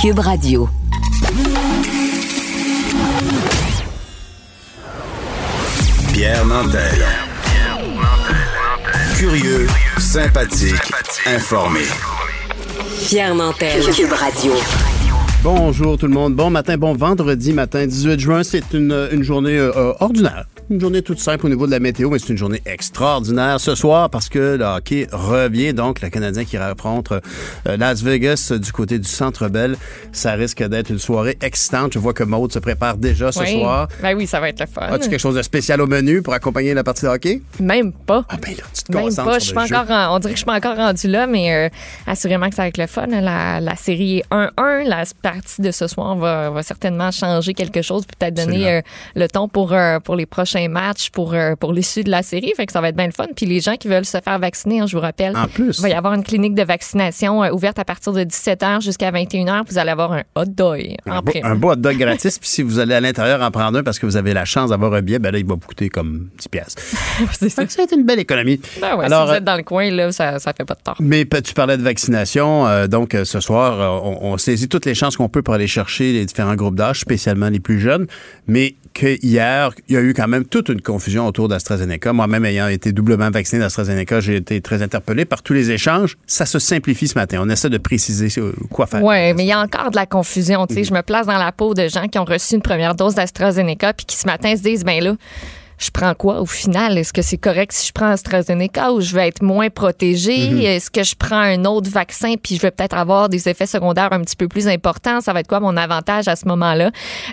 Cube Radio. Pierre Nantel. Curieux, sympathique, informé. Pierre Nantel. Cube Radio. Bonjour tout le monde. Bon matin, bon vendredi matin, 18 juin. C'est une, une journée euh, euh, ordinaire. Une journée toute simple au niveau de la météo, mais c'est une journée extraordinaire ce soir parce que le hockey revient. Donc, le Canadien qui affronte euh, Las Vegas du côté du Centre Bell. Ça risque d'être une soirée excitante. Je vois que Maude se prépare déjà ce Oui. soir. Ben oui, ça va être le fun. As-tu quelque chose de spécial au menu pour accompagner la partie de hockey? Même pas. Ah ben là, tu te Même concentres pas. sur Je suis encore en- on dirait que je suis pas encore rendu là, mais euh, assurément que ça va être le fun. La, la série est 1-1. La partie de ce soir va, va certainement changer quelque chose, peut-être donner euh, le ton pour, euh, pour les prochains matchs, pour, euh, pour l'issue de la série. Fait que ça va être bien le fun. Puis les gens qui veulent se faire vacciner, hein, je vous rappelle, En plus. il va y avoir une clinique de vaccination euh, ouverte à partir de 17h jusqu'à 21h. Vous allez avoir un hot dog en Un beau, prime. un beau hot dog gratis. Puis si vous allez à l'intérieur en prendre un parce que vous avez la chance d'avoir un billet, ben là, il va vous coûter comme 10 piastres. C'est ça. Ça a été une belle économie. Ben ouais, Alors, si vous euh, êtes dans le coin, là, ça, ça fait pas de tort. Mais tu parlais de vaccination, euh, donc ce soir, on, on saisit toutes les chances qu'on peut pour aller chercher les différents groupes d'âge, spécialement les plus jeunes, mais que hier, il y a eu quand même toute une confusion autour d'AstraZeneca. Moi-même ayant été doublement vacciné d'AstraZeneca, j'ai été très interpellé par tous les échanges. Ça se simplifie ce matin. On essaie de préciser quoi faire. Oui, mais il y a encore de la confusion. Sais, Je me place dans la peau de gens qui ont reçu une première dose d'AstraZeneca puis qui ce matin se disent, ben là, je prends quoi au final? Est-ce que c'est correct si je prends AstraZeneca ou je vais être moins protégée? Est-ce que je prends un autre vaccin puis je vais peut-être avoir des effets secondaires un petit peu plus importants? Ça va être quoi mon avantage à ce moment-là?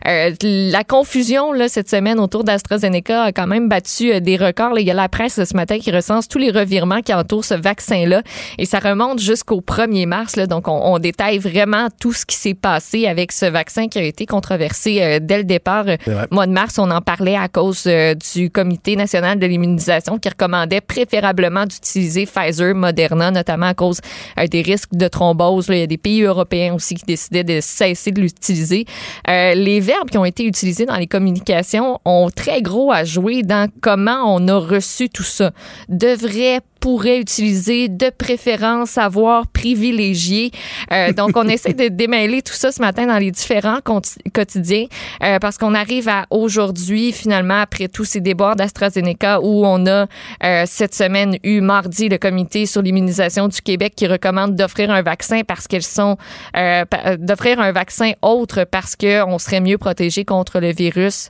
Euh, la confusion là, cette semaine autour d'AstraZeneca a quand même battu euh, des records. là. Il y a la presse ce matin qui recense tous les revirements qui entourent ce vaccin-là et ça remonte jusqu'au 1er mars. Là, donc, on, on détaille vraiment tout ce qui s'est passé avec ce vaccin qui a été controversé euh, dès le départ. Euh, vrai. Mois de mars, on en parlait à cause du Comité national de l'immunisation qui recommandait préférablement d'utiliser Pfizer, Moderna, notamment à cause euh, des risques de thrombose. Il y a des pays européens aussi qui décidaient de cesser de l'utiliser. Euh, les verbes qui ont été utilisés dans les communications ont très gros à jouer dans comment on a reçu tout ça. Devrait pourrait utiliser de préférence avoir privilégié. Euh, donc, on essaie de démêler tout ça ce matin dans les différents quotidiens euh, parce qu'on arrive à aujourd'hui, finalement, après tous ces déboires d'AstraZeneca où on a euh, cette semaine eu mardi le comité sur l'immunisation du Québec qui recommande d'offrir un vaccin parce qu'elles sont d'offrir un vaccin autre parce que on serait mieux protégé contre le virus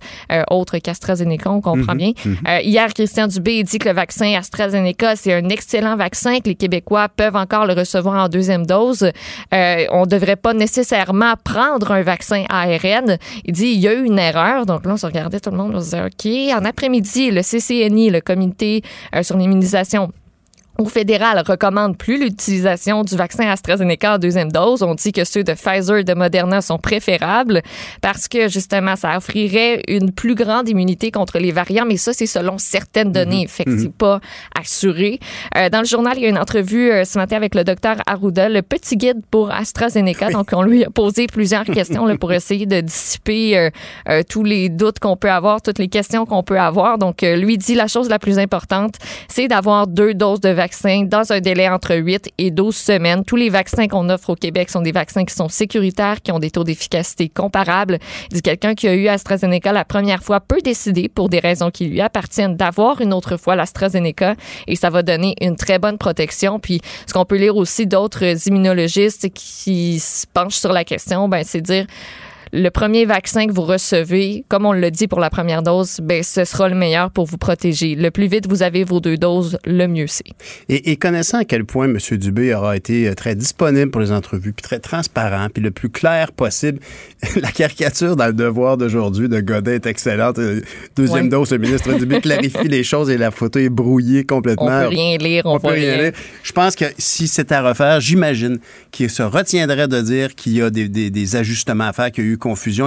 autre qu'AstraZeneca, on comprend bien. Euh, hier, Christian Dubé dit que le vaccin AstraZeneca, c'est un excellent vaccin, que les Québécois peuvent encore le recevoir en deuxième dose. Euh, on ne devrait pas nécessairement prendre un vaccin ARN. Il dit il y a eu une erreur. Donc là, on se regardait tout le monde, on se disait OK. En après-midi, le CCNI, le Comité euh, sur l'immunisation, au fédéral recommande plus l'utilisation du vaccin AstraZeneca en deuxième dose. On dit que ceux de Pfizer et de Moderna sont préférables parce que justement, ça offrirait une plus grande immunité contre les variants, mais ça, c'est selon certaines données. Fait que c'est pas assuré. Euh, dans le journal, il y a une entrevue euh, ce matin avec le docteur Arruda, le petit guide pour AstraZeneca. Donc, on lui a posé plusieurs questions là, pour essayer de dissiper euh, euh, tous les doutes qu'on peut avoir, toutes les questions qu'on peut avoir. Donc, euh, lui dit la chose la plus importante, c'est d'avoir deux doses de vaccin dans un délai entre 8 et 12 semaines. Tous les vaccins qu'on offre au Québec sont des vaccins qui sont sécuritaires, qui ont des taux d'efficacité comparables. Quelqu'un qui a eu AstraZeneca la première fois peut décider, pour des raisons qui lui appartiennent, d'avoir une autre fois l'AstraZeneca et ça va donner une très bonne protection. Puis, ce qu'on peut lire aussi d'autres immunologistes qui se penchent sur la question, ben, c'est dire le premier vaccin que vous recevez, comme on l'a dit pour la première dose, ben, ce sera le meilleur pour vous protéger. Le plus vite vous avez vos deux doses, le mieux c'est. Et, et, connaissant à quel point M. Dubé aura été euh, très disponible pour les entrevues, puis très transparent, puis le plus clair possible, la caricature dans le devoir d'aujourd'hui de Godin est excellente. Euh, deuxième dose, le ministre Dubé clarifie les choses et la photo est brouillée complètement. On peut rien lire, on, peut rien lire. Je pense que si c'était à refaire, j'imagine qu'il se retiendrait de dire qu'il y a des, des, des, ajustements à faire, qu'il y a eu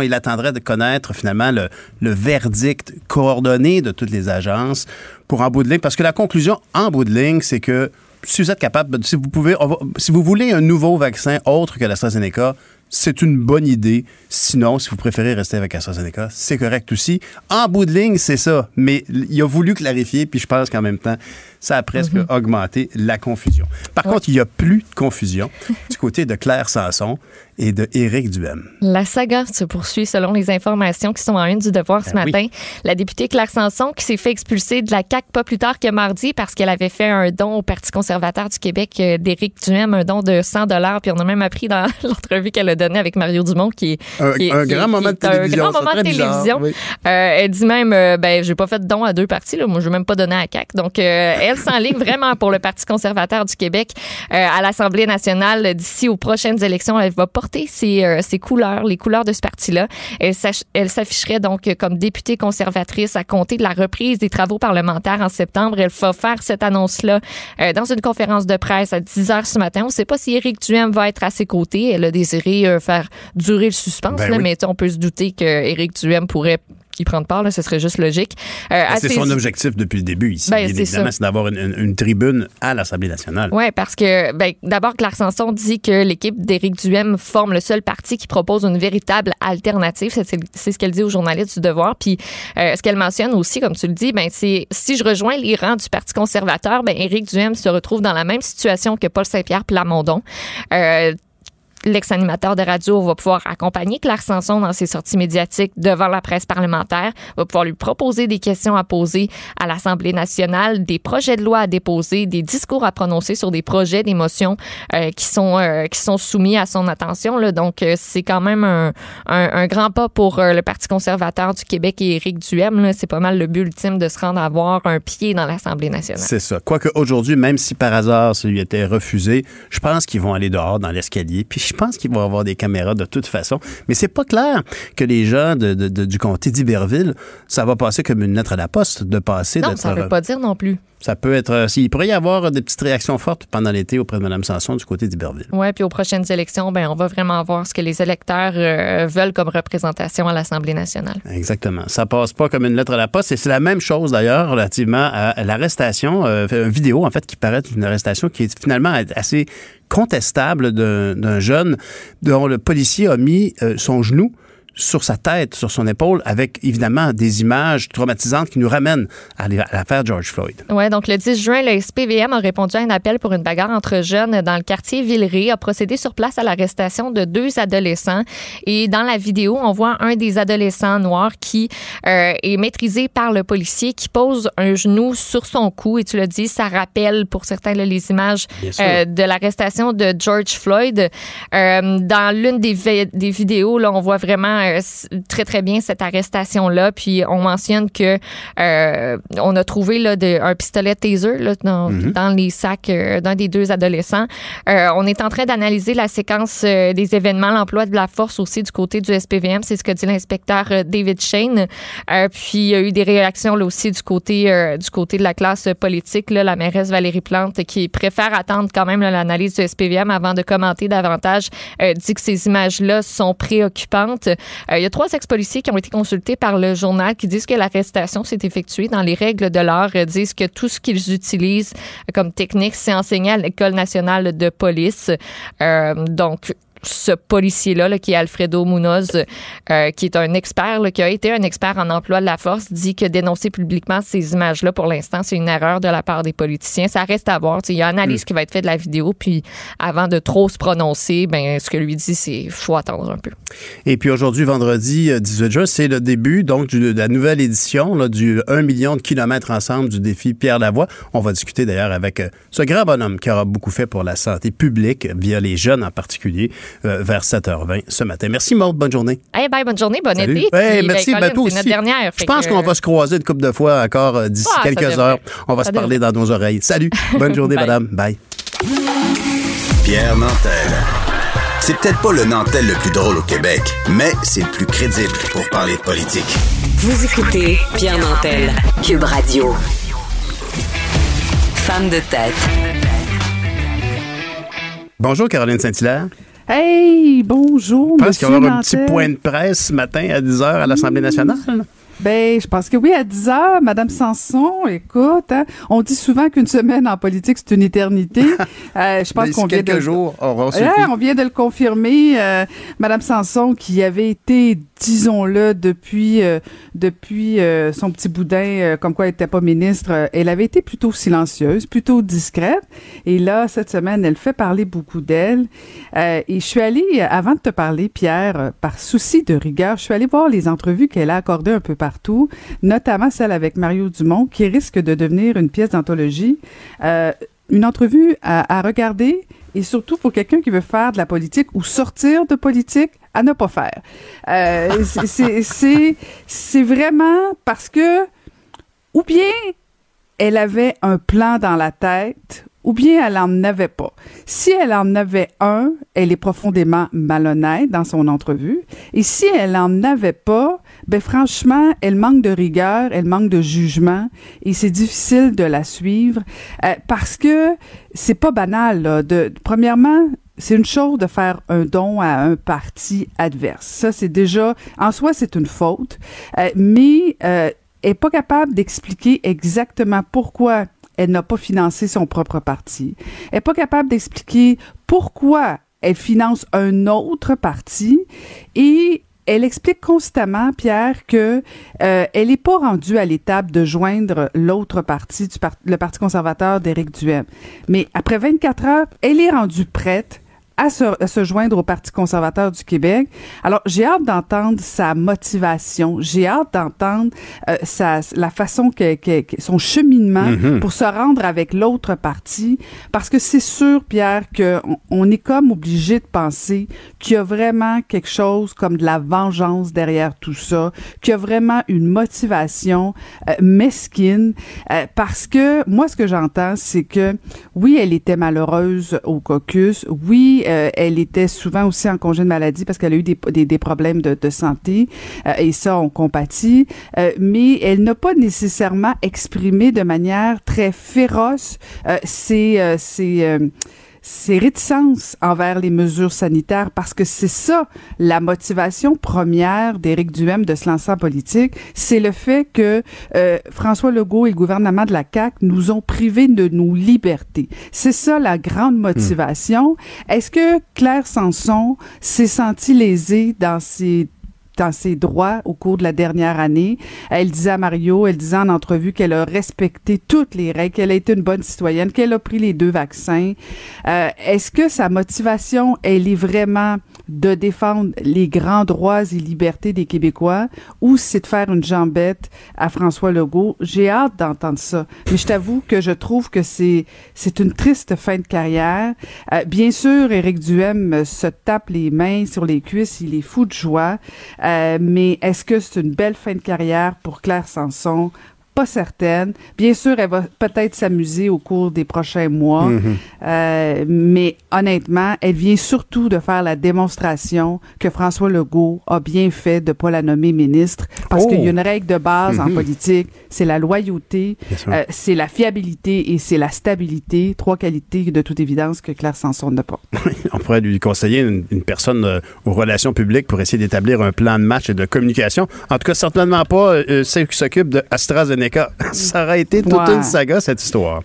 Il attendrait de connaître finalement le, verdict coordonné de toutes les agences pour en bout de ligne. Parce que la conclusion en bout de ligne, c'est que si vous êtes capable, si vous voulez un nouveau vaccin autre que l'AstraZeneca, c'est une bonne idée. Sinon, si vous préférez rester avec AstraZeneca, c'est correct aussi. En bout de ligne, c'est ça. Mais il a voulu clarifier, puis je pense qu'en même temps, ça a presque mm -hmm. augmenté la confusion. Par ouais. contre, il n'y a plus de confusion du côté de Claire Sanson et de Éric Duhem. La saga se poursuit selon les informations qui sont en une du devoir ce ben matin. Oui. La députée Claire Sanson qui s'est fait expulser de la CAQ pas plus tard que mardi parce qu'elle avait fait un don au Parti conservateur du Québec euh, d'Éric Duhem, un don de 100 dollars. Puis on a même appris dans l'entrevue qu'elle a donnée avec Mario Dumont qui est un, qui, un grand moment de télévision. Un grand moment de télévision. Oui. Euh, elle dit même, euh, ben j'ai pas fait de don à deux partis. Là. Moi, je n'ai même pas donné à CAQ. Donc, euh, elle s'enligne vraiment pour le Parti conservateur du Québec euh, à l'Assemblée nationale d'ici aux prochaines élections. Elle va porter ses, euh, ses couleurs, les couleurs de ce parti-là. Elle, elle s'afficherait donc comme députée conservatrice à compter de la reprise des travaux parlementaires en septembre. Elle va faire cette annonce-là euh, dans une conférence de presse à 10 heures ce matin. On ne sait pas si Éric Duhem va être à ses côtés. Elle a désiré euh, faire durer le suspense, Ben là, oui. mais on peut se douter que Éric Duhem pourrait y prendre part, là, ce serait juste logique. Euh, c'est son objectif depuis le début ici. Ben, Bien évidemment, c'est d'avoir une, une, une, tribune à l'Assemblée nationale. Oui, parce que ben, d'abord, Claire Sanson dit que l'équipe d'Éric Duhem forme le seul parti qui propose une véritable alternative. C'est ce qu'elle dit aux journalistes du Devoir. Puis euh, ce qu'elle mentionne aussi, comme tu le dis, ben, c'est si je rejoins les rangs du Parti conservateur, ben, Éric Duhem se retrouve dans la même situation que Paul Saint-Pierre Plamondon. Euh, l'ex-animateur de radio va pouvoir accompagner Claire Sanson dans ses sorties médiatiques devant la presse parlementaire, va pouvoir lui proposer des questions à poser à l'Assemblée nationale, des projets de loi à déposer, des discours à prononcer sur des projets, des motions euh, qui sont euh, qui sont soumis à son attention. Donc, euh, c'est quand même un, un, grand pas pour le Parti conservateur du Québec et Éric Duhem. C'est pas mal le but ultime de se rendre à avoir un pied dans l'Assemblée nationale. C'est ça. Quoique aujourd'hui, même si par hasard ça lui était refusé, je pense qu'ils vont aller dehors dans l'escalier, puis pense qu'il va y avoir des caméras de toute façon. Mais c'est pas clair que les gens de, de, de, du comté d'Iberville, ça va passer comme une lettre à la poste de passer. Non, ça ne veut pas dire non plus. Ça peut être. Euh, il pourrait y avoir des petites réactions fortes pendant l'été auprès de Mme Sanson du côté d'Iberville. Oui, puis aux prochaines élections, ben, on va vraiment voir ce que les électeurs euh, veulent comme représentation à l'Assemblée nationale. Exactement. Ça passe pas comme une lettre à la poste. Et c'est la même chose d'ailleurs relativement à l'arrestation, euh, une vidéo en fait qui paraît une arrestation qui est finalement assez contestable d'un jeune dont le policier a mis euh, son genou sur sa tête, sur son épaule, avec évidemment des images traumatisantes qui nous ramènent à l'affaire George Floyd. Oui, donc le 10 juin, le SPVM a répondu à un appel pour une bagarre entre jeunes dans le quartier Villeray, a procédé sur place à l'arrestation de deux adolescents. Et dans la vidéo, on voit un des adolescents noirs qui euh, est maîtrisé par le policier, qui pose un genou sur son cou. Et tu le dis, ça rappelle pour certains là, les images euh, de l'arrestation de George Floyd. Euh, dans l'une des, des vidéos, là, on voit vraiment très très bien cette arrestation là puis on mentionne que euh, on a trouvé là de, un pistolet taser là, dans, mm -hmm. dans les sacs euh, d'un des deux adolescents. Euh, on est en train d'analyser la séquence euh, des événements l'emploi de la force aussi du côté du SPVM c'est ce que dit l'inspecteur euh, David Shane. Puis il y a eu des réactions là aussi du côté du côté de la classe politique là, la mairesse Valérie Plante qui préfère attendre quand même l'analyse du SPVM avant de commenter davantage dit que ces images là sont préoccupantes il y a trois ex-policiers qui ont été consultés par le journal qui disent que l'arrestation s'est effectuée dans les règles de l'art, disent que tout ce qu'ils utilisent comme technique, c'est enseigné à l'École nationale de police. Euh, donc, ce policier-là, là, qui est Alfredo Munoz, euh, qui est un expert, là, qui a été un expert en emploi de la force, dit que dénoncer publiquement ces images-là, pour l'instant, c'est une erreur de la part des politiciens. Ça reste à voir. Il y a une analyse mmh. qui va être faite de la vidéo, puis avant de trop se prononcer, ben, ce que lui dit, c'est faut attendre un peu. Et puis aujourd'hui, vendredi 18 juin, c'est le début donc de la nouvelle édition là, du 1 million de kilomètres ensemble du défi Pierre Lavoie. On va discuter d'ailleurs avec ce grand bonhomme qui aura beaucoup fait pour la santé publique, via les jeunes en particulier. Euh, vers 7h20 ce matin. Merci, Maud. Bonne journée. Hey, bye, bonne journée, bon Salut. été. Hey, Puis, merci. ben, Colin, aussi. notre dernière. Je pense qu'on va se croiser une couple de fois encore euh, d'ici Ah, quelques heures. On va Ça se parler dans nos oreilles. Salut. Bonne journée, Bye. madame. Bye. Pierre Nantel. C'est peut-être pas le Nantel le plus drôle au Québec, mais c'est le plus crédible pour parler de politique. Vous écoutez Pierre Nantel, Cube Radio. Femme de tête. Bonjour, Caroline Saint-Hilaire. Hey, bonjour, Je pense qu'il va y avoir un petit point de presse ce matin à 10h à l'Assemblée nationale. Ben, je pense que oui, à 10 heures, Madame Sanson, écoute, hein, on dit souvent qu'une semaine en politique, c'est une éternité. Euh, je pense qu'on vient quelques de... jours, suffi. Ouais, on vient de le confirmer. Euh, Madame Sanson, qui avait été, disons-le, depuis euh, depuis euh, son petit boudin, euh, comme quoi elle n'était pas ministre, elle avait été plutôt silencieuse, plutôt discrète. Et là, cette semaine, elle fait parler beaucoup d'elle. Et je suis allée, avant de te parler, Pierre, par souci de rigueur, je suis allée voir les entrevues qu'elle a accordées un peu partout, notamment celle avec Mario Dumont, qui risque de devenir une pièce d'anthologie. Une entrevue à regarder et surtout pour quelqu'un qui veut faire de la politique ou sortir de politique à ne pas faire. Euh, c'est- vraiment parce que ou bien elle avait un plan dans la tête ou bien elle en avait pas. Si elle en avait un, elle est profondément malhonnête dans son entrevue. Et si elle en avait pas, ben franchement, elle manque de rigueur, elle manque de jugement et c'est difficile de la suivre euh, parce que c'est pas banal. Là, de, premièrement, c'est une chose de faire un don à un parti adverse. Ça, c'est déjà, en soi, c'est une faute. Euh, mais euh, elle est pas capable d'expliquer exactement pourquoi elle n'a pas financé son propre parti. Elle n'est pas capable d'expliquer pourquoi elle finance un autre parti et elle explique constamment, Pierre, que euh, elle n'est pas rendue à l'étape de joindre l'autre parti, du le Parti conservateur d'Éric Duhem. Mais après 24 heures, elle est rendue prête à se, à se joindre au Parti conservateur du Québec. Alors, j'ai hâte d'entendre sa motivation. J'ai hâte d'entendre euh, sa, la façon que, que- que- son cheminement pour se rendre avec l'autre parti. Parce que c'est sûr, Pierre, qu'on on est comme obligé de penser qu'il y a vraiment quelque chose comme de la vengeance derrière tout ça, qu'il y a vraiment une motivation euh, mesquine. euh, parce que moi, ce que j'entends, c'est que oui, elle était malheureuse au caucus. Oui, euh, elle était souvent aussi en congé de maladie parce qu'elle a eu des, des, des problèmes de, de santé. euh, et ça, on compatit. Euh, mais elle n'a pas nécessairement exprimé de manière très féroce euh, ses, euh, ses, euh, ses réticences envers les mesures sanitaires parce que c'est ça la motivation première d'Éric Duhem de se lancer en politique, c'est le fait que euh, François Legault et le gouvernement de la CAQ nous ont privés de nos libertés. C'est ça la grande motivation. Est-ce que Claire Sanson s'est sentie lésée dans ses dans ses droits au cours de la dernière année. Elle disait à Mario, elle disait en entrevue qu'elle a respecté toutes les règles, qu'elle a été une bonne citoyenne, qu'elle a pris les deux vaccins. Euh, Est-ce que sa motivation, elle est vraiment de défendre les grands droits et libertés des Québécois ou c'est de faire une jambette à François Legault? J'ai hâte d'entendre ça. Mais je t'avoue que je trouve que c'est c'est une triste fin de carrière. Euh, bien sûr, Éric Duhem se tape les mains sur les cuisses, il est fou de joie. Euh, mais est-ce que c'est une belle fin de carrière pour Claire Sanson? Pas certaine. Bien sûr, elle va peut-être s'amuser au cours des prochains mois, Euh, mais honnêtement, elle vient surtout de faire la démonstration que François Legault a bien fait de pas la nommer ministre, parce Oh. qu'il y a une règle de base en politique, c'est la loyauté, euh, c'est la fiabilité et c'est la stabilité, trois qualités de toute évidence que Claire Sanson n'a pas. On pourrait lui conseiller une, une personne euh, aux relations publiques pour essayer d'établir un plan de match et de communication. En tout cas, certainement pas celle qui s'occupe de AstraZeneca. Ça aurait été toute Ouais. une saga, cette histoire.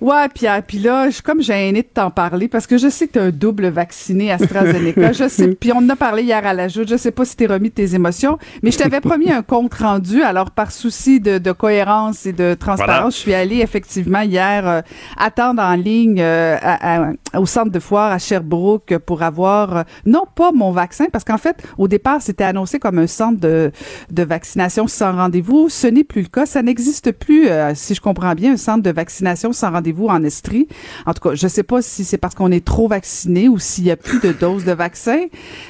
Ouais, Pierre, puis là, je suis comme gênée de t'en parler parce que je sais que tu un double vacciné AstraZeneca. je sais, puis on en a parlé hier à la joute. Je sais pas si t'es remis de tes émotions, mais je t'avais promis un compte rendu. Alors, par souci de, de cohérence et de transparence, Voilà. je suis allée effectivement hier euh, attendre en ligne euh, à- à- au centre de foire à Sherbrooke pour avoir, euh, non pas mon vaccin, parce qu'en fait, au départ, c'était annoncé comme un centre de, de vaccination sans rendez-vous. Ce n'est plus le cas. Ça n'existe n'existe plus, euh, si je comprends bien, un centre de vaccination sans rendez-vous en Estrie. En tout cas, je sais pas si c'est parce qu'on est trop vacciné ou s'il y a plus de doses de vaccin.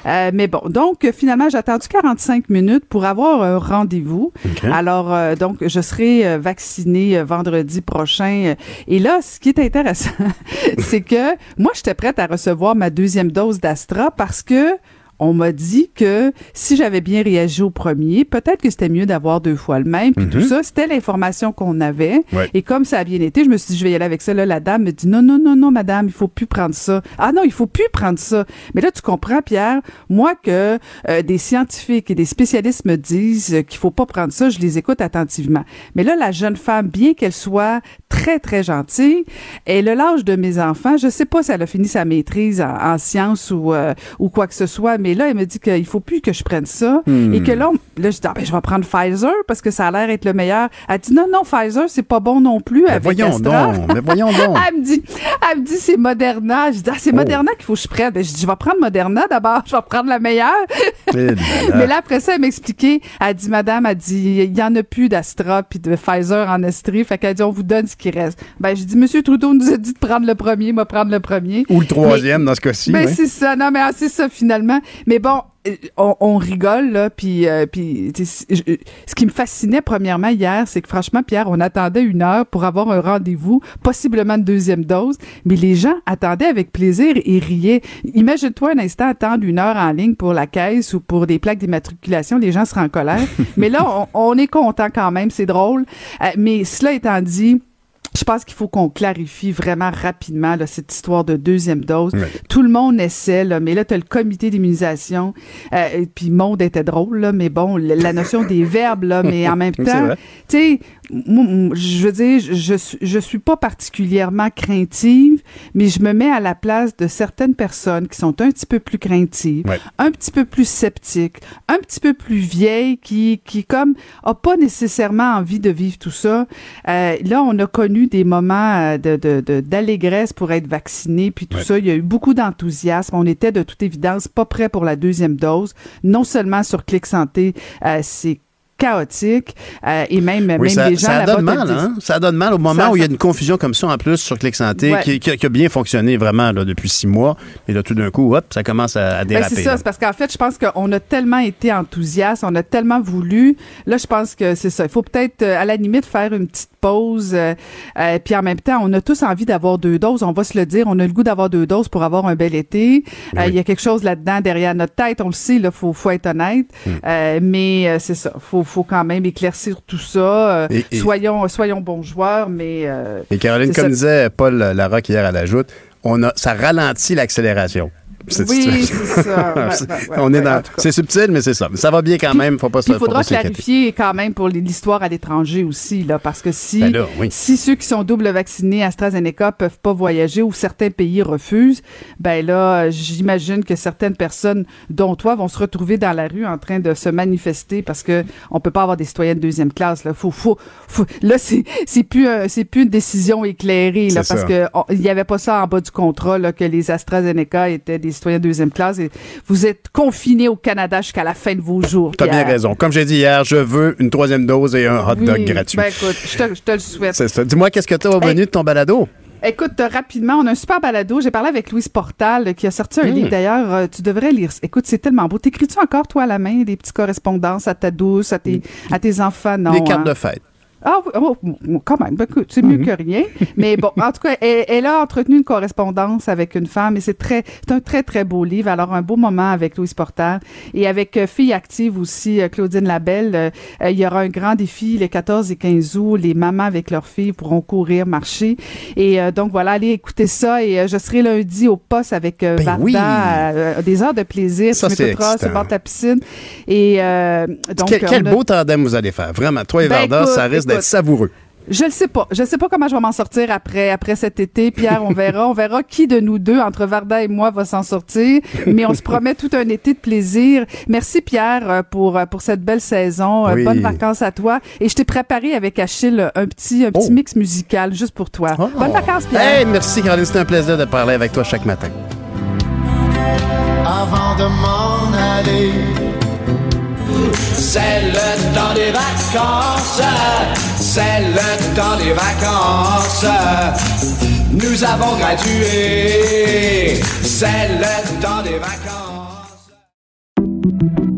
Euh, mais bon, donc finalement, j'ai attendu 45 minutes pour avoir un rendez-vous. Alors, euh, donc, je serai vaccinée vendredi prochain. Et là, ce qui est intéressant, c'est que moi, j'étais prête à recevoir ma deuxième dose d'Astra parce que on m'a dit que si j'avais bien réagi au premier, peut-être que c'était mieux d'avoir deux fois le même. Puis tout mhm. ça, c'était l'information qu'on avait. Et comme ça a bien été, je me suis dit, je vais y aller avec ça. Là, la dame me dit, non, non, non, non, madame, il faut plus prendre ça. Ah non, il faut plus prendre ça. Mais là, tu comprends, Pierre, moi que euh, des scientifiques et des spécialistes me disent qu'il faut pas prendre ça, je les écoute attentivement. Mais là, la jeune femme, bien qu'elle soit très, très gentille, elle a l'âge de mes enfants. Je sais pas si elle a fini sa maîtrise en, sciences ou, euh, ou quoi que ce soit, mais là, elle me dit qu'il faut plus que je prenne ça. Hmm. Et que là, là, je dis, ah, ben, je vais prendre Pfizer parce que ça a l'air être le meilleur. Elle dit, non, non, Pfizer, c'est pas bon non plus. Mais voyons donc, mais voyons donc. elle me dit, elle me dit, c'est Moderna. Je dis, ah, c'est oh. Moderna qu'il faut que je prenne. Ben, je dis, je vais prendre Moderna d'abord, je vais prendre la meilleure. mais là, après ça, elle m'expliquait, elle dit, madame, elle dit, il y en a plus d'Astra puis de Pfizer en Estrie. Fait qu'elle dit, on vous donne ce qui reste. Ben, je dis, monsieur Trudeau nous a dit de prendre le premier, moi prendre le premier. Ou le troisième dans ce cas-ci. Ben, c'est ça. Non, mais ah, c'est ça, finalement. Mais bon, euh, on, rigole là, puis euh, puis ce qui me fascinait premièrement hier, c'est que franchement Pierre, on attendait une heure pour avoir un rendez-vous, possiblement une deuxième dose, mais les gens attendaient avec plaisir et riaient. Imagine-toi un instant attendre une heure en ligne pour la caisse ou pour des plaques d'immatriculation, les gens seraient en colère. mais là, on, est content quand même, c'est drôle. Euh, mais cela étant dit, je pense qu'il faut qu'on clarifie vraiment rapidement là, cette histoire de deuxième dose. Tout le monde essaie, là, mais là, tu as le comité d'immunisation. Euh, puis monde était drôle, là, mais bon, la notion des verbes, là, mais en même temps, tu sais, je veux dire, je, je suis pas particulièrement craintive, mais je me mets à la place de certaines personnes qui sont un petit peu plus craintives, un petit peu plus sceptiques, un petit peu plus vieilles, qui, qui comme, a pas nécessairement envie de vivre tout ça. Euh, là, on a connu des moments euh, de, d'allégresse pour être vacciné, puis tout ça. Il y a eu beaucoup d'enthousiasme. On était de toute évidence pas prêt pour la deuxième dose. Non seulement sur Clic Santé, euh, c'est chaotique euh, et même, même ça, les gens ça donne mal hein? ça donne mal au moment où il y a une confusion comme ça en plus sur Clic Santé qui, qui, a bien fonctionné vraiment là, depuis six mois. Et là tout d'un coup hop ça commence à, ben, déraper c'est ça c'est parce qu'en fait je pense qu'on a tellement été enthousiaste on a tellement voulu. Là je pense que c'est ça. Il faut peut-être euh, à la limite faire une petite pause euh, puis en même temps on a tous envie d'avoir deux doses on va se le dire on a le goût d'avoir deux doses pour avoir un bel été il y a quelque chose là-dedans derrière notre tête on le sait là faut faut être honnête hmm. mais c'est ça faut faut quand même éclaircir tout ça. Euh, soyons, soyons bons joueurs, mais. Euh, et Caroline, comme disait Paul Larocque hier à la joute, on a, ça ralentit l'accélération oui, c'est ça. on est dans. C'est subtil, mais c'est ça. Ça va bien quand même. Faut pas se. Il faudra clarifier quand même pour l'histoire à l'étranger aussi, là, parce que si ben si ceux qui sont double vaccinés AstraZeneca peuvent pas voyager ou certains pays refusent, ben là, j'imagine que certaines personnes, dont toi, vont se retrouver dans la rue en train de se manifester parce que on peut pas avoir des citoyens de deuxième classe. Là, faut, faut, là, c'est c'est plus c'est plus une décision éclairée là, parce que il y avait pas ça en bas du contrat là, que les AstraZeneca étaient des citoyens de deuxième classe et vous êtes confinés au Canada jusqu'à la fin de vos jours. Tu as bien raison. Comme j'ai dit hier, je veux une troisième dose et un hot dog gratuit. Ben écoute, je te, le souhaite. C'est ça. Dis-moi, qu'est-ce que tu as au menu de ton balado? Écoute, rapidement, on a un super balado. J'ai parlé avec Louise Portal, qui a sorti un hmm. livre. D'ailleurs, euh, tu devrais lire. Écoute, c'est tellement beau. T'écris-tu encore, toi, à la main, des petites correspondances à ta douce, à tes, à tes enfants? Non. Des cartes hein? de fête. Ah, oh, quand même, ben, c'est mieux mhm. que rien. Mais bon, en tout cas, elle, a entretenu une correspondance avec une femme et c'est très, c'est un très, très beau livre. Alors, un beau moment avec Louise Porter et avec euh, Fille Active aussi, euh, Claudine Labelle. Euh, il y aura un grand défi les 14 et 15 août. Les mamans avec leurs filles pourront courir, marcher. Et donc, voilà, allez écouter ça. Et je serai lundi au poste avec ben Varda, des heures de plaisir. Ça, c'est sur bord de la piscine. Et donc, quel, beau tandem vous allez faire. Vraiment, toi et ben, Varda, ça risque d'être savoureux. Je ne sais pas. Je ne sais pas comment je vais m'en sortir après après cet été. Pierre, on verra. On verra qui de nous deux, entre Varda et moi, va s'en sortir. Mais on se promet tout un été de plaisir. Merci Pierre euh, pour euh, pour cette belle saison. Euh, bonnes vacances à toi. Et je t'ai préparé avec Achille un petit un petit oh. mix musical juste pour toi. Oh. Bonnes vacances Pierre. Hey, merci Caroline. C'était un plaisir de parler avec toi chaque matin. Avant de m'en aller c'est le temps des vacances, c'est le temps des vacances. Nous avons gradué, c'est le temps des vacances.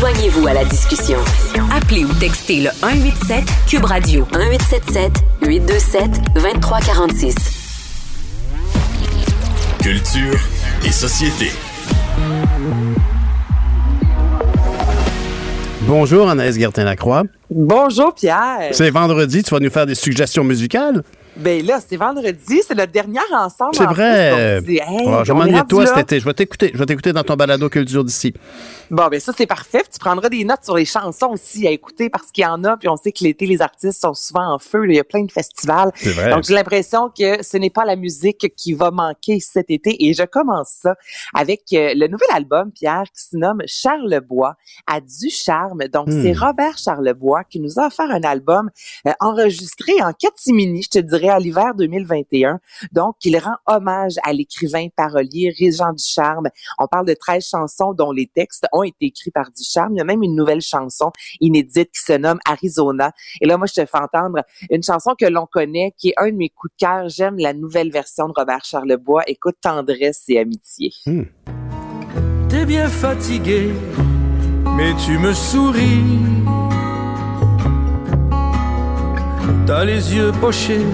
Joignez-vous à la discussion. Appelez ou textez le 187 Cube Radio 1877 827 2346. Culture et société. Bonjour, Anaïs Gertin-Lacroix. Bonjour, Pierre. C'est vendredi, tu vas nous faire des suggestions musicales? Ben là, c'est vendredi, c'est notre dernière ensemble. C'est en vrai. plus, donc, hey, Oh, je m'ennuie de toi là. cet été. Je vais t'écouter. Je vais t'écouter dans ton balado culture d'ici. Bon, ben ça, c'est parfait. Puis Tu prendras des notes sur les chansons aussi à écouter parce qu'il y en a. Puis on sait que l'été, les artistes sont souvent en feu. là. Il y a plein de festivals. C'est vrai. Donc, j'ai l'impression que ce n'est pas la musique qui va manquer cet été. Et je commence ça avec euh, le nouvel album, Pierre, qui se nomme Charlebois à du charme. Donc, Hmm. c'est Robert Charlebois qui nous a offert un album euh, enregistré en catimini, je te dirais, à l'hiver 2021. Donc, il rend hommage à l'écrivain parolier Régent Ducharme. On parle de 13 chansons dont les textes ont été écrits par Ducharme. Il y a même une nouvelle chanson inédite qui se nomme Arizona. Et là, moi, je te fais entendre une chanson que l'on connaît, qui est un de mes coups de cœur. J'aime la nouvelle version de Robert Charlebois. Écoute, tendresse et amitié. T'es bien fatigué, mais tu me souris. T'as les yeux pochés,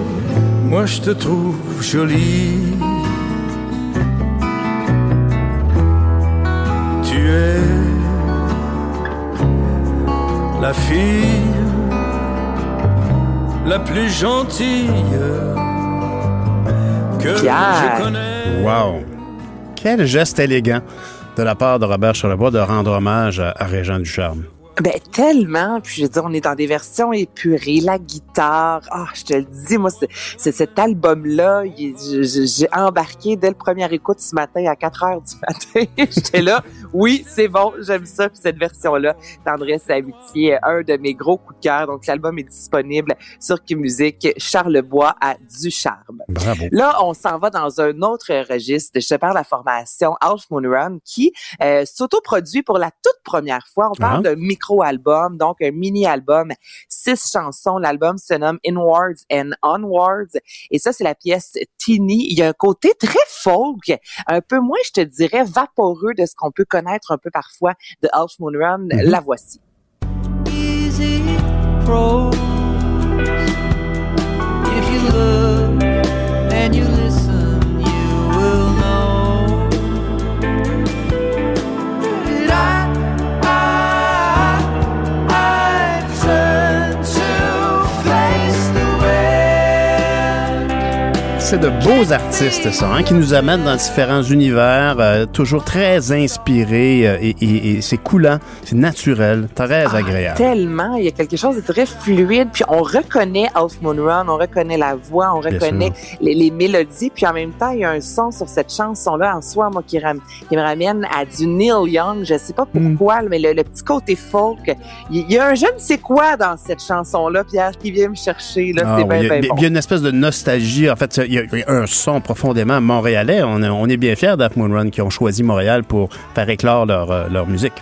moi je te trouve jolie. Tu es la fille la plus gentille que Pierre. je connais. Wow. Quel geste élégant de la part de Robert Charlebois de rendre hommage à, à Régent Ducharme. Ben tellement, puis je veux dire, on est dans des versions épurées, la guitare, ah, je te le dis, moi, c'est cet album-là, j'ai embarqué dès le premier écoute ce matin à 4 heures du matin. J'étais là, oui, c'est bon, j'aime ça, puis cette version-là, Tendresse et Amitié, un de mes gros coups de cœur, donc l'album est disponible sur Q-Musique, Charlebois à Ducharme. Bravo. Là, on s'en va dans un autre registre. Je te parle de la formation Half Moon Run qui euh, s'autoproduit pour la toute première fois. On parle Ah. d'un micro-album, donc un mini-album, six chansons. L'album se nomme Inwards and Onwards. Et ça, c'est la pièce Teeny. Il y a un côté très folk, un peu moins, je te dirais, vaporeux de ce qu'on peut connaître un peu parfois de Half Moon Run. Mhm. La voici. easy prose. If you look and you listen, C'est de beaux artistes, ça, hein, qui nous amènent dans différents univers, euh, toujours très inspirés euh, et, et- et c'est coulant, c'est naturel, très Ah, agréable. Tellement, il y a quelque chose de très fluide, puis on reconnaît Half Moon Run, on reconnaît la voix, on reconnaît les, les mélodies, puis en même temps, il y a un son sur cette chanson-là en soi, moi, qui, ram- qui me ramène à du Neil Young, je sais pas pourquoi, mais le, le petit côté folk, il y, a un je ne sais quoi dans cette chanson-là, Pierre, qui vient me chercher, là, Ah c'est oui, bien, il, y a, bien bon. il y a une espèce de nostalgie. En fait, il un son profondément montréalais. On, est- bien fiers d'Half Moon Run qui ont choisi Montréal pour faire éclore leur, euh, leur musique.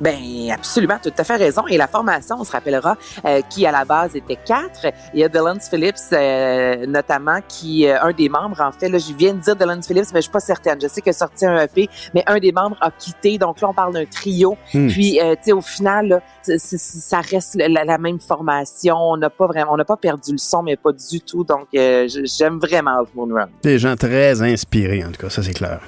Ben absolument, tout à fait raison. Et la formation, on se rappellera, euh, qui à la base était quatre. Il y a Dylan Phillips, euh, notamment, qui euh, un des membres, en fait, là, je viens de dire Dylan Phillips, mais je suis pas certaine. Je sais a sorti un EP, mais un des membres a quitté. Donc là, on parle d'un trio. Hmm. Puis, euh, tu sais, au final, là, ça reste la, la même formation. On n'a pas vraiment, on n'a pas perdu le son, mais pas du tout. Donc, euh, j'aime vraiment Moon Run. Des gens très inspirés, en tout cas, ça c'est clair.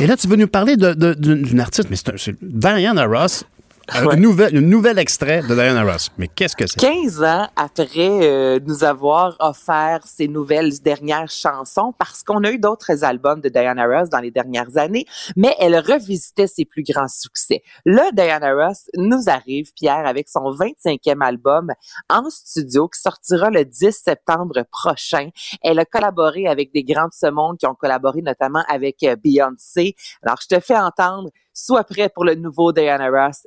Et là, tu veux nous parler d'une artiste, mais c'est Diana Ross. Un Ouais. nouvel, un nouvel extrait de Diana Ross. Mais qu'est-ce que c'est? 15 ans après euh, nous avoir offert ces nouvelles dernières chansons, parce qu'on a eu d'autres albums de Diana Ross dans les dernières années, mais elle revisitait ses plus grands succès. Là, Diana Ross nous arrive, Pierre, avec son 25e album en studio qui sortira le 10 septembre prochain. Elle a collaboré avec des grands de ce monde qui ont collaboré notamment avec euh, Beyoncé. Alors, je te fais entendre, sois prêt pour le nouveau Diana Ross.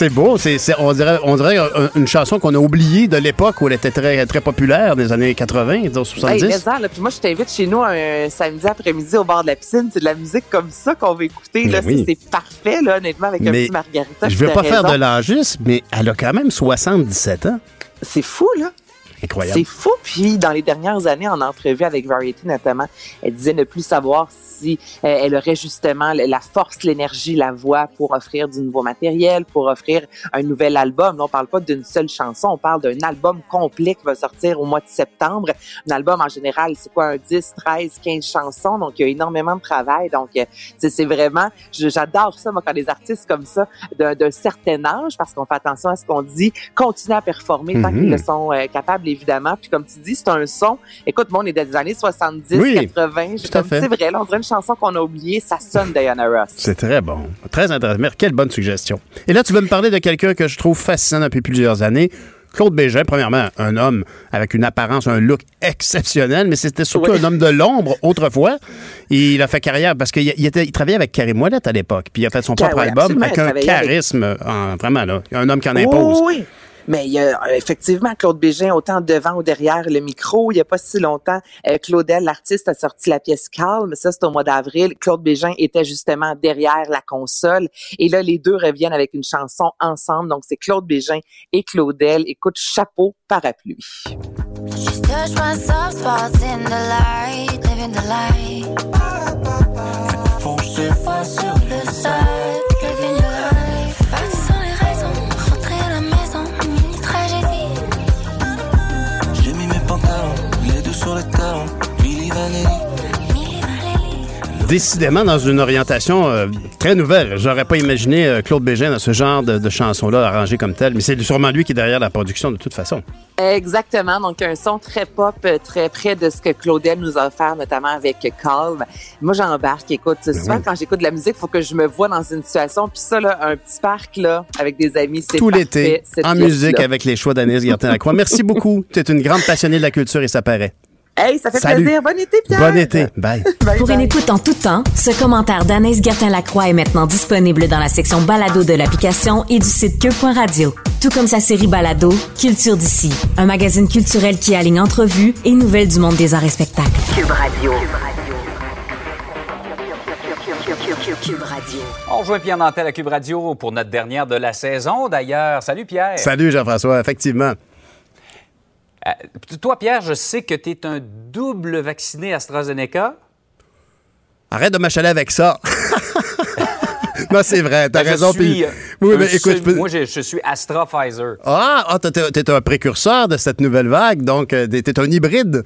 C'est beau. C'est, c'est- on dirait, on dirait un- une chanson qu'on a oubliée de l'époque où elle était très, très populaire, des années 80, disons 70. Hey, ça, là, puis moi, je t'invite chez nous un samedi après-midi au bord de la piscine. C'est de la musique comme ça qu'on va écouter. Là, Mais oui. C'est- C'est parfait, là, honnêtement, avec un petit margarita. je veux pas faire de l'âgisme, mais elle a quand même 77 ans. C'est fou, là. Incroyable. C'est fou. Puis, dans les dernières années, en entrevue avec Variety notamment, elle disait ne plus savoir si euh, elle aurait justement la force, l'énergie, la voix pour offrir du nouveau matériel, pour offrir un nouvel album. Là, on parle pas d'une seule chanson, on parle d'un album complet qui va sortir au mois de septembre. Un album, en général, c'est quoi, un 10, 13, 15 chansons. Donc, il y a énormément de travail. Donc, euh, c'est vraiment, j'adore ça, moi, quand les artistes comme ça, d'un certain âge, parce qu'on fait attention à ce qu'on dit, continuent à performer tant qu'ils le sont euh, capables, évidemment. Puis comme tu dis, c'est un son. Écoute, moi, on est des années 70, Oui, 80. J'ai tout à comme, fait. C'est vrai, là, on dirait une chanson qu'on a oubliée. Ça sonne Diana Ross. C'est très bon. Très intéressant. Quelle bonne suggestion. Et là, tu veux me parler de quelqu'un que je trouve fascinant depuis plusieurs années. Claude Bégin, premièrement, un homme avec une apparence, un look exceptionnel, mais c'était surtout Oui. un homme de l'ombre autrefois. Il a fait carrière parce qu'il il était, il travaillait avec Karim Ouellet à l'époque, puis il a fait son propre album avec un travaillait avec- charisme, en- vraiment là, un homme qui en impose. oui. Mais il y a euh, effectivement Claude Bégin, autant devant ou derrière le micro. Il n'y a pas si longtemps, euh, Claudel, l'artiste, a sorti la pièce Calme. Ça, c'est au mois d'avril. Claude Bégin était justement derrière la console. Et là, les deux reviennent avec une chanson ensemble. Donc, c'est Claude Bégin et Claudel. Écoute, chapeau, parapluie. Décidément dans une orientation euh, très nouvelle. J'aurais pas imaginé euh, Claude Bégin dans ce genre de, de chanson-là arrangée comme telle, mais c'est sûrement lui qui est derrière la production de toute façon. Exactement. Donc, un son très pop, euh, très près de ce que Claudel nous a offert, notamment avec Calm. Moi, j'embarque. Écoute, souvent, oui. quand j'écoute de la musique, il faut que je me vois dans une situation. Puis ça, là, un petit parc, là, avec des amis, c'est Tout l'été, en musique avec les choix d'Anaïs Gertin-Lacroix. Merci beaucoup. Tu es une grande passionnée de la culture et ça paraît. Hey, ça fait Salut. plaisir. Bon été, Pierre. Bon été. Bye. Pour une écoute en tout temps, ce commentaire d'Anaïs Gertin-Lacroix est maintenant disponible dans la section balado de l'application et du site cube.radio. Tout comme sa série balado, Culture d'ici, un magazine culturel qui aligne entrevues et nouvelles du monde des arts et spectacles. Cube Radio. Cube Radio. On rejoint Pierre Nantel à Cube Radio pour notre dernière de la saison. D'ailleurs, salut Pierre. Salut Jean-François, effectivement. Euh, toi, Pierre, je sais que tu es un double vacciné AstraZeneca. Arrête de m'achaler avec ça. non, c'est vrai, t'as Ben, raison. suis, puis- Oui, écoute, seul- je peux- moi, je, je suis Astra Pfizer. Ah, ah, t'es- un précurseur de cette nouvelle vague, donc euh, t'es un hybride.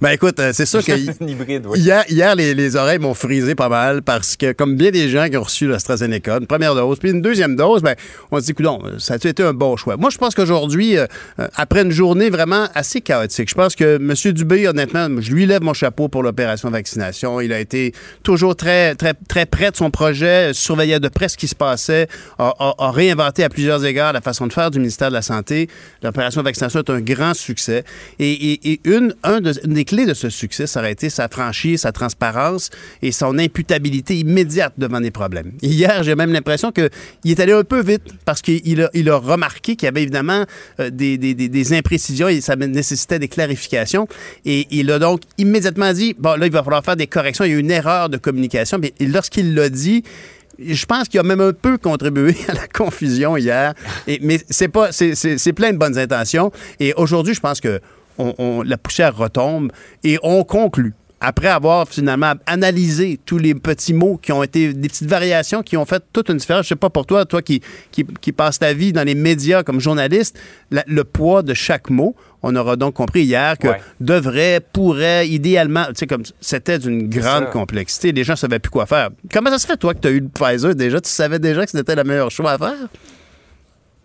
Ben écoute, euh, c'est sûr que Un hybride, oui. hier, hier les, les oreilles m'ont frisé pas mal parce que, comme bien des gens qui ont reçu l'AstraZeneca, une première dose, puis une deuxième dose, ben on se dit, coudonc, ça a été un bon choix? Moi, je pense qu'aujourd'hui, euh, euh, après une journée vraiment assez chaotique, je pense que M. Dubé, honnêtement, je lui lève mon chapeau pour l'opération vaccination. Il a été toujours très, très, très près de son projet, surveillait de près ce qui se passait, a, a- a réinventé à plusieurs égards la façon de faire du ministère de la Santé. L'opération vaccination est un grand succès. Et, une, une des clés de ce succès, ça aurait été sa franchise, sa transparence et son imputabilité immédiate devant des problèmes. Hier, j'ai même l'impression qu'il est allé un peu vite parce qu'il a, il a remarqué qu'il y avait évidemment euh, des, des- des- des imprécisions et ça nécessitait des clarifications. Et il a donc immédiatement dit, bon, là, il va falloir faire des corrections. Il y a eu une erreur de communication. Mais lorsqu'il l'a dit, je pense qu'il a même un peu contribué à la confusion hier. Mais c'est pas, c'est, plein de bonnes intentions. Et aujourd'hui, je pense que on- la poussière retombe et on conclut après avoir finalement analysé tous les petits mots qui ont été des petites variations qui ont fait toute une différence. Je sais pas pour toi, toi qui, qui, qui passes ta vie dans les médias comme journaliste, le poids de chaque mot. On aura donc compris hier que Ouais. devrait, pourrait, idéalement, tu sais, comme c'était d'une grande complexité. Les gens savaient plus quoi faire. Comment ça se fait, toi, que tu as eu le Pfizer déjà? Tu savais déjà que c'était le meilleur choix à faire?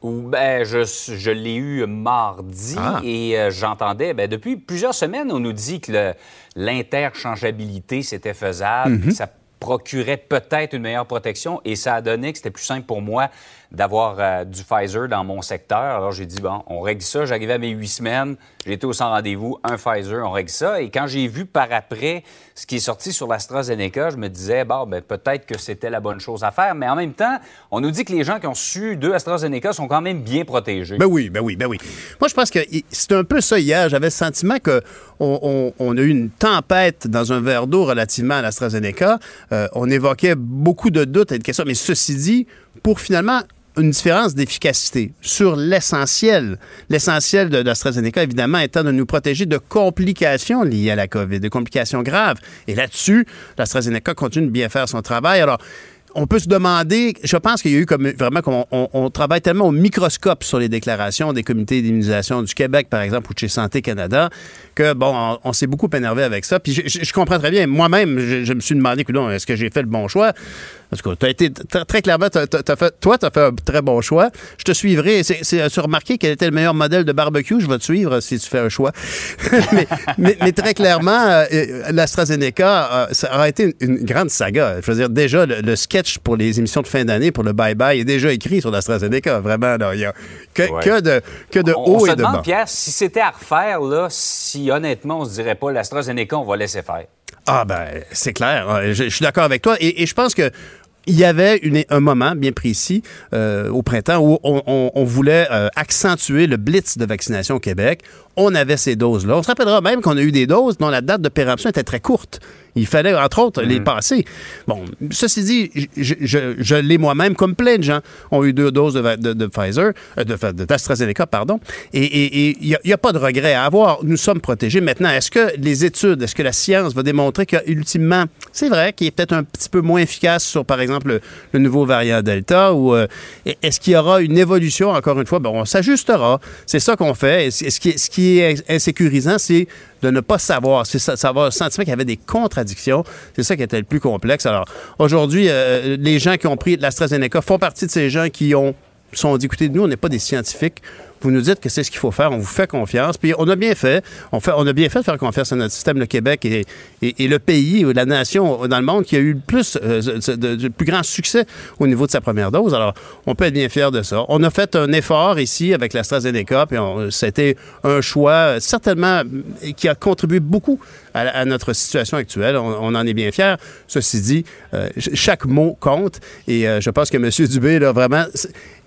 Ou, Ben, je, je l'ai eu mardi Ah. et euh, j'entendais, ben, depuis plusieurs semaines, on nous dit que l'interchangeabilité, c'était faisable, Mhm. puis ça procurait peut-être une meilleure protection et ça a donné que c'était plus simple pour moi d'avoir euh, du Pfizer dans mon secteur. Alors j'ai dit, bon, on règle ça. J'arrivais à mes huit semaines, j'étais au sans rendez-vous, un Pfizer, on règle ça. Et quand j'ai vu par après ce qui est sorti sur l'AstraZeneca, je me disais, bon, ben, peut-être que c'était la bonne chose à faire. Mais en même temps, on nous dit que les gens qui ont su deux AstraZeneca sont quand même bien protégés. Ben oui, ben oui, ben oui. Moi, je pense que c'est un peu ça hier. J'avais le sentiment que on, on- on a eu une tempête dans un verre d'eau relativement à l'AstraZeneca. Euh, on évoquait beaucoup de doutes et de questions, mais ceci dit, pour finalement une différence d'efficacité sur l'essentiel. L'essentiel de l'AstraZeneca, évidemment, étant de nous protéger de complications liées à la COVID, de complications graves. Et là-dessus, l'AstraZeneca continue de bien faire son travail. Alors, on peut se demander, je pense qu'il y a eu comme vraiment qu'on on, travaille tellement au microscope sur les déclarations des comités d'immunisation du Québec, par exemple, ou de chez Santé Canada, que bon, on, s'est beaucoup énervé avec ça. Puis je, comprends très bien. Moi-même, je, je me suis demandé, est-ce que j'ai fait le bon choix? Parce que tu as été très clairement, fait, toi, tu as fait un très bon choix. Je te suivrai. C'est, remarqué quel était le meilleur modèle de barbecue? Je vais te suivre si tu fais un choix. mais, mais- mais très clairement, euh, euh, l'AstraZeneca, euh, ça été une, une grande saga. Je veux dire, déjà, le, le sketch pour les émissions de fin d'année, pour le bye-bye, est déjà écrit sur l'AstraZeneca. Vraiment, il y a que, Ouais. que de, que de on, haut on se et de demande, bas. Pierre, si c'était à refaire, là, si honnêtement, on se dirait pas l'AstraZeneca, on va laisser faire. Ah ben, c'est clair. Euh, Je, suis d'accord avec toi. Et, je pense que il y avait un moment bien précis euh, au printemps où on voulait euh, accentuer le blitz de vaccination au Québec. On avait ces doses-là. On se rappellera même qu'on a eu des doses dont la date de péremption était très courte. Il fallait, entre autres, les passer. Bon, ceci dit, je, je- je l'ai moi-même, comme plein de gens ont eu deux doses de, va- de- de Pfizer, euh, de, d'AstraZeneca, pardon. Et il n'y a, pas de regret à avoir. Nous sommes protégés. Maintenant, est-ce que les études, est-ce que la science va démontrer qu'ultimement, c'est vrai qu'il est peut-être un petit peu moins efficace sur, par exemple, le, le nouveau variant Delta ou euh, est-ce qu'il y aura une évolution, encore une fois? Bon, on s'ajustera. C'est ça qu'on fait. Et qui ce qui insécurisant, c'est de ne pas savoir. C'est ça, le sentiment qu'il y avait des contradictions. C'est ça qui était le plus complexe. Alors, aujourd'hui, euh, les gens qui ont pris l'AstraZeneca font partie de ces gens qui ont sont dit, écoutez, nous, on n'est pas des scientifiques. Vous nous dites que c'est ce qu'il faut faire. On vous fait confiance. Puis on a bien fait. On, a bien fait de faire confiance à notre système. Le Québec et, et- le pays ou la nation dans le monde qui a eu le plus, euh, de, plus grand succès au niveau de sa première dose. Alors, on peut être bien fier de ça. On a fait un effort ici avec l'AstraZeneca. Puis c'était un choix euh, certainement euh, qui a contribué beaucoup à, notre situation actuelle. On, en est bien fiers. Ceci dit, ch- chaque mot compte. Et je pense que M. Dubé, là, vraiment,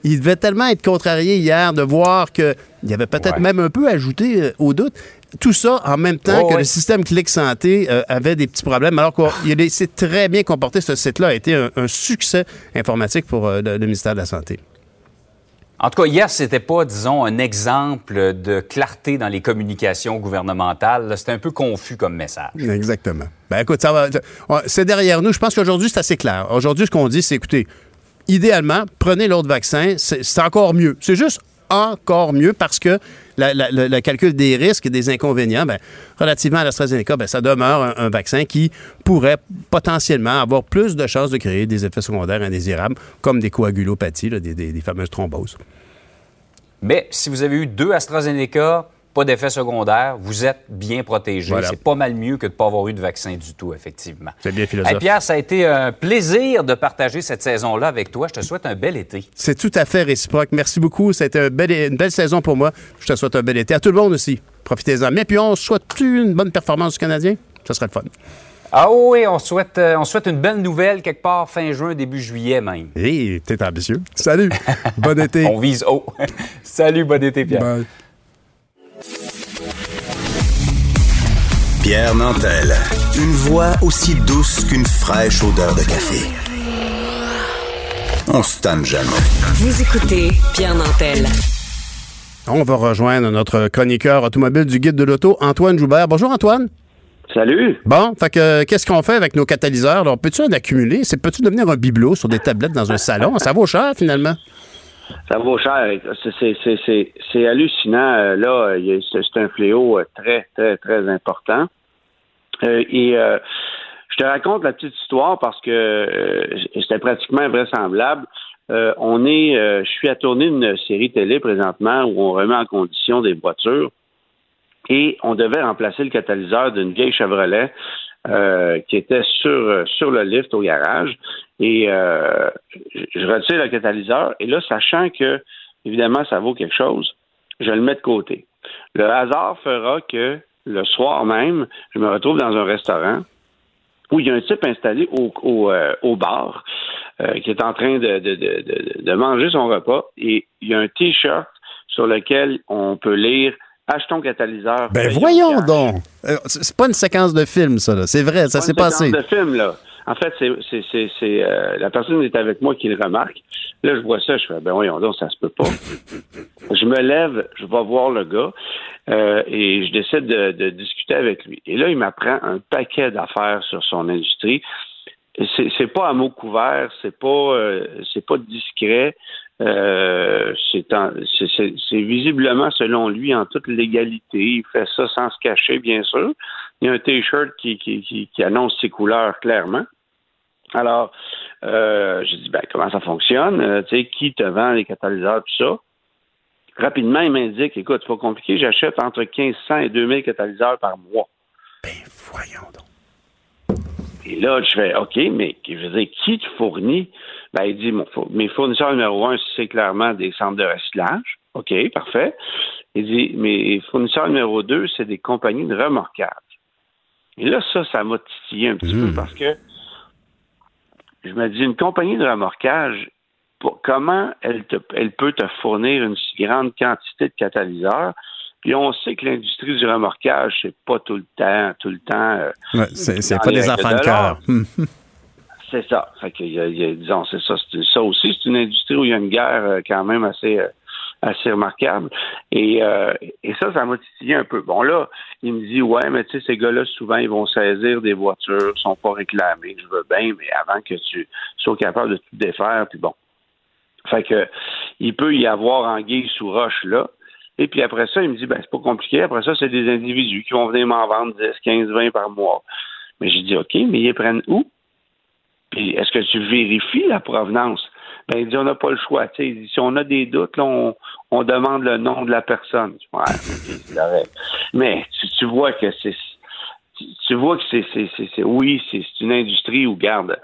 il devait tellement être contrarié hier de voir qu'il y avait peut-être Ouais. même un peu ajouté euh, au doute. Tout ça en même temps Oh, que ouais. le système Clic Santé euh, avait des petits problèmes, alors qu'il s'est très bien comporté. Ce site-là a été un, un succès informatique pour euh, le, le ministère de la Santé. En tout cas, hier, c'était pas, disons, un exemple de clarté dans les communications gouvernementales. C'était un peu confus comme message. Exactement. Ben écoute, ça va. C'est derrière nous. Je pense qu'aujourd'hui, c'est assez clair. Aujourd'hui, ce qu'on dit, c'est écoutez, idéalement, prenez l'autre vaccin. C'est encore mieux. C'est juste encore mieux parce que le, calcul des risques et des inconvénients, ben, relativement à l'AstraZeneca, ben, ça demeure un, vaccin qui pourrait potentiellement avoir plus de chances de créer des effets secondaires indésirables, comme des coagulopathies, des- des fameuses thromboses. Mais si vous avez eu deux AstraZeneca, pas d'effet secondaire, vous êtes bien protégé. Voilà. C'est pas mal mieux que de ne pas avoir eu de vaccin du tout, effectivement. C'est bien philosophe. Hey, Pierre, ça a été un plaisir de partager cette saison-là avec toi. Je te souhaite un bel été. C'est tout à fait réciproque. Merci beaucoup. C'était un bel- une belle saison pour moi. Je te souhaite un bel été. À tout le monde aussi. Profitez-en. Mais puis on souhaite une bonne performance du Canadien. Ça serait le fun. Ah oui, on souhaite, euh, on souhaite une belle nouvelle quelque part fin juin, début juillet même. Hé, t'es ambitieux. Salut. bon été. On vise haut. Salut, bon été, Pierre. Bye. Pierre Nantel. Une voix aussi douce qu'une fraîche odeur de café. On se tanne jamais. Vous écoutez Pierre Nantel. On va rejoindre notre chroniqueur automobile du guide de l'auto, Antoine Joubert. Bonjour Antoine. Salut. Bon, fait que qu'est-ce qu'on fait avec nos catalyseurs? là? On peut-tu en accumuler? C'est peut-tu devenir un bibelot sur des tablettes dans un salon? Ça vaut cher finalement. Ça vaut cher. C'est- c'est- c'est- C'est c'est hallucinant. Euh, Là, c'est un fléau euh, très, très, très important. Euh, et euh, je te raconte la petite histoire parce que euh, c'était pratiquement invraisemblable. Euh, on est, euh, je suis à tourner une série télé présentement où on remet en condition des voitures et on devait remplacer le catalyseur d'une vieille Chevrolet euh, qui était sur, sur le lift au garage. Et je retire le catalyseur et là, sachant que, évidemment, ça vaut quelque chose, je le mets de côté. Le hasard fera que le soir même, je me retrouve dans un restaurant où il y a un type installé au, au, euh, au bar euh, qui est en train de, de, de, de, de manger son repas et il y a un T-shirt sur lequel on peut lire Achetons catalyseur. Ben voyons donc. Euh, C'est c'est pas une séquence de film, ça. là. C'est vrai, ça s'est une séquence passé. de film, là. En fait, c'est, c'est, c'est, c'est, euh, la personne est avec moi qui le remarque. Là, je vois ça, je fais, ben voyons donc, ça se peut pas. je me lève, je vais voir le gars euh, et je décide de, de discuter avec lui. Et là, il m'apprend un paquet d'affaires sur son industrie. C'est, c'est pas à mots couverts, c'est pas, euh, c'est pas discret. Euh, c'est, en- c'est, c'est- c'est visiblement, selon lui, en toute légalité. Il fait ça sans se cacher, bien sûr. Il y a un T-shirt qui, qui, qui, qui annonce ses couleurs clairement. Alors, euh, j'ai dit, ben, comment ça fonctionne? Euh, tu sais, qui te vend les catalyseurs, tout ça? Rapidement, il m'indique, écoute, c'est pas compliqué, j'achète entre 1500 et 2000 catalyseurs par mois. Ben, voyons donc. Et là, je fais, OK, mais je veux dire, qui te fournit? Ben, il dit, mon mes fournisseurs numéro un, c'est clairement des centres de recyclage. OK, parfait. Il dit, mes fournisseurs numéro deux, c'est des compagnies de remorquage. Et là, ça, ça m'a titillé un petit peu parce que je me dis, une compagnie de remorquage, pour- comment elle, te- elle peut te fournir une si grande quantité de catalyseurs? Puis on sait que l'industrie du remorquage, c'est pas tout le temps, tout le temps. euh, Ouais, c'est pas des enfants de cœur. Hum. C'est ça. Fait que, disons, c'est ça. Ça aussi, c'est une industrie où il y a une guerre euh, quand même assez, euh, assez remarquable. Et, euh, et ça, ça m'a titillé un peu. Bon, là, il me dit, ouais, mais tu sais, ces gars-là, souvent, ils vont saisir des voitures, sont pas réclamés. Je veux bien, mais avant que tu sois capable de tout défaire, puis bon. Fait que, il peut y avoir anguille sous roche, là. Et puis après ça, il me dit, ben, c'est pas compliqué. Après ça, c'est des individus qui vont venir m'en vendre 10, 15, 20 par mois. Mais j'ai dit, OK, mais ils prennent où? Puis est-ce que tu vérifies la provenance? Ben, il dit, on n'a pas le choix. Si on a des doutes, là, on, on demande le nom de la personne. Ouais, ok, c'est correct. Mais tu, vois que c'est. Tu, vois que c'est. oui, c'est c'est une industrie où, garde,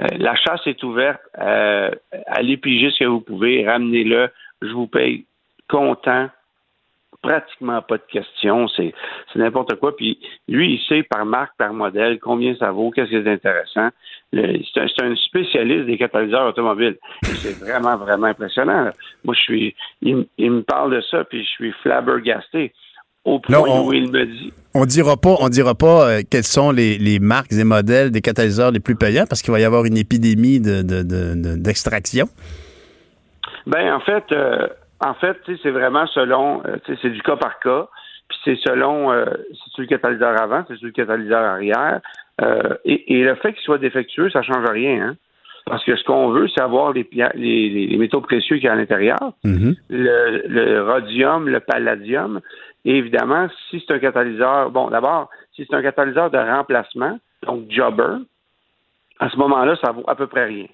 euh, la chasse est ouverte. Euh, allez piger ce que vous pouvez, ramenez-le. Je vous paye content. Pratiquement pas de questions. C'est c'est n'importe quoi. Puis lui, il sait par marque, par modèle, combien ça vaut, qu'est-ce qui est intéressant. C'est un, spécialiste des catalyseurs automobiles. Et C'est vraiment, vraiment impressionnant. là. Moi, je suis. Il, me parle de ça, puis je suis flabbergasté. Au point Non, on- où il me dit. On dira pas, on dira pas euh, quels sont les, les marques et modèles des catalyseurs les plus payants parce qu'il va y avoir une épidémie de- de- de- de- d'extraction. Ben, en fait, euh, en fait, tu sais, c'est vraiment selon, euh, tu sais, c'est du cas par cas. Puis c'est selon, euh, c'est sur le catalyseur avant, c'est sur le catalyseur arrière. Euh, et, et le fait qu'il soit défectueux, ça change rien, hein. Parce que ce qu'on veut, c'est avoir les, les, métaux précieux qu'il y a à l'intérieur, le, le rhodium, le palladium. Et évidemment, si c'est un catalyseur, bon, d'abord, si c'est un catalyseur de remplacement, donc jobber, à ce moment-là, ça vaut à peu près rien.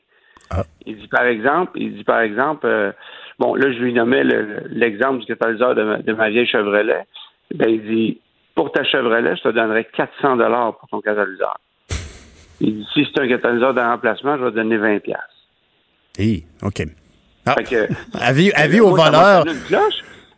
Il dit par exemple, il dit par exemple, euh, bon, là, je lui nommais le- l'exemple du catalyseur de ma, de ma vieille Chevrolet. Ben, il dit, pour ta Chevrolet, je te donnerais 400 dollars pour ton catalyseur. Il dit, si c'est un catalyseur de remplacement, je vais te donner 20 pièces. Hey, OK. Fait que, Avis, avis moi, aux ça m'a voleurs. sonné une cloche.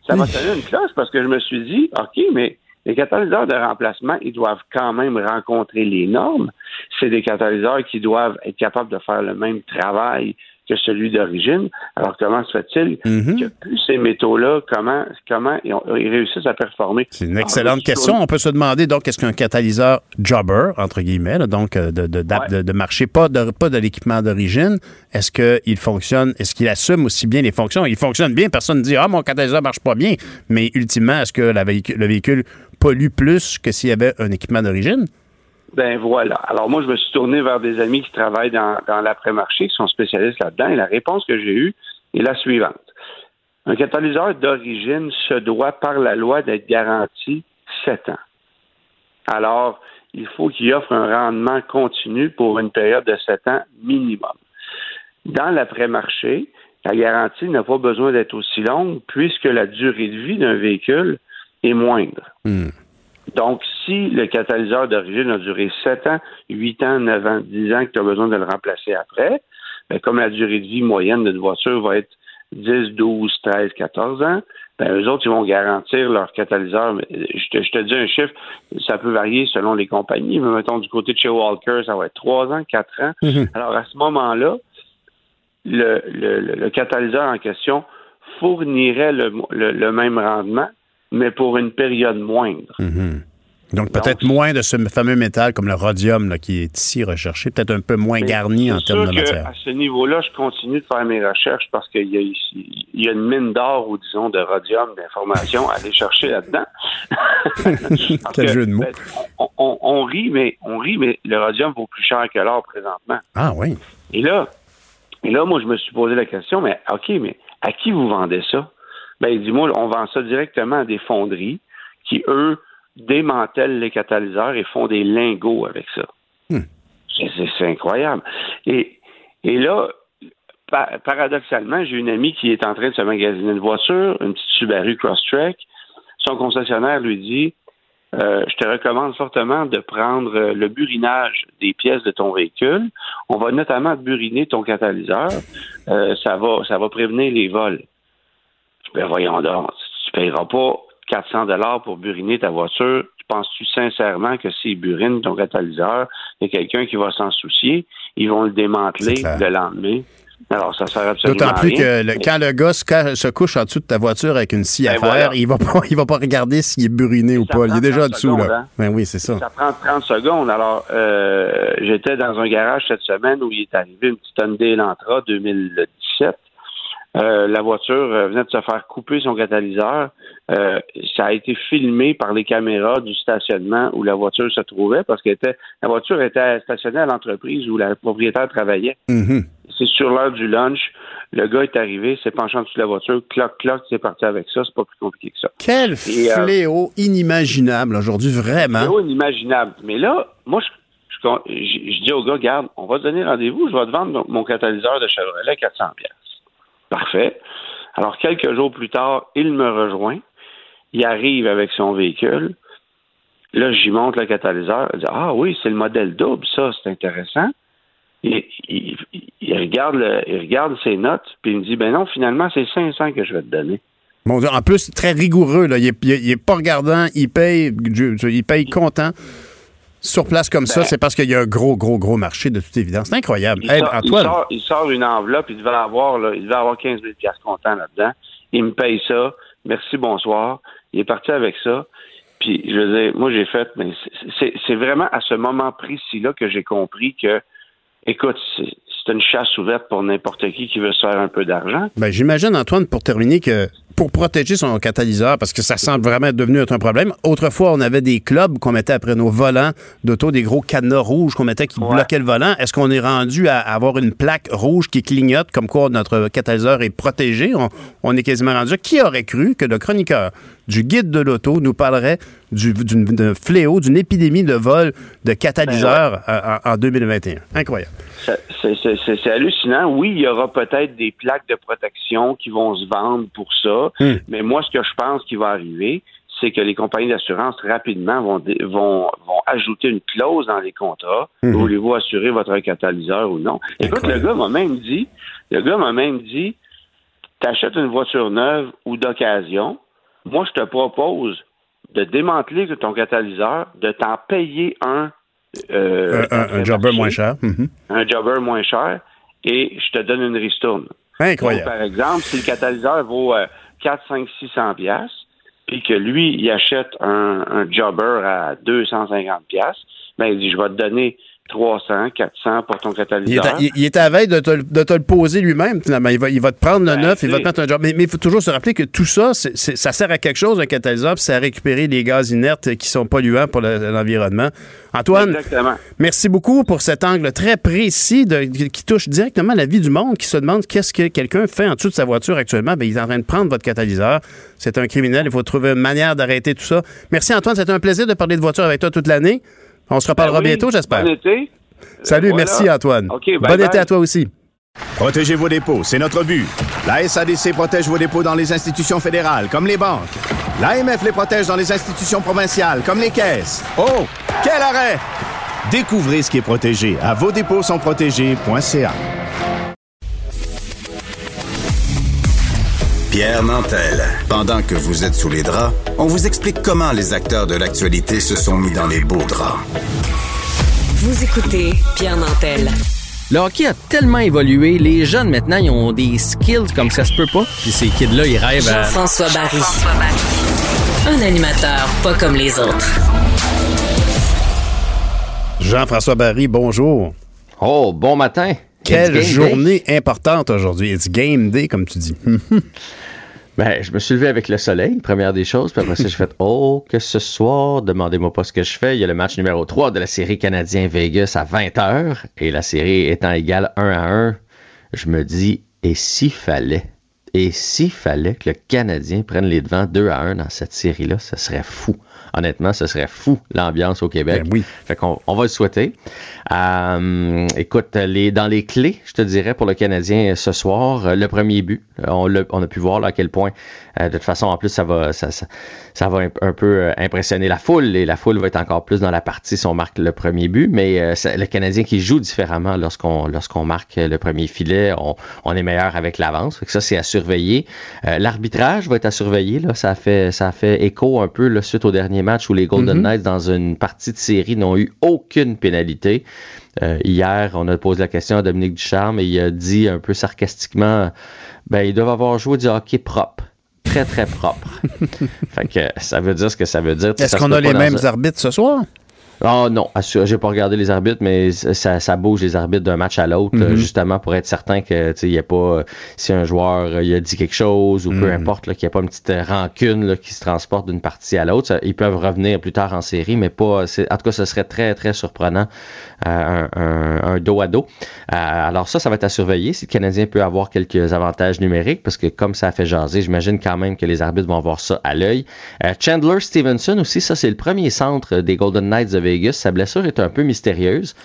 Ça m'a sonné une cloche parce que je me suis dit, OK, mais les catalyseurs de remplacement, ils doivent quand même rencontrer les normes. C'est des catalyseurs qui doivent être capables de faire le même travail que celui d'origine. Alors, comment se fait-il Mm-hmm. que plus ces métaux-là, comment, comment ils, ont- ils réussissent à performer? C'est une excellente question. On peut se demander donc est-ce qu'un catalyseur jobber entre guillemets, là, donc euh, de, de, d'ap- de- de marché, pas de pas de l'équipement d'origine, est-ce qu'il fonctionne, est-ce qu'il assume aussi bien les fonctions? Il fonctionne bien, personne ne dit ah mon catalyseur marche pas bien, mais ultimement est-ce que la le véhicule pollue plus que s'il y avait un équipement d'origine? Ben voilà. Alors moi, je me suis tourné vers des amis qui travaillent dans, l'après-marché, qui sont spécialistes là-dedans, et la réponse que j'ai eue est la suivante. Un catalyseur d'origine se doit par la loi d'être garanti 7 ans. Alors, il faut qu'il offre un rendement continu pour une période de 7 ans minimum. Dans l'après-marché, la garantie n'a pas besoin d'être aussi longue puisque la durée de vie d'un véhicule est moindre. Donc, si le catalyseur d'origine a duré 7 ans, 8 ans, 9 ans, 10 ans, que tu as besoin de le remplacer après, ben, comme la durée de vie moyenne d'une voiture va être 10, 12, 13, 14 ans, ben, eux autres, ils vont garantir leur catalyseur. Je te, je te dis un chiffre, ça peut varier selon les compagnies, mais mettons du côté de chez Walker, ça va être 3 ans, 4 ans. Alors, à ce moment-là, le, le, catalyseur en question fournirait le même rendement, mais pour une période moindre. Mhm. Donc, peut-être moins de ce fameux métal comme le rhodium là, qui est ici recherché, peut-être un peu moins garni en termes de que matière. À ce niveau-là, je continue de faire mes recherches parce qu'il y a ici, il y a une mine d'or ou disons de rhodium d'informations à aller chercher là-dedans. Quel que, jeu de mots. ben, on, on- on rit, mais on rit, mais le rhodium vaut plus cher que l'or présentement. Ah oui. Et là, et là, moi, je me suis posé la question, mais OK, mais à qui vous vendez ça? Ben, dis-moi, on vend ça directement à des fonderies qui, eux, démantèlent les catalyseurs et font des lingots avec ça. Hmm. C'est- incroyable. Et, et là, pa- paradoxalement, j'ai une amie qui est en train de se magasiner une voiture, une petite Subaru Crosstrek. Son concessionnaire lui dit euh, Je te recommande fortement de prendre euh, le burinage des pièces de ton véhicule. On va notamment buriner ton catalyseur. Euh, ça, va, ça va prévenir les vols. Ben voyons donc, tu ne payeras pas 400 dollars pour buriner ta voiture. Penses-tu sincèrement que s'ils burinent ton catalyseur, il y a quelqu'un qui va s'en soucier? Ils vont le démanteler le lendemain. Alors, ça sert absolument D'autant plus que le- quand le gars se, couche en dessous de ta voiture avec une scie à Ben faire, voilà. il va pas, il va pas regarder s'il est buriné ou pas. Il est déjà 30 dessous, là. secondes, hein. Ben oui, c'est ça. Ça prend 30 secondes. Alors, euh, j'étais dans un garage cette semaine où il est arrivé une petite Hyundai Elantra 2017. Euh, la voiture euh, venait de se faire couper son catalyseur. Euh, ça a été filmé par les caméras du stationnement où la voiture se trouvait parce que la voiture était stationnée à l'entreprise où la propriétaire travaillait. Mhm. C'est sur l'heure du lunch. Le gars est arrivé, s'est penché en dessous de la voiture, cloc, cloc, c'est parti avec ça. C'est pas plus compliqué que ça. Quel Et, euh, fléau inimaginable aujourd'hui, vraiment. C'est inimaginable. Mais là, moi, je, je, je- je dis au gars, garde, on va te donner rendez-vous, je vais te vendre mon, mon catalyseur de Chevrolet à 400 pièces. Parfait. Alors, quelques jours plus tard, il me rejoint. Il arrive avec son véhicule. Là, j'y montre le catalyseur. Il dit, ah oui, c'est le modèle double, ça, c'est intéressant. Il, regarde il regarde ses notes, puis il me dit, ben non, finalement, c'est 500 que je vais te donner. Mon Dieu, en plus, très rigoureux. Là. Il, est, il est- il est pas regardant, il paye, il paye content. Sur place comme ça, Ben- c'est parce qu'il y a un gros, gros, gros marché, de toute évidence. C'est incroyable. Il, Hey, sort, il, Antoine, sort, il sort une enveloppe, il devait avoir, là, il devait avoir 15 000 piastres comptant là-dedans. Il me paye ça. Merci, bonsoir. Il est parti avec ça. Puis, je veux dire, moi, j'ai fait, mais c'est vraiment à ce moment précis-là que j'ai compris que, écoute, c'est une chasse ouverte pour n'importe qui qui veut se faire un peu d'argent. ben, j'imagine, Antoine, pour terminer, que pour protéger son catalyseur, parce que ça semble vraiment être devenu un problème, autrefois, on avait des clubs qu'on mettait après nos volants d'auto, des gros cadenas rouges qu'on mettait qui bloquaient le volant. Est-ce qu'on est rendu à avoir une plaque rouge qui clignote comme quoi notre catalyseur est protégé? On, on est quasiment rendu. Qui aurait cru que le chroniqueur du guide de l'auto nous parlerait du, d'un fléau, d'une épidémie de vol de catalyseurs euh, en, en 2021? Incroyable. C'est c'est- c'est- c'est hallucinant. Oui, il y aura peut-être des plaques de protection qui vont se vendre pour ça, Hmm. mais moi, ce que je pense qui va arriver, c'est que les compagnies d'assurance rapidement vont, dé- vont, vont ajouter une clause dans les contrats. Mhm. Voulez-vous assurer votre catalyseur ou non? Écoute, le gars m'a même dit, le gars m'a même dit, t'achètes une voiture neuve ou d'occasion, moi, je te propose de démanteler ton catalyseur, de t'en payer un. euh, un, un- un jobber moins cher. Mhm. un jobber moins cher et je te donne une ristourne. Incroyable. Donc, par exemple, si le catalyseur vaut euh, 4, 5, 600 pièces puis que lui, il achète un, un jobber à 250 pièces ben il dit, je vais te donner 300, 400 pour ton Il est, catalyseur. à, il- est à veille de te, le- de te le poser lui-même, finalement. Il va, il va te prendre le Ben, neuf, il va te mettre un job. Mais il faut toujours se rappeler que tout ça, ça sert à quelque chose, un catalyseur, puis c'est à récupérer les gaz inertes qui sont polluants pour le- l'environnement. Antoine, Exactement. merci beaucoup pour cet angle très précis de- qui touche directement la vie du monde, qui se demande qu'est-ce que quelqu'un fait en dessous de sa voiture actuellement. Ben, il est en train de prendre votre catalyseur. C'est un criminel. Il faut trouver une manière d'arrêter tout ça. Merci, Antoine. C'était un plaisir de parler de voiture avec toi toute l'année. On se reparlera Ben oui, bientôt, j'espère. Bon été. Salut, voilà. merci, Antoine. Bye bon bye. été à toi aussi. Protégez vos dépôts, c'est notre but. La SADC protège vos dépôts dans les institutions fédérales, comme les banques. L'AMF les protège dans les institutions provinciales, comme les caisses. Oh, quel arrêt! Découvrez ce qui est protégé à vos dépôts sont protégés.ca. Pierre Nantel. Pendant que vous êtes sous les draps, on vous explique comment les acteurs de l'actualité se sont mis dans les beaux draps. Vous écoutez Pierre Nantel. Le hockey a tellement évolué, les jeunes maintenant, ils ont des skills comme ça se peut pas. Puis ces kids-là, ils rêvent à... Jean-François Barry. Un animateur pas comme les autres. Jean-François Barry, bonjour. Oh, bon matin. Quelle journée importante aujourd'hui. It's game day, comme tu dis. Ben, je me suis levé avec le soleil, première des choses. Puis après ça, j'ai fait Oh, que ce soir, demandez-moi pas ce que je fais. Il y a le match numéro 3 de la série canadien-Vegas à 20h. Et la série étant égale 1 à 1, je me dis Et s'il fallait, et s'il fallait que le Canadien prenne les devants 2 à 1 dans cette série-là, ce serait fou. Honnêtement, ce serait fou l'ambiance au Québec. Ben oui. Fait qu'on on va le souhaiter. Euh, écoute, les, dans les clés, je te dirais, pour le Canadien ce soir, euh, le premier but, on, l'a- on a pu voir là, à quel point, de toute façon, en plus, ça va, ça, ça, ça va un, un peu euh, impressionner la foule et la foule va être encore plus dans la partie si on marque le premier but. Mais euh, c'est le Canadien qui joue différemment lorsqu'on lorsqu'on marque le premier filet, on, on est meilleur avec l'avance. Ça, c'est à surveiller. Euh, L'arbitrage va être à surveiller. Là. Ça, a fait, ça a fait écho un peu là, suite au dernier match où les Golden Mhm. Knights, dans une partie de série, n'ont eu aucune pénalité. Euh, hier, on a posé la question à Dominique Ducharme et il a dit un peu sarcastiquement ben, ils doivent avoir joué du hockey propre. Très, très propre. fait que ça veut dire ce que ça veut dire. Est-ce qu'on a les mêmes un- arbitres ce soir? Ah non, assur- j'ai pas regardé les arbitres, mais ça, ça bouge les arbitres d'un match à l'autre, Mhm. euh, justement pour être certain que tu sais, il y a pas euh, si un joueur euh, il a dit quelque chose ou peu Mhm. importe là, qu'il n'y a pas une petite rancune là, qui se transporte d'une partie à l'autre. Ils peuvent revenir plus tard en série, mais pas. En tout cas, ce serait très très surprenant euh, un, un- un dos à dos. Euh, alors ça, ça va être à surveiller. Si le Canadien peut avoir quelques avantages numériques, parce que comme ça a fait jaser, j'imagine quand même que les arbitres vont avoir ça à l'œil. Euh, Chandler Stevenson aussi, ça c'est le premier centre des Golden Knights de Vegas. Sa blessure est un peu mystérieuse,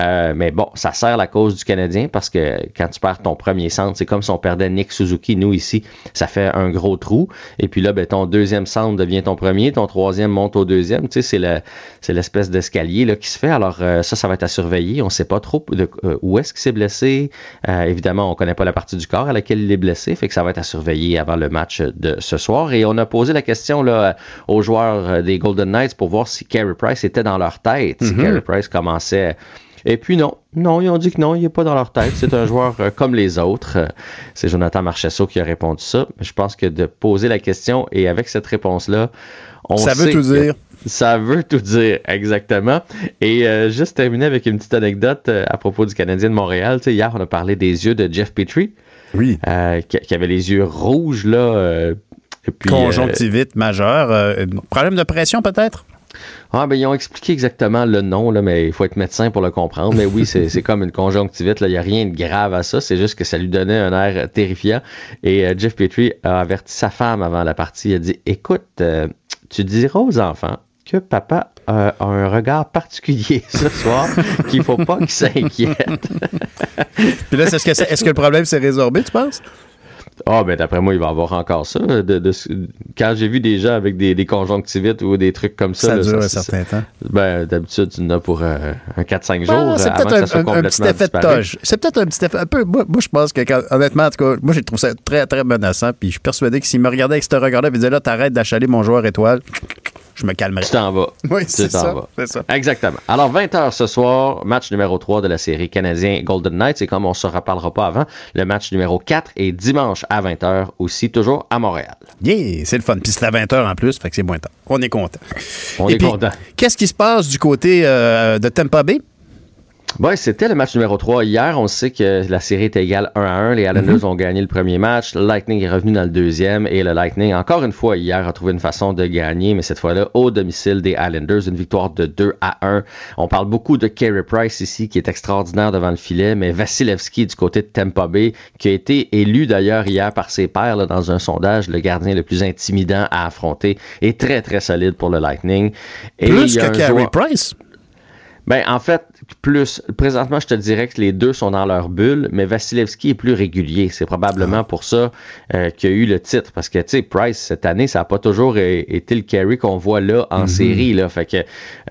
Euh, mais bon, ça sert la cause du Canadien parce que quand tu perds ton premier centre, c'est comme si on perdait Nick Suzuki. Nous ici, ça fait un gros trou. Et puis là, ben, ton deuxième centre devient ton premier, ton troisième monte au deuxième. Tu sais, c'est le, c'est l'espèce d'escalier là qui se fait. Alors euh, ça, ça va être à surveiller. On sait pas trop de, euh, où est-ce qu'il s'est blessé. Évidemment, on connaît pas la partie du corps à laquelle il est blessé, fait que ça va être à surveiller avant le match de ce soir. Et on a posé la question là aux joueurs des Golden Knights pour voir si Carey Price était dans leur tête, si Mhm. Carey Price commençait. Et puis non, non, ils ont dit que non, il n'est pas dans leur tête. C'est un joueur euh, comme les autres. C'est Jonathan Marchesso qui a répondu ça. Je pense que de poser la question et avec cette réponse-là, on Ça veut tout dire. ça veut tout dire, exactement. Et euh, juste terminer avec une petite anecdote euh, à propos du Canadien de Montréal. Tu sais, hier, on a parlé des yeux de Jeff Petrie. Oui. qui, qui avait les yeux rouges, là. euh, puis, Conjonctivite majeure. problème de pression, peut-être? Ah, ben, ils ont expliqué exactement le nom, là, mais il faut être médecin pour le comprendre. Mais oui, c'est comme une conjonctivite. Il n'y a rien de grave à ça. C'est juste que ça lui donnait un air terrifiant. Et euh, Jeff Petrie a averti sa femme avant la partie. Il a dit Écoute, euh, tu diras aux enfants que papa a un regard particulier ce soir, qu'il faut pas qu'ils s'inquiètent. Puis là, est-ce que, que le problème s'est résorbé, tu penses? Ah, ben d'après moi, il va avoir encore ça. De, de- quand j'ai vu des gens avec des, des conjonctivites ou des trucs comme ça. Ça là, dure un certain temps. Ben, d'habitude, tu en as pour euh, un 4-5 jours Ah, euh, c'est peut-être un, un- petit effet de toge. C'est peut-être un petit effet. Un peu, moi, moi, je pense que, quand- honnêtement, en tout cas, moi, j'ai trouvé ça très, très menaçant. Puis je suis persuadé que s'il me regardait avec ce regard-là, il disait là, t'arrêtes d'achaler mon joueur étoile, je me calmerais. Tu t'en vas. Oui, c'est ça, ça. Exactement. Alors, 20h ce soir, match numéro 3 de la série canadien Golden Knights. Et comme on ne se reparlera pas avant, le match numéro 4 est dimanche à 20h aussi, toujours à Montréal. Yeah, c'est le fun. Puis c'est à 20h en plus, fait que c'est moins tard. On est content. On Et est puis, content. Qu'est-ce qui se passe du côté euh, de Tampa Bay? Ouais, c'était le match numéro 3 hier. On sait que la série est égale 1 à 1. Les Islanders Mhm. ont gagné le premier match. Le Lightning est revenu dans le deuxième. Et le Lightning, encore une fois, hier, a trouvé une façon de gagner, mais cette fois-là, au domicile des Islanders. Une victoire de 2 à 1. On parle beaucoup de Carey Price ici, qui est extraordinaire devant le filet, mais Vasilevski du côté de Tampa Bay, qui a été élu d'ailleurs hier par ses pairs là, dans un sondage, le gardien le plus intimidant à affronter, est très, très solide pour le Lightning. Et il Plus y a que Carey joueur- Price. ben, en fait, plus. Présentement, je te dirais que les deux sont dans leur bulle, mais Vasilevski est plus régulier. C'est probablement pour ça euh, qu'il y a eu le titre. Parce que, tu sais, Price, cette année, ça n'a pas toujours été le carry qu'on voit là en Mhm. série. Là. Fait que,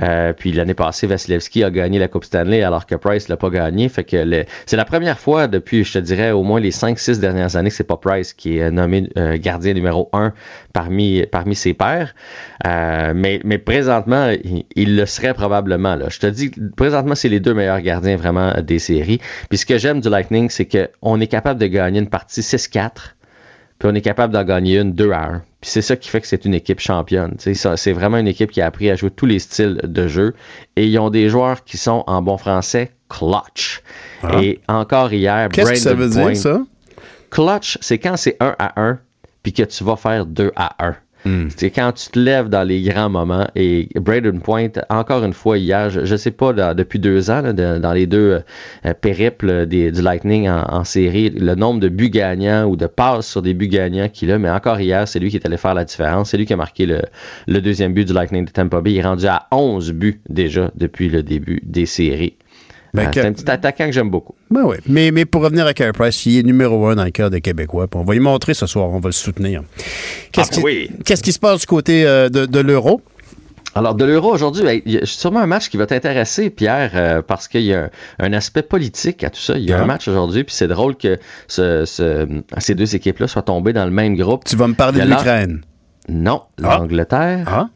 euh, puis l'année passée, Vasilevski a gagné la Coupe Stanley alors que Price l'a pas gagné. Fait que c'est la première fois depuis, je te dirais, au moins les 5-6 dernières années que c'est pas Price qui est nommé euh, gardien numéro 1 parmi, parmi ses pairs. Euh, mais, mais présentement, il, il le serait probablement. Là. Je te dis, présentement, c'est les deux meilleurs gardiens vraiment des séries. Puis ce que j'aime du Lightning, c'est qu'on est capable de gagner une partie 6-4, puis on est capable d'en gagner une 2 à 1. Puis c'est ça qui fait que c'est une équipe championne. C'est vraiment une équipe qui a appris à jouer tous les styles de jeu. Et ils ont des joueurs qui sont, en bon français, clutch. Ah. Et encore hier, Qu'est-ce que ça veut dire, ça? Clutch, c'est quand c'est 1 à 1, puis que tu vas faire 2 à 1. Hmm. C'est quand tu te lèves dans les grands moments. Et Braden Point, encore une fois, hier, je ne sais pas, depuis deux ans, dans les deux euh, périples du Lightning en, série, le nombre de buts gagnants ou de passes sur des buts gagnants qu'il a, mais encore hier, c'est lui qui est allé faire la différence. C'est lui qui a marqué le, le deuxième but du Lightning de Tampa Bay. Il est rendu à 11 buts déjà depuis le début des séries. Ben, que- c'est un petit attaquant que j'aime beaucoup. Ben oui. Mais, mais pour revenir à Carey Price, il est numéro un dans le cœur des Québécois. on va lui montrer ce soir, on va le soutenir. Qu'est-ce Ah, qui, oui. qu'est-ce qui se passe du côté euh, de, de l'euro? Alors, de l'euro aujourd'hui, ben, il y a sûrement un match qui va t'intéresser, Pierre, euh, parce qu'il y a un, un aspect politique à tout ça. Il y a Ah. un match aujourd'hui, puis c'est drôle que ce- ce- ces deux équipes-là soient tombées dans le même groupe. Tu vas me parler de l'Ukraine. Non, Ah. l'Angleterre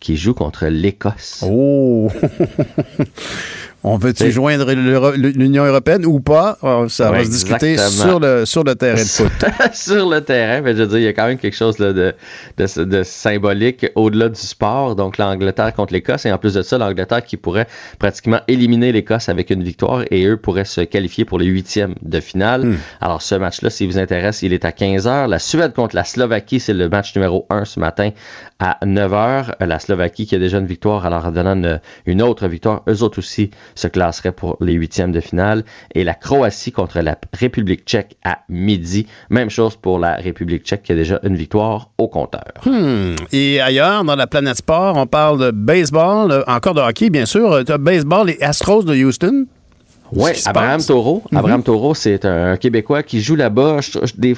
qui joue contre l'Écosse. Oh! On veut-tu joindre l'Union européenne ou pas? Ah, Ça va se discuter exactement. sur le, sur le terrain de foot. sur le terrain, mais je veux dire, il y a quand même quelque chose là, de, de, de symbolique au-delà du sport. Donc, l'Angleterre contre l'Écosse, et en plus de ça, l'Angleterre qui pourrait pratiquement éliminer l'Écosse avec une victoire, et eux pourraient se qualifier pour les huitièmes de finale. Alors, ce match-là, s'il vous intéresse, il est à 15h. La Suède contre la Slovaquie, c'est le match numéro 1 ce matin à 9h. La Slovaquie qui a déjà une victoire, alors en donnant une, une autre victoire, eux autres aussi se classeraient pour les huitièmes de finale. Et la Croatie contre la République tchèque à midi. Même chose pour la République tchèque qui a déjà une victoire au compteur. Hmm. Et ailleurs, dans la planète sport, on parle de baseball, euh, encore de hockey, bien sûr. Tu as baseball, les Astros de Houston. Oui, Abraham? Taureau. Mhm. Abraham Taureau, c'est un Québécois qui joue là-bas. Des-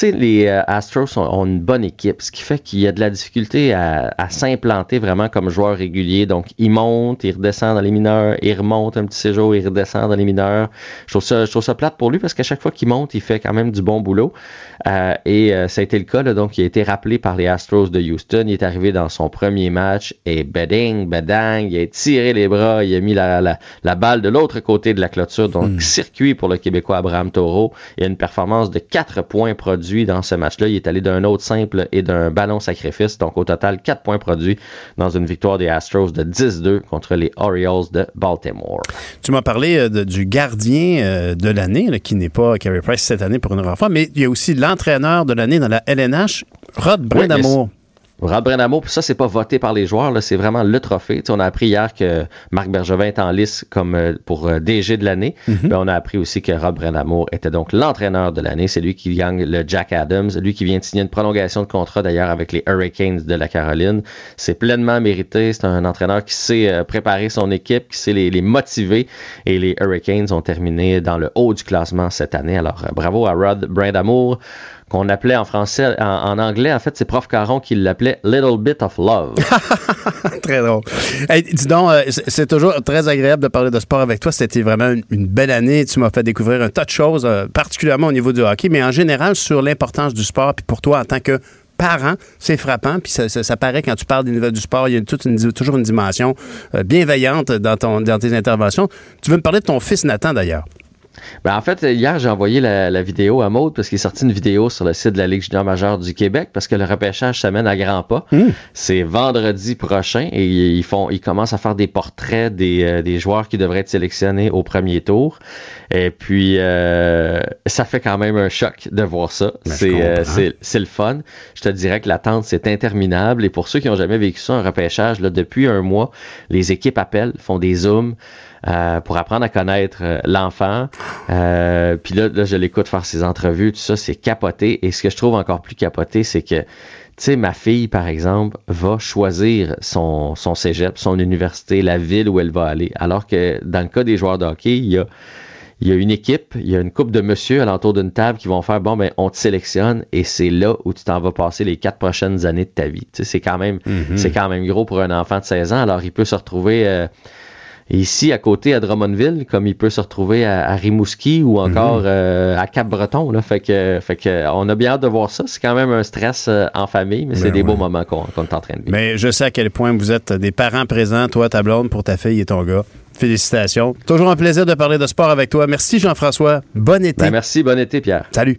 sais, les euh, Astros ont, une bonne équipe, ce qui fait qu'il y a de la difficulté à, à s'implanter vraiment comme joueur régulier. Donc, il monte, il redescend dans les mineurs, il remonte un petit séjour, il redescend dans les mineurs. Je trouve ça, je trouve ça plate pour lui parce qu'à chaque fois qu'il monte, il fait quand même du bon boulot. Euh, et euh, ça a été le cas, là, donc il a été rappelé par les Astros de Houston. Il est arrivé dans son premier match et beding, bedang, il a tiré les bras, il a mis la, la, la balle de l'autre côté de la clôture. Donc, circuit pour le Québécois Abraham Taureau. Il a une performance de 4 points produits dans ce match-là. Il est allé d'un autre simple et d'un ballon sacrifice. Donc, au total, 4 points produits dans une victoire des Astros de 10-2 contre les Orioles de Baltimore. Tu m'as parlé euh, de- du gardien euh, de l'année, qui n'est pas Carey Price cette année pour une rare fois, mais il y a aussi l'entraîneur de l'année dans la LNH, Rod Brindamour. Rod Brenamo, ça, c'est pas voté par les joueurs, là, c'est vraiment le trophée. Tu sais, on a appris hier que Marc Bergevin est en lice comme euh, pour euh, DG de l'année. Mais on a appris aussi que Rod Brenamo était donc l'entraîneur de l'année. C'est lui qui gagne le Jack Adams, lui qui vient de signer une prolongation de contrat d'ailleurs avec les Hurricanes de la Caroline. C'est pleinement mérité. C'est un entraîneur qui sait euh, préparer son équipe, qui sait les, les motiver. Et les Hurricanes ont terminé dans le haut du classement cette année. Alors, bravo à Rod Brendamour qu'on appelait en français, en, anglais, en fait, c'est Prof Caron qui l'appelait Little Bit of Love. Très drôle. Hey, dis donc, euh, c'est toujours très agréable de parler de sport avec toi. C'était vraiment une, belle année. Tu m'as fait découvrir un tas de choses, euh, particulièrement au niveau du hockey, mais en général sur l'importance du sport. Puis pour toi, en tant que parent, c'est frappant. Puis ça, paraît quand tu parles des nouvelles du sport, il y a toujours une dimension euh, bienveillante dans, ton, dans tes interventions. Tu veux me parler de ton fils Nathan, d'ailleurs? Ben, en fait, hier, j'ai envoyé la, la vidéo à Maude parce qu'il est sorti une vidéo sur le site de la Ligue junior majeure du Québec parce que le repêchage s'amène à grands pas. C'est vendredi prochain et ils font, ils commencent à faire des portraits des, euh, des joueurs qui devraient être sélectionnés au premier tour. Et puis, euh, ça fait quand même un choc de voir ça. Ben, C'est euh, comprends. c'est- c'est le fun. Je te dirais que l'attente, c'est interminable. Et pour ceux qui n'ont jamais vécu ça, un repêchage, là, depuis un mois, les équipes appellent, font des zooms euh, pour apprendre à connaître euh, l'enfant. Euh, puis là, là, je l'écoute faire ses entrevues, tout ça, c'est capoté. Et ce que je trouve encore plus capoté, c'est que, tu sais, ma fille, par exemple, va choisir son, son cégep, son université, la ville où elle va aller. Alors que dans le cas des joueurs de hockey, il y a il y a une équipe, il y a une couple de monsieur alentour d'une table qui vont faire bon ben on te sélectionne et c'est là où tu t'en vas passer les quatre prochaines années de ta vie. Tu sais, c'est quand même c'est quand même gros pour un enfant de 16 ans. Alors il peut se retrouver euh, ici à côté à Drummondville, comme il peut se retrouver à, à Rimouski ou encore euh, à Cap-Breton. Là. Fait que fait que on a bien hâte de voir ça. C'est quand même un stress euh, en famille, mais c'est Ben des beaux moments qu'on qu'on est en train de vivre. Mais je sais à quel point vous êtes des parents présents, toi, ta blonde, pour ta fille et ton gars. Félicitations. Toujours un plaisir de parler de sport avec toi. Merci Jean-François. Bon été. Ben, merci, bon été Pierre. Salut.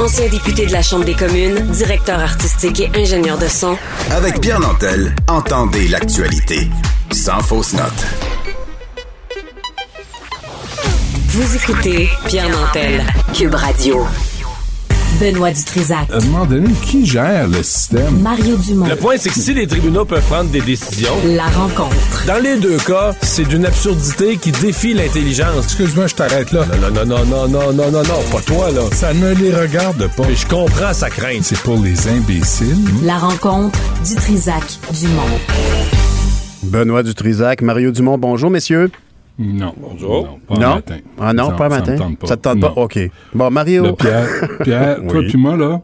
Ancien député de la Chambre des communes, directeur artistique et ingénieur de son, Avec Pierre Nantel, entendez l'actualité. Sans fausse note. vous écoutez Pierre Nantel, Cube Radio. Benoît Dutrisac. À un moment donné, qui gère le système? Mario Dumont. Le point, c'est que si les tribunaux peuvent prendre des décisions. La rencontre. Dans les deux cas, c'est d'une absurdité qui défie l'intelligence. Excuse-moi, je t'arrête là. Non, non, non, non, non, non, non, non, pas toi, là. Ça ne les regarde pas. Mais je comprends sa crainte. C'est pour les imbéciles. La rencontre Dutrisac Dumont. Benoît Dutrisac, Mario Dumont, bonjour messieurs. Non. Bonjour. Non, pas non? un matin. Ah non, Ça- pas un ça me matin. tente pas. Ça te tente Non. pas? OK. Bon, Mario. Là, Pierre, Pierre toi puis moi, là,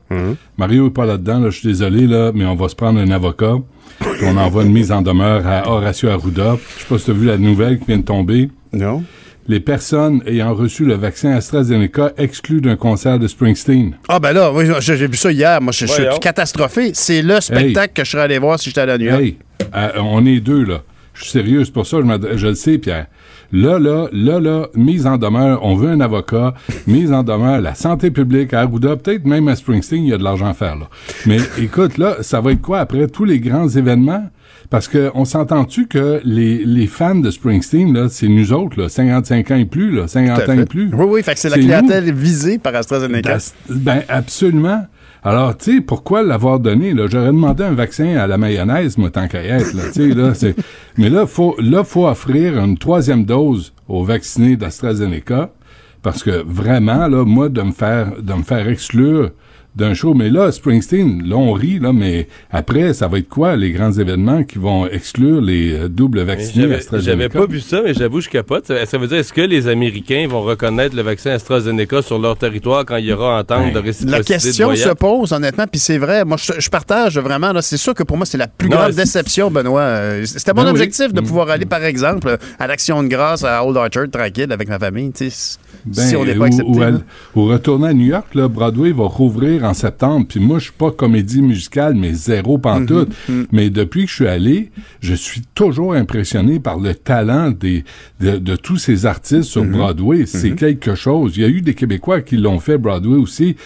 Mario est pas là-dedans, là, je suis désolé, là, mais on va se prendre un avocat, puis on envoie une mise en demeure à Horacio Arruda. Je sais pas si tu as vu la nouvelle qui vient de tomber. Non. Les personnes ayant reçu le vaccin AstraZeneca exclues d'un concert de Springsteen. Ah ben là, oui, j'ai vu ça hier. Moi, je, je suis catastrophé. C'est le spectacle que je serais allé voir si j'étais à New York. Hey, euh, on est deux, là. Je suis sérieux, c'est pour ça que je, je le sais, Pierre. Là, là, là, là, mise en demeure, on veut un avocat, mise en demeure, la santé publique à Arruda, peut-être même à Springsteen, il y a de l'argent à faire, là. Mais écoute, là, ça va être quoi après tous les grands événements? Parce que on s'entend-tu que les, les fans de Springsteen, là, c'est nous autres, là, 55 ans et plus, là, 50 Tout à ans et plus. Oui, oui, fait que c'est la nous. clientèle visée par AstraZeneca. Ben, absolument. Alors, tu sais, pourquoi l'avoir donné, là? J'aurais demandé un vaccin à la mayonnaise, moi, tant qu'à y être, là. Tu sais, là, c'est... Mais là, faut, là, faut offrir une troisième dose aux vaccinés d'AstraZeneca. Parce que vraiment, là, moi, de me faire, de me faire exclure d'un show. Mais là, Springsteen, là, on rit, là, mais après, ça va être quoi, les grands événements qui vont exclure les euh, doubles vaccinés AstraZeneca? j'avais pas vu ça, mais j'avoue, je capote. Ça, ça veut dire, est-ce que les Américains vont reconnaître le vaccin AstraZeneca sur leur territoire quand il y aura entente de réciprocité La de question voyage? se pose, honnêtement, puis c'est vrai. Moi, je, je partage vraiment. là, C'est sûr que pour moi, c'est la plus Non, grande déception, Benoît. Euh, C'était mon Ben oui. objectif de Mm. pouvoir aller, par exemple, à l'Action de grâce à Old Orchard, tranquille, avec ma famille. sais, Ben, si on n'est pas accepté. Ou, à- là. ou retourner à New York, là, Broadway va rouvrir en septembre. Puis moi, je suis pas comédie musicale, mais zéro pantoute. Mhm, Mais depuis que je suis allé, je suis toujours impressionné par le talent des, de, de tous ces artistes sur Mhm. Broadway. C'est quelque chose. Il y a eu des Québécois qui l'ont fait, Broadway aussi.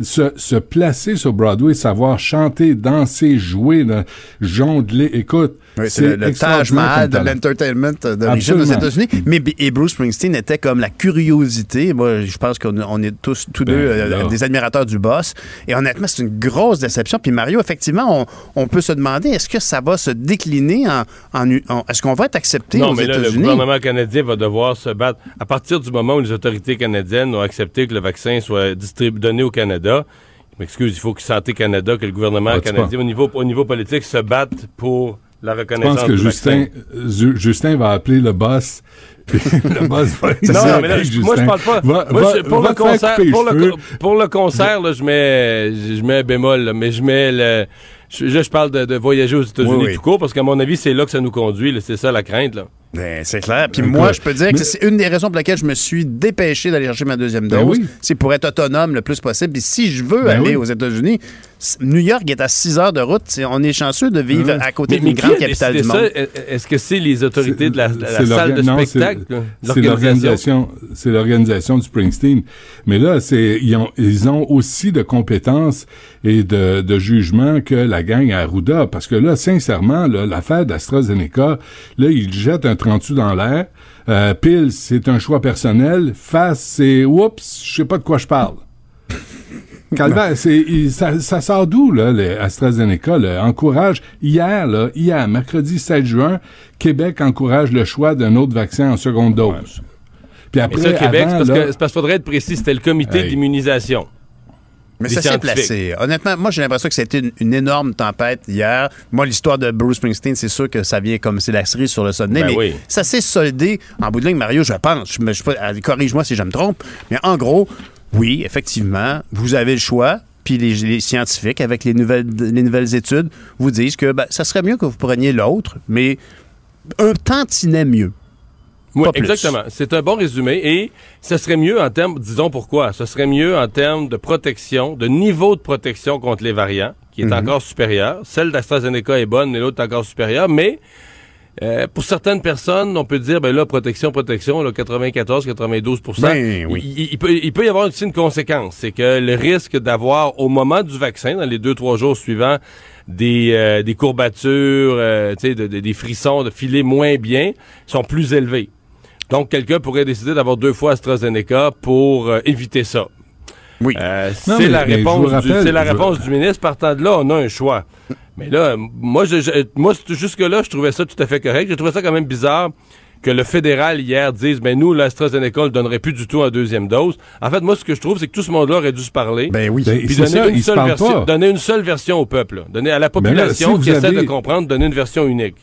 Se, se placer sur Broadway, savoir chanter, danser, jouer, là, jongler. Écoute, Oui, c'est le, le Taj Mahal de l'entertainment d'origine aux. États-Unis. Mais et Bruce Springsteen était comme la curiosité. Moi, je pense qu'on on est tous, tous Ben, deux euh, là. des admirateurs du boss. Et honnêtement, c'est une grosse déception. Puis Mario, effectivement, on, on peut se demander est-ce que ça va se décliner en. en- en- est-ce qu'on va être accepté Non, aux mais là, le États-Unis? gouvernement canadien va devoir se battre. À partir du moment où les autorités canadiennes ont accepté que le vaccin soit distribué, donné au Canada, je m'excuse, il faut que Santé Canada, que le gouvernement Ah, canadien, au niveau, au niveau politique, se batte pour la Je reconnaissance pense que du Justin, va appeler le boss. Le boss va Non, mais là, Justin. moi, je parle pas. Va- Moi, va- je- pour, le concert, pour, le, pour le concert, là, je mets, je mets un bémol, là, mais je mets le. Je, là, je parle de, de voyager aux États-Unis Oui, oui. tout court, parce qu'à mon avis, c'est là que ça nous conduit. C'est ça la crainte. Là. Ben, c'est clair. Puis moi, je peux dire que c'est une des raisons pour lesquelles je me suis dépêché d'aller chercher ma deuxième Ben dose. oui. C'est pour être autonome le plus possible. Puis si je veux Ben aller oui. aux États-Unis, New York est à 6 heures de route. On est chanceux de vivre Hum. à côté Mais- d'une grande a capitale du monde. ça? Est- Est-ce que c'est les autorités de la, salle de non, spectacle? c'est- là? C'est l'organisation, c'est l'organisation du Springsteen. Mais là, c'est ils ont, ils ont aussi de compétences et de, de jugement que la gang à Arruda, parce que là, sincèrement, là, l'affaire d'AstraZeneca, là, ils jettent un 30 dans l'air. Euh, pile, c'est un choix personnel. Face, c'est oups, je sais pas de quoi je parle. Calvaire, c'est, il- ça, ça sort d'où, là, les AstraZeneca, là? Encourage, hier, là, hier, mercredi 7 juin, Québec encourage le choix d'un autre vaccin en seconde dose. Puis Mais après, ça, Québec, avant, parce là- que- c'est parce qu'il faudrait être précis, c'était le comité Hey. d'immunisation. Mais ça s'est placé. Honnêtement, moi, j'ai l'impression que c'était une, une énorme tempête hier. Moi, l'histoire de Bruce Springsteen, c'est sûr que ça vient comme c'est la cerise sur le sonnet. Ben mais oui. ça s'est soldé en bout de ligne, Mario, je pense. Je je euh, Corrige-moi si je me trompe. Mais en gros, oui, effectivement, vous avez le choix. Puis les, les scientifiques, avec les nouvelles, les nouvelles études, vous disent que ben, ça serait mieux que vous preniez l'autre, mais un tantinet mieux. Oui, exactement. C'est un bon résumé et ce serait mieux en termes, disons pourquoi, ce serait mieux en termes de protection, de niveau de protection contre les variants, qui est Mhm. encore supérieur. Celle d'AstraZeneca est bonne, mais l'autre est encore supérieure. Mais euh, pour certaines personnes, on peut dire, ben là, protection, protection, là, 94-92 Ben oui. il, il peut, il peut y avoir aussi une conséquence. C'est que le risque d'avoir, au moment du vaccin, dans les deux, trois jours suivants, des, euh, des courbatures, euh, de- de- des frissons, de filer moins bien, sont plus élevés. Donc, quelqu'un pourrait décider d'avoir deux fois AstraZeneca pour éviter ça. Oui. C'est la réponse, du, je- du ministre. Partant de là, on a un choix. Mais là, moi, je, je- moi jusque-là, je trouvais ça tout à fait correct. J'ai trouvé ça quand même bizarre que le fédéral hier dise, ben nous, l'AstraZeneca, on le donnerait plus du tout en deuxième dose. En fait, moi, ce que je trouve, c'est que tout ce monde-là aurait dû se parler. Ben oui. Ben, Puis c'est donner, ça, une seule version, donner une seule version au peuple. Donner à la Ben là, population si qui essaie de comprendre, donner une version unique.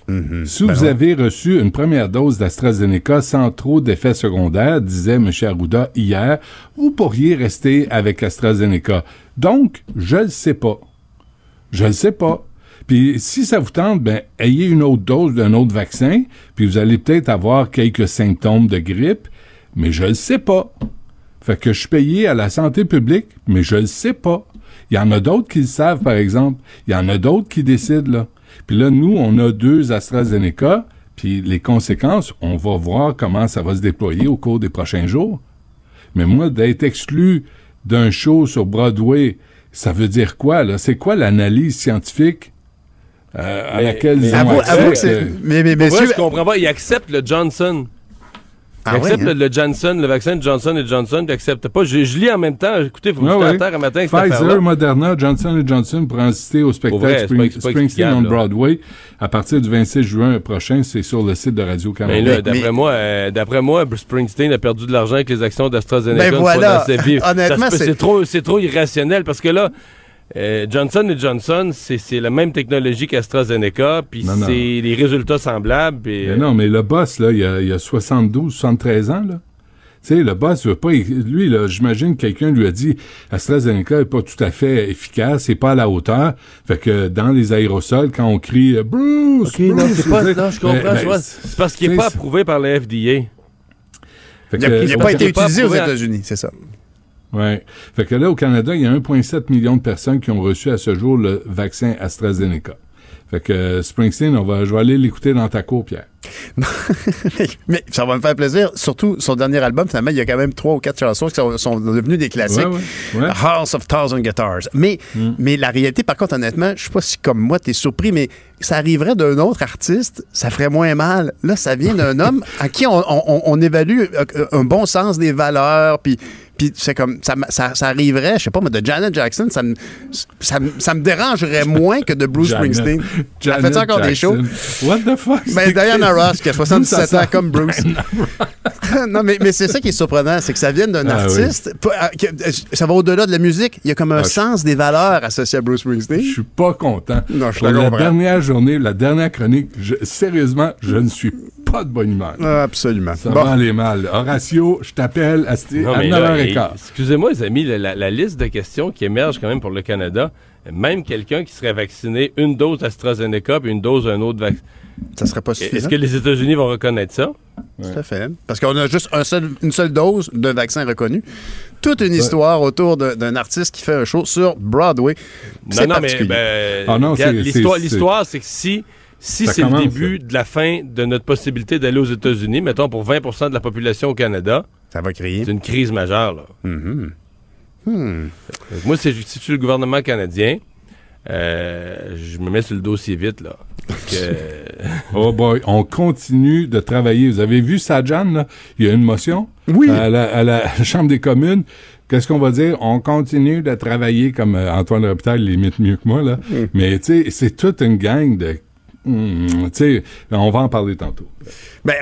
Si vous avez reçu une première dose d'AstraZeneca sans trop d'effets secondaires, disait M. Arruda hier, vous pourriez rester avec AstraZeneca. Donc, je le sais pas. Je le sais pas. Puis si ça vous tente, ben ayez une autre dose d'un autre vaccin, puis vous allez peut-être avoir quelques symptômes de grippe, mais je le sais pas. Fait que je suis payé à la santé publique, mais je le sais pas. Il y en a d'autres qui le savent, par exemple. Il y en a d'autres qui décident, là. Puis là, nous, on a deux AstraZeneca, puis les conséquences, on va voir comment ça va se déployer au cours des prochains jours. Mais moi, d'être exclu d'un show sur Broadway, ça veut dire quoi, là? C'est quoi l'analyse scientifique euh, à Mais- laquelle mais ils ont accès, euh, Mais, mais, messieurs, je comprends pas? Il accepte le Johnson. Il Ah accepte ouais, hein? le, le Johnson, le vaccin de Johnson et Johnson, il n'accepte pas. Je, je lis en même temps. Écoutez, vous me Ouais, à terre un matin Pfizer. Moderna, Johnson Johnson pour assister au spectacle vrai, Spring- pas- Springsteen on là. Broadway à partir du 26 juin prochain. C'est sur le site de Mais Radio-Canada. là, d'après moi, euh, d'après moi, Springsteen a perdu de l'argent avec les actions d'AstraZeneca. Ben voilà. dans sa vie. Honnêtement, c'est trop, c'est trop irrationnel parce que là, euh, Johnson et Johnson, c'est la même technologie qu'AstraZeneca, puis c'est des résultats semblables. Mais euh, non, mais le boss, là, il a, il a 72, 73 ans, là. Tu sais, le boss veut pas, lui, là, j'imagine que quelqu'un lui a dit, AstraZeneca est pas tout à fait efficace, c'est pas à la hauteur. Fait que dans les aérosols, quand on crie, euh, Bruce! Ok, non, Bruce, c'est pas, tu sais, non, je comprends. ben, ben, c'est parce qu'il n'est pas approuvé par la FDA. Fait il n'a pas été utilisé aux États-Unis, c'est ça. Ouais. Fait que là, au Canada, il y a 1,7 million de personnes qui ont reçu à ce jour le vaccin AstraZeneca. Fait que euh, Springsteen, on va, je vais aller l'écouter dans ta cour, Pierre. Mais ça va me faire plaisir. Surtout, son dernier album, finalement, il y a quand même trois ou quatre chansons qui sont, sont devenues des classiques. Ouais, ouais, ouais. House of Thousand Guitars. Mais, mais la réalité, par contre, honnêtement, je sais pas si comme moi, t'es surpris, mais ça arriverait d'un autre artiste, ça ferait moins mal. Là, ça vient d'un homme à qui on, on- on évalue euh, un bon sens des valeurs, puis Puis c'est comme, ça, ça, ça arriverait, je sais pas, mais de Janet Jackson, ça me, ça, me- ça me dérangerait moins que de Bruce Janet- Springsteen. Elle Janet fait encore des shows? What the fuck? Ben, c'est Diana Ross, qui a 77 D'où ça ans comme Bruce. non, mais, mais c'est ça qui est surprenant, c'est que ça vient d'un Ah artiste. pas- euh, euh, ça va au-delà de la musique. Il y a comme un Ah, sens des valeurs associées à Bruce Springsteen. Je suis pas content. Non, je Pour la comprends. dernière journée, la dernière chronique, je- sérieusement, je ne suis pas de bonne humeur. Ah, absolument. Ça Bon. va aller mal. Horatio, je t'appelle à, Non, à mais là, 9h15. Excusez-moi, les amis, la, la- la liste de questions qui émerge quand même pour le Canada, même quelqu'un qui serait vacciné une dose AstraZeneca puis une dose d'un autre vaccin. Ça serait pas Est-ce suffisant. que les États-Unis vont reconnaître ça? Tout à fait. Parce qu'on a juste un seul, une seule dose d'un vaccin reconnu. Toute une histoire autour d'un artiste qui fait un show sur Broadway. Non, mais ben, Ah non, l'histoire, c'est- l'histoire, c'est que si, c'est le début de la fin de notre possibilité d'aller aux États-Unis, mettons pour 20% de la population au Canada, ça va créer. C'est une crise majeure. Là. Mhm. Hmm. Moi, si je suis le gouvernement canadien, euh, je me mets sur le dossier vite. là. Parce que. Oh boy, on continue de travailler. Vous avez vu Sajan, là? Il y a une motion oui. à, la, à la Chambre des communes. Qu'est-ce qu'on va dire? On continue de travailler comme euh, Antoine Robitaille l'imite mieux que moi, là. Mais, tu sais, c'est toute une gang de... Hmm, tu sais, on va en parler tantôt. Ben,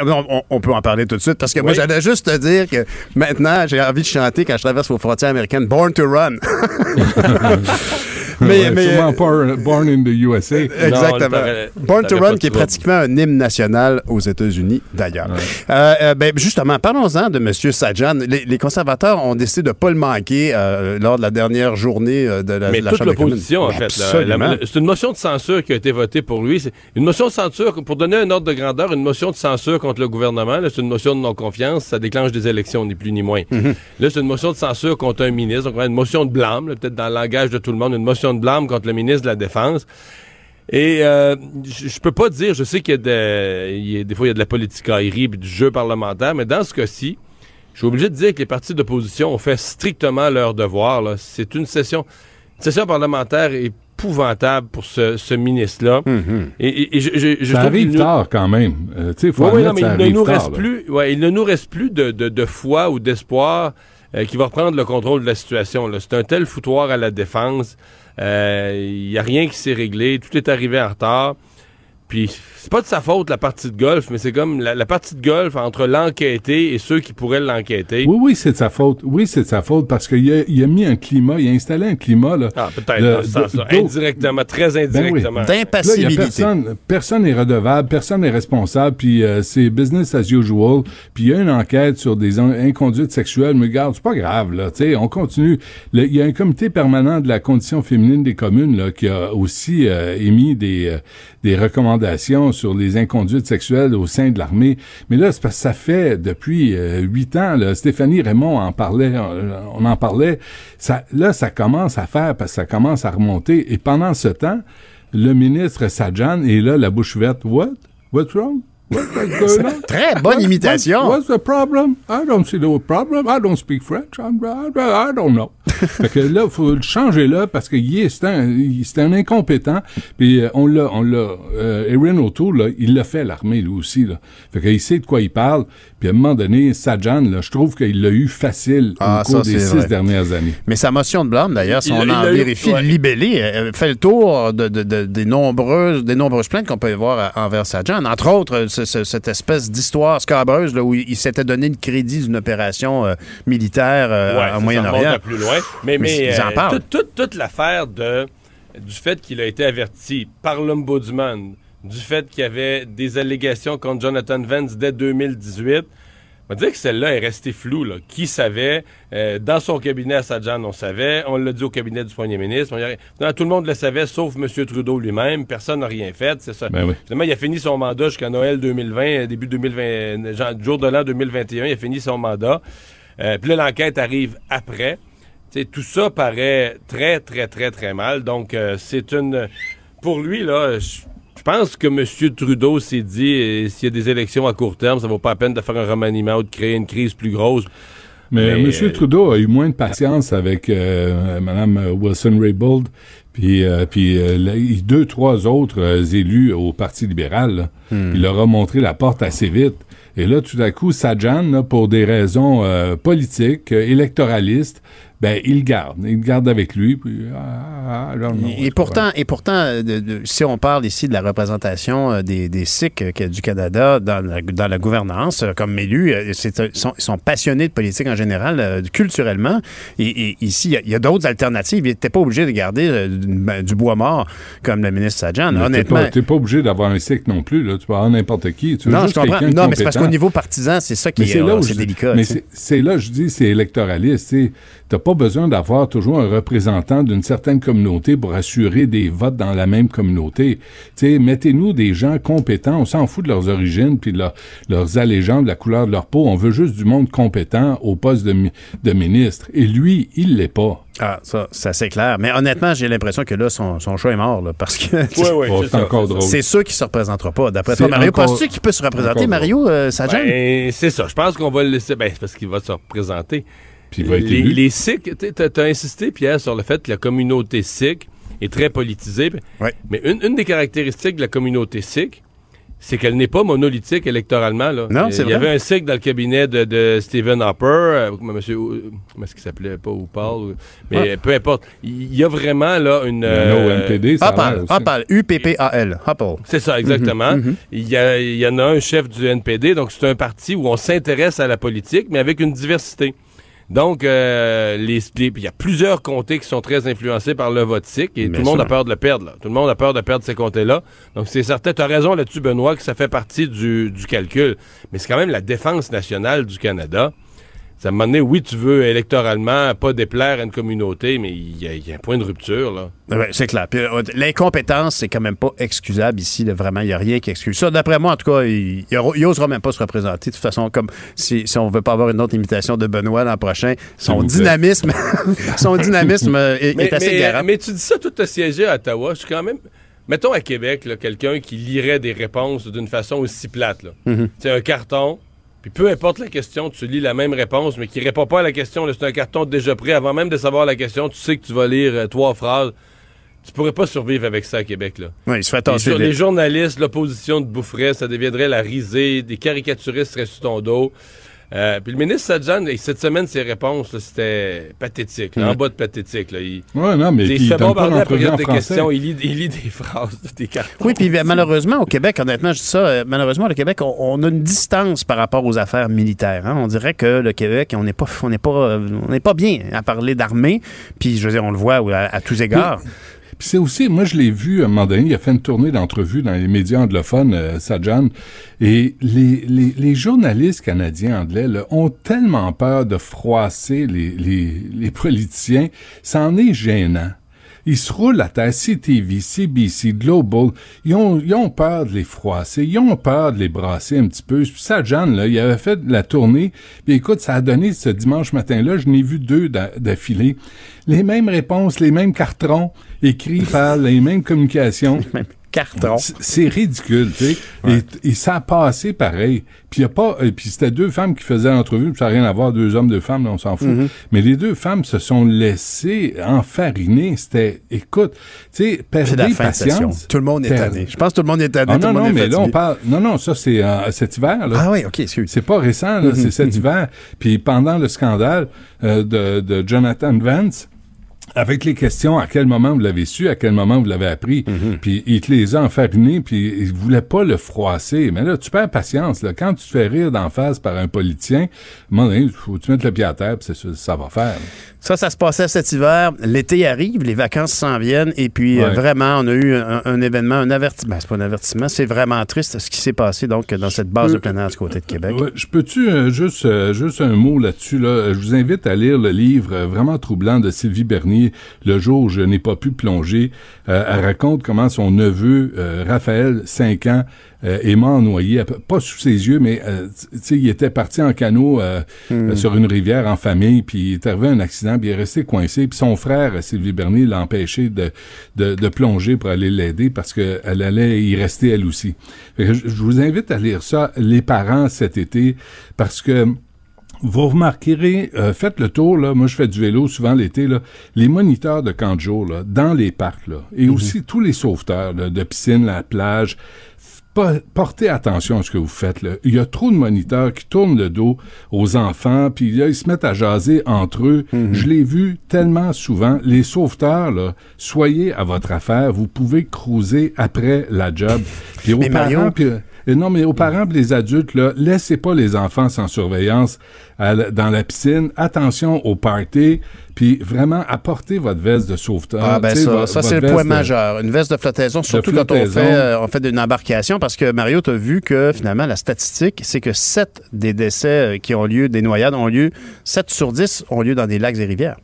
on, peut en parler tout de suite parce que moi, j'allais juste te dire que maintenant, j'ai envie de chanter quand je traverse vos frontières américaines Born to Run. Mais, sûrement pas Born in the USA. Exactement. Born to Run, qui est pratiquement un hymne national aux États-Unis, d'ailleurs. Euh, euh, ben, justement, parlons-en de M. Sajan. Les, les conservateurs ont décidé de ne pas le manquer euh, lors de la dernière journée euh, de la, Mais de la toute Chambre des communes. l'opposition, en fait. C'est une motion de censure qui a été votée pour lui. C'est une motion de censure, pour donner un ordre de grandeur, une motion de censure contre le gouvernement. C'est une motion de non-confiance. Ça déclenche des élections, ni plus ni moins. Mhm. Là, c'est une motion de censure contre un ministre. Donc, une motion de blâme, peut-être dans le langage de tout le monde, une motion de blâme contre le ministre de la Défense. Et euh, je peux pas dire, je sais qu'il y a, de, il y a- des fois il y a de la politicaillerie puis du jeu parlementaire, mais dans ce cas-ci, je suis obligé de dire que les partis d'opposition ont fait strictement leur devoir. là. C'est une session, une session parlementaire épouvantable pour ce, ce ministre-là. Et, et- et je, je- je Ça arrive nous- tard quand même. Euh, faut non, mais ça il ne nous tard, reste plus, ouais, il ne nous reste plus de, de- de foi ou d'espoir euh, qui va reprendre le contrôle de la situation. là. C'est un tel foutoir à la défense. Euh, Il n'y a rien qui s'est réglé. Tout est arrivé en retard. Puis c'est pas de sa faute la partie de golf, mais c'est comme la, la partie de golf entre l'enquêté et ceux qui pourraient l'enquêter. Oui, oui, c'est de sa faute. Oui, c'est de sa faute parce qu'il a, il a mis un climat, il a installé un climat. Là, Ah, peut-être Indirectement, très Ben oui. indirectement. Là, il y a personne, personne n'est redevable, personne n'est responsable, puis euh, c'est business as usual. Puis il y a une enquête sur des in- inconduites sexuelles, mais regarde, c'est pas grave, là, tu sais, on continue. Il y a un comité permanent de la condition féminine des communes là, qui a aussi euh, émis des, euh, des recommandations sur les inconduites sexuelles au sein de l'armée. Mais là, c'est parce que ça fait depuis euh, huit ans, là, Stéphanie Raymond en parlait, on, on en parlait. Ça, là, ça commence à faire parce que ça commence à remonter. Et pendant ce temps, le ministre Sajan est là, la bouche verte. What? What's wrong? Très bonne imitation. what- what's the problem? I don't see no problem. I don't speak French. I don't know. Fait que là, faut le changer là parce que est- c'est un, il- c'est un incompétent. Puis euh, on l'a, on l'a, euh, Erin O'Toole, là, il l'a fait à l'armée lui aussi. Là. Fait qu'il sait de quoi il parle. Puis à un moment donné, Sajan, là, je trouve qu'il l'a eu facile Ah, au cours ça, des six vrai. dernières années. Mais sa motion de blâme, d'ailleurs, si Il- on il en vérifie, ouais. le libellé euh, fait le tour de, de- de- des, nombreuses, des nombreuses plaintes qu'on peut y voir à- envers Sajan. Entre autres, ce- ce- cette espèce d'histoire scabreuse là, où il, il s'était donné le crédit d'une opération euh, militaire euh, Ouais, ça Moyen-Orient. plus loin. Mais, mais, ils en euh, parlent. toute, toute- toute l'affaire de du fait qu'il a été averti par l'ombudsman, du fait qu'il y avait des allégations contre Jonathan Vance dès 2018, on va dire que celle-là est restée floue. Là. Qui savait? Euh, dans son cabinet à Sajan, on savait. On l'a dit au cabinet du premier ministre. On y a- Non, tout le monde le savait, sauf M. Trudeau lui-même. Personne n'a rien fait. C'est ça. Ben oui. Finalement, il a fini son mandat jusqu'à Noël 2020, euh, début 2020, genre, jour de l'an 2021. Il a fini son mandat. Euh, Puis là, l'enquête arrive après. Tout ça paraît très, très, très, très mal. Donc, euh, c'est une... Pour lui, là, je pense que M. Trudeau s'est dit, euh, s'il y a des élections à court terme, ça vaut pas la peine de faire un remaniement ou de créer une crise plus grosse. Mais, Mais, M. euh, Trudeau a eu moins de patience avec euh, Mme Wilson-Raybould, puis, euh, puis euh, deux, trois autres euh, élus au Parti libéral. là. Hmm. Il leur a montré la porte assez vite. Et là, tout à coup, Sajan, là, pour des raisons politiques, électoralistes, ben, il le garde. Il le garde avec lui. Puis, ah, ah, non, Et pourtant, et pourtant euh, si on parle ici de la représentation euh, des, des Sikhs euh, du Canada dans la, dans la gouvernance, comme élus, ils, sont, passionnés de politique en général, culturellement. Et, et ici, il y a- d'autres alternatives. Ils n'étaient pas obligés de garder du, ben, du bois mort comme le ministre Sajan. Honnêtement. pas- T'es pas, obligé d'avoir un cycle non plus. Là. Tu peux avoir n'importe qui. Tu veux Non, juste je comprends. Non, mais c'est parce qu'au niveau partisan, c'est ça qui est, là où je- délicat. Mais tu c'est là, je dis, c'est électoraliste. Tu n'as pas besoin d'avoir toujours un représentant d'une certaine communauté pour assurer des votes dans la même communauté. Tu sais, mettez-nous des gens compétents. On s'en fout de leurs origines puis de leur- leurs allégeances, de la couleur de leur peau. On veut juste du monde compétent au poste de, mi- de ministre. Et lui, il l'est pas. Ah, ça, ça c'est clair. Mais honnêtement, j'ai l'impression que là, son, son choix est mort, là, parce que Oh, c'est ça, encore ça. drôle. c'est sûr qu'il se représentera pas. D'après C'est toi, Mario, encore- penses-tu qu'il peut se représenter, Mario euh, Sajan? Ben, c'est ça. Je pense qu'on va le laisser. Ben, c'est parce qu'il va se représenter. Puis il va être les, élu. les Sikhs, tu as insisté, Pierre, sur le fait que la communauté sikh est très politisée. Mais une, une des caractéristiques de la communauté sikh, c'est qu'elle n'est pas monolithique électoralement. Là. Non, Il c'est y vrai. avait un sikh dans le cabinet de, de Stephen Harper, euh, monsieur, euh, comment est-ce qu'il s'appelait, pas ou- mais Ah. peu importe. Il y a vraiment là une... Il y euh, NPD, ça Hopal. Hopal, U-P-P-A-L, Hopal. c'est ça, exactement. Mhm, mhm. Il, y a- il y en a un chef du NPD, donc c'est un parti où on s'intéresse à la politique, mais avec une diversité. Donc, euh, les, il y a plusieurs comtés qui sont très influencés par le vote et Bien tout le monde sûr. a peur de le perdre. Là. Tout le monde a peur de perdre ces comtés-là. Donc, c'est certain. Tu as raison là-dessus, Benoît, que ça fait partie du, du calcul. Mais c'est quand même la défense nationale du Canada. Ça m'a donné, oui, tu veux électoralement pas déplaire à une communauté, mais il y, a- il y a un point de rupture, là. Ouais, c'est clair. Puis, euh, L'incompétence, c'est quand même pas excusable ici. là. vraiment, il n'y a rien qui excuse ça. D'après moi, en tout cas, il n'osera même pas se représenter. De toute façon, comme si, si on veut pas avoir une autre imitation de Benoît l'an prochain, son dynamisme, son dynamisme euh, est, mais, est assez mais- garant. mais tu dis ça, tout a siégé à Ottawa. Je suis quand même. Mettons à Québec, quelqu'un qui lirait des réponses d'une façon aussi plate. là. Mhm. C'est un carton, puis peu importe la question, tu lis la même réponse, mais qui répond pas à la question. C'est un carton déjà prêt. Avant même de savoir la question, tu sais que tu vas lire euh, trois phrases. Tu pourrais pas survivre avec ça à Québec. Là. Ouais, il se fait vite. les journalistes, l'opposition te boufferait, ça deviendrait la risée, des caricaturistes seraient sur ton dos. Euh, puis le ministre Sadjan, et cette semaine, ses réponses, c'était pathétique, là, en bas de pathétique. Là. Il, Ouais, non, mais il se fait bombarder après des français. questions, il lit, il lit des phrases, des cartons. Oui, puis ben, malheureusement, au Québec, honnêtement, je dis ça, euh, malheureusement, le Québec, on, on a une distance par rapport aux affaires militaires. hein. On dirait que le Québec, on n'est pas, on n'est pas, on n'est pas bien à parler d'armée. Puis, je veux dire, on le voit à, à tous égards. C'est aussi, moi je l'ai vu à un moment donné, il a fait une tournée d'entrevues dans les médias anglophones, euh, Sajan, et les journalistes canadiens anglais là, ont tellement peur de froisser les, les, les politiciens, c'en est gênant. Ils se roulent à terre, CTV, CBC, Global, ils ont, peur de les froisser, ils ont peur de les brasser un petit peu. Puis Sajan, là, il avait fait la tournée, écoute, ça a donné ce dimanche matin-là, je n'ai vu deux d'a- d'affilée. Les mêmes réponses, les mêmes cartons, écrits par les mêmes communications. Carton. C'est ridicule, tu sais. Et, et ça a passé pareil. Puis y a pas, et puis c'était deux femmes qui faisaient l'entrevue, puis ça n'a rien à voir, deux hommes, deux femmes, là, on s'en fout. Mhm. Mais les deux femmes se sont laissées enfariner. C'était, écoute, tu sais, perdez patience. Tout le monde est tanné. Je pense que tout le monde est tanné. Ah tout non, non, est mais là, on parle. Non, non, ça, c'est euh, cet hiver, là. Ah oui, OK, excuse. C'est pas récent, là, c'est cet hiver. Puis pendant le scandale euh, de, de Jonathan Vance, avec les questions, à quel moment vous l'avez su, à quel moment vous l'avez appris, Mhm. puis il te les a enfarinés, puis il voulait pas le froisser. Mais là, tu perds patience. Là. Quand tu te fais rire d'en face par un politicien, à un donné, faut que tu mettes le pied à terre, puis ça, ça va faire. Ça, ça se passait cet hiver. L'été arrive, les vacances s'en viennent. Et puis, euh, vraiment, on a eu un, un événement, un avertissement. C'est pas un avertissement, c'est vraiment triste ce qui s'est passé donc dans cette base de plein air du côté de Québec. Ouais, je peux-tu euh, juste, euh, juste un mot là-dessus? Là? Je vous invite à lire le livre vraiment troublant de Sylvie Bernier, Le jour où je n'ai pas pu plonger. Euh, elle raconte comment son neveu, euh, Raphaël, 5 ans, euh, est mort noyé, pas sous ses yeux, mais tu sais, il était parti en canot Hmm. sur une rivière en famille, puis il est arrivé un accident, puis il est resté coincé, puis son frère, Sylvie Bernier, l'a empêché de, de, de plonger pour aller l'aider parce qu'elle allait y rester elle aussi. Je vous invite à lire ça, les parents, cet été, parce que vous remarquerez, euh, faites le tour, là, moi je fais du vélo souvent l'été, là, les moniteurs de camp de jour, là, dans les parcs, là, et aussi tous les sauveteurs là, de piscine, la plage, portez attention à ce que vous faites. Là. Il y a trop de moniteurs qui tournent le dos aux enfants, puis là, ils se mettent à jaser entre eux. Je l'ai vu tellement souvent. Les sauveteurs, là, soyez à votre affaire. Vous pouvez cruiser après la job. Puis aux Mais Mario- parents, puis, euh, non, mais aux parents et les adultes, là, laissez pas les enfants sans surveillance à la- dans la piscine. Attention au party, puis vraiment apportez votre veste de sauveteur. Ah ben ça, ça c'est le point de- majeur. Une veste de flottaison, surtout quand on fait, euh, on fait une embarcation, parce que Mario, tu as vu que finalement, la statistique, c'est que 7 des décès euh, qui ont lieu, des noyades ont lieu, 7 sur 10 ont lieu dans des lacs et rivières.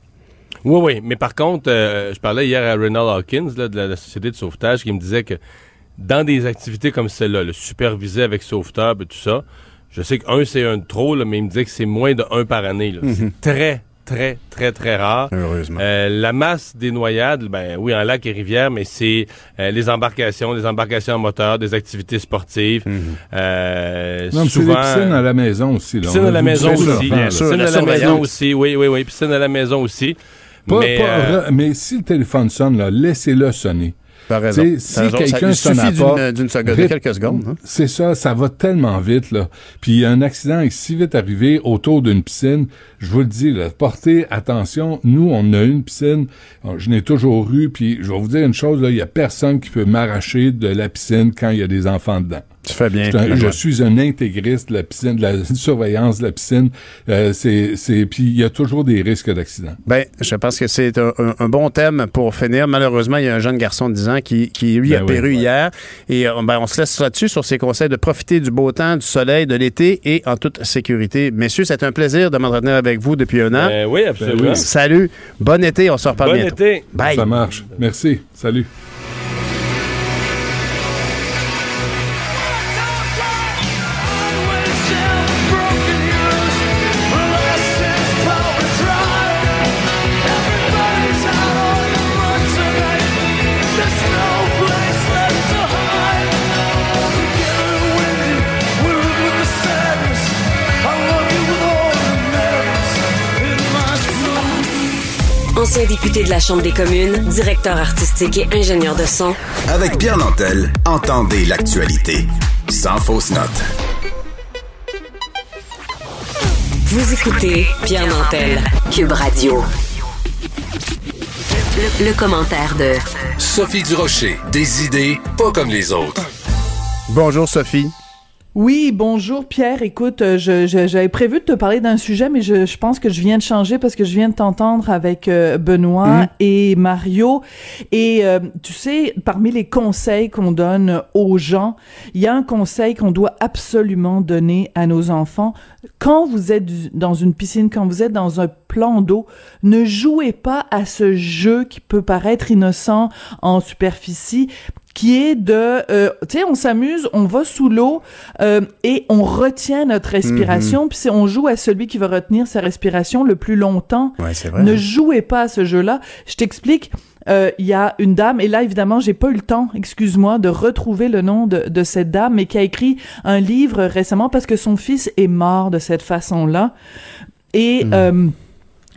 Oui, oui. Mais par contre, euh, je parlais hier à Reynald Hawkins là, de la, la Société de sauvetage qui me disait que dans des activités comme celle-là, le supervisé avec sauveteur et tout ça, je sais qu'un, c'est un de trop, là, mais il me disait que c'est moins de un par année. là. Mhm. C'est très, très, très, très rare. Heureusement. Euh, la masse des noyades, ben oui, en lac et rivière, mais c'est euh, les embarcations, les embarcations en moteur, des activités sportives. Mhm. Euh, Non, mais c'est souvent, les piscines à la maison aussi. Là. Piscine à la maison ça aussi. Piscine à la maison aussi. Oui, oui, oui. Piscine à la maison aussi. Pas- mais, pas euh, mais si le téléphone sonne, là, laissez-le sonner. T'as raison. Tu sais, T'as Si raison. Ça- quelqu'un il sonne suffit à d'une- porte, d'une seconde, de rip- quelques secondes, hein. C'est ça, ça va tellement vite, là. Puis un accident est si vite arrivé autour d'une piscine, je vous le dis, là, portez attention. Nous, on a une piscine, je n'ai toujours eu, puis je vais vous dire une chose, là, il y a personne qui peut m'arracher de la piscine quand il y a des enfants dedans. Tu fais bien. Je, suis un- je Benoît. suis un intégriste de la piscine, de la surveillance de la piscine. Euh, c'est, c'est, puis il y a toujours des risques d'accident. Ben, je pense que c'est un, un- un bon thème pour finir. Malheureusement, il y a un jeune garçon de 10 ans qui, qui lui, Ben a oui. péru hier. Et euh, ben, on se laisse là-dessus sur ses conseils de profiter du beau temps, du soleil, de l'été et en toute sécurité. Messieurs, c'est un plaisir de m'entretenir avec vous depuis un an. Ben oui, absolument. Ben oui. Salut. Bon été. On se reparle Bon bientôt. été. Bye. Ça marche. Merci. Salut. Ancien député de la Chambre des communes, directeur artistique et ingénieur de son, Avec Pierre Nantel, entendez l'actualité. Sans fausse note. vous écoutez Pierre Nantel, Cube Radio. Le, le commentaire de Sophie Durocher, des idées pas comme les autres. Bonjour, Sophie. Oui, bonjour Pierre. Écoute, euh, je- je- j'avais prévu de te parler d'un sujet, mais je, je pense que je viens de changer parce que je viens de t'entendre avec euh, Benoît Mhm. et Mario. Et euh, tu sais, parmi les conseils qu'on donne aux gens, il y a un conseil qu'on doit absolument donner à nos enfants. Quand vous êtes dans une piscine, quand vous êtes dans un plan d'eau, ne jouez pas à ce jeu qui peut paraître innocent en superficie qui est de, euh, tu sais, on s'amuse, on va sous l'eau euh, et on retient notre respiration, puis c'est- on joue à celui qui va retenir sa respiration le plus longtemps. Ouais, vrai. Ne jouez pas à ce jeu-là. Je t'explique. Euh, Il y a une dame, et là évidemment j'ai pas eu le temps, excuse-moi, de retrouver le nom de, de cette dame, mais qui a écrit un livre récemment parce que son fils est mort de cette façon-là. Et euh,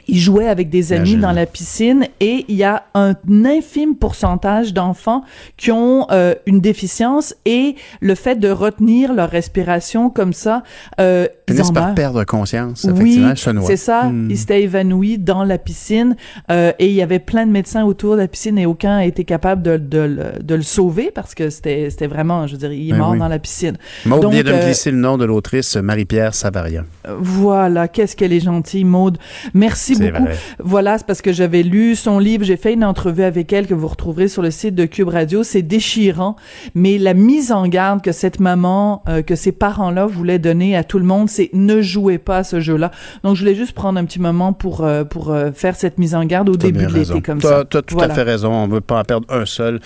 il jouait avec des amis Imagine. dans la piscine et il y a un infime pourcentage d'enfants qui ont euh, une déficience et le fait de retenir leur respiration comme ça, euh, Finissent en par meurent. perdre conscience, Oui, effectivement. se noient. c'est ça. Hmm. Il s'était évanoui dans la piscine euh, et il y avait plein de médecins autour de la piscine et aucun a été capable de, de le- de le sauver parce que c'était vraiment, je veux dire, il est Ben mort oui. dans la piscine. M'a oublié Donc, de me euh, glisser le nom de l'autrice Marie-Pierre Savarian. voilà, qu'est-ce qu'elle est gentille, Maude. Merci beaucoup. vrai. Voilà, c'est parce que j'avais lu son livre, j'ai fait une entrevue avec elle que vous retrouverez sur le site de Cube Radio. C'est déchirant, mais la mise en garde que cette maman, euh, que ces parents-là voulaient donner à tout le monde, c'est ne jouez pas à ce jeu-là. Donc, je voulais juste prendre un petit moment pour euh, pour euh, faire cette mise en garde au début de l'été comme ça. T'as tout Voilà. à fait raison. On ne veut pas en perdre un seul.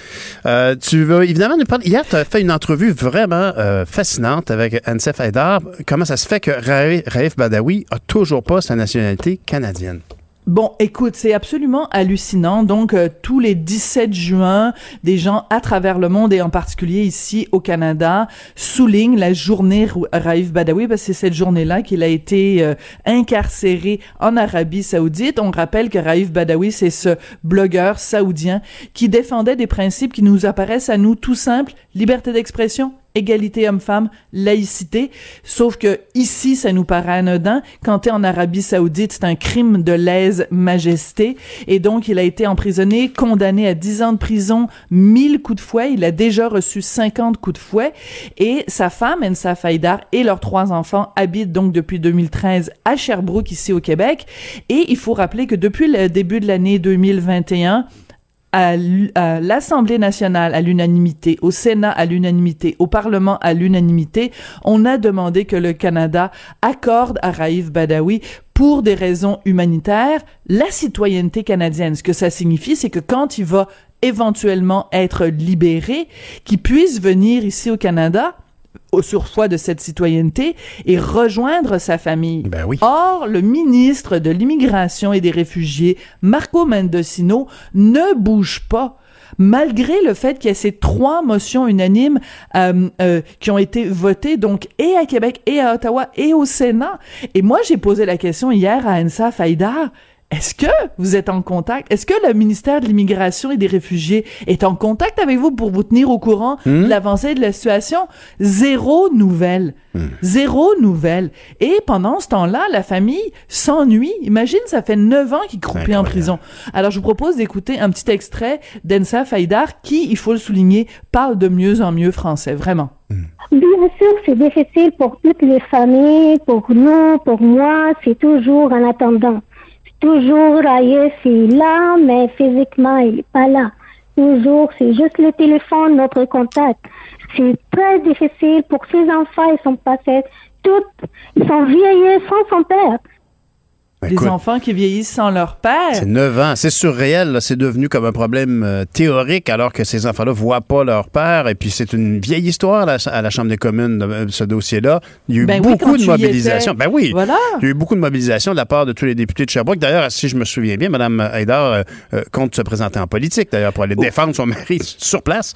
Euh, tu veux évidemment nous parler. Hier, tu as fait une entrevue vraiment fascinante avec Ansef Haidar. Comment ça se fait que Raif, Raif Badawi a toujours pas sa nationalité canadienne? Bon, écoute, c'est absolument hallucinant. Donc, euh, tous les 17 juin, des gens à travers le monde et en particulier ici au Canada soulignent la journée Raif Badawi parce que c'est cette journée-là qu'il a été euh, incarcéré en Arabie Saoudite. On rappelle que Raif Badawi, c'est ce blogueur saoudien qui défendait des principes qui nous apparaissent à nous tout simples liberté d'expression égalité homme-femme, laïcité. Sauf que ici, ça nous paraît anodin. Quand t'es en Arabie Saoudite, c'est un crime de lèse-majesté. Et donc, il a été emprisonné, condamné à 10 ans de prison, 1000 coups de fouet. Il a déjà reçu 50 coups de fouet. Et sa femme, Ensa Faïdar, et leurs trois enfants habitent donc depuis 2013 à Sherbrooke, ici au Québec. Et il faut rappeler que depuis le début de l'année 2021, à l'Assemblée nationale à l'unanimité, au Sénat à l'unanimité, au Parlement à l'unanimité, on a demandé que le Canada accorde à Raif Badawi pour des raisons humanitaires la citoyenneté canadienne. Ce que ça signifie, c'est que quand il va éventuellement être libéré, qu'il puisse venir ici au Canada au surfois de cette citoyenneté et rejoindre sa famille. Or, le ministre de l'Immigration et des Réfugiés, Marco Mendocino, ne bouge pas malgré le fait qu'il y a ces trois motions unanimes euh, euh, qui ont été votées donc et à Québec et à Ottawa et au Sénat. Et moi, j'ai posé la question hier à Ensa Faïdar. Est-ce que vous êtes en contact? Est-ce que le ministère de l'Immigration et des Réfugiés est en contact avec vous pour vous tenir au courant Hmm? de l'avancée de la situation? Zéro nouvelle. Zéro nouvelle. Et pendant ce temps-là, la famille s'ennuie. Imagine, ça fait neuf ans qu'il croupit en prison. Alors, je vous propose d'écouter un petit extrait d'Ensa Faïdar qui, il faut le souligner, parle de mieux en mieux français. Vraiment. Bien sûr, c'est difficile pour toutes les familles, pour nous, pour moi, c'est toujours en attendant. Toujours Aïe, c'est là, mais physiquement, il n'est pas là. Toujours, c'est juste le téléphone, notre contact. C'est très difficile pour ces enfants, ils sont passés toutes, ils sont vieillis sans son père. Des Écoute, enfants qui vieillissent sans leur père. C'est 9 ans. C'est surréel. C'est devenu comme un problème euh, théorique alors que ces enfants-là voient pas leur père. Et puis, c'est une vieille histoire à la, à la Chambre des communes, euh, ce dossier-là. Il y a eu Ben beaucoup de mobilisation. Ben oui. Voilà. Il y a eu beaucoup de mobilisation de la part de tous les députés de Sherbrooke. D'ailleurs, si je me souviens bien, Mme Haïdar euh, euh, compte se présenter en politique, d'ailleurs, pour aller défendre son mari sur place.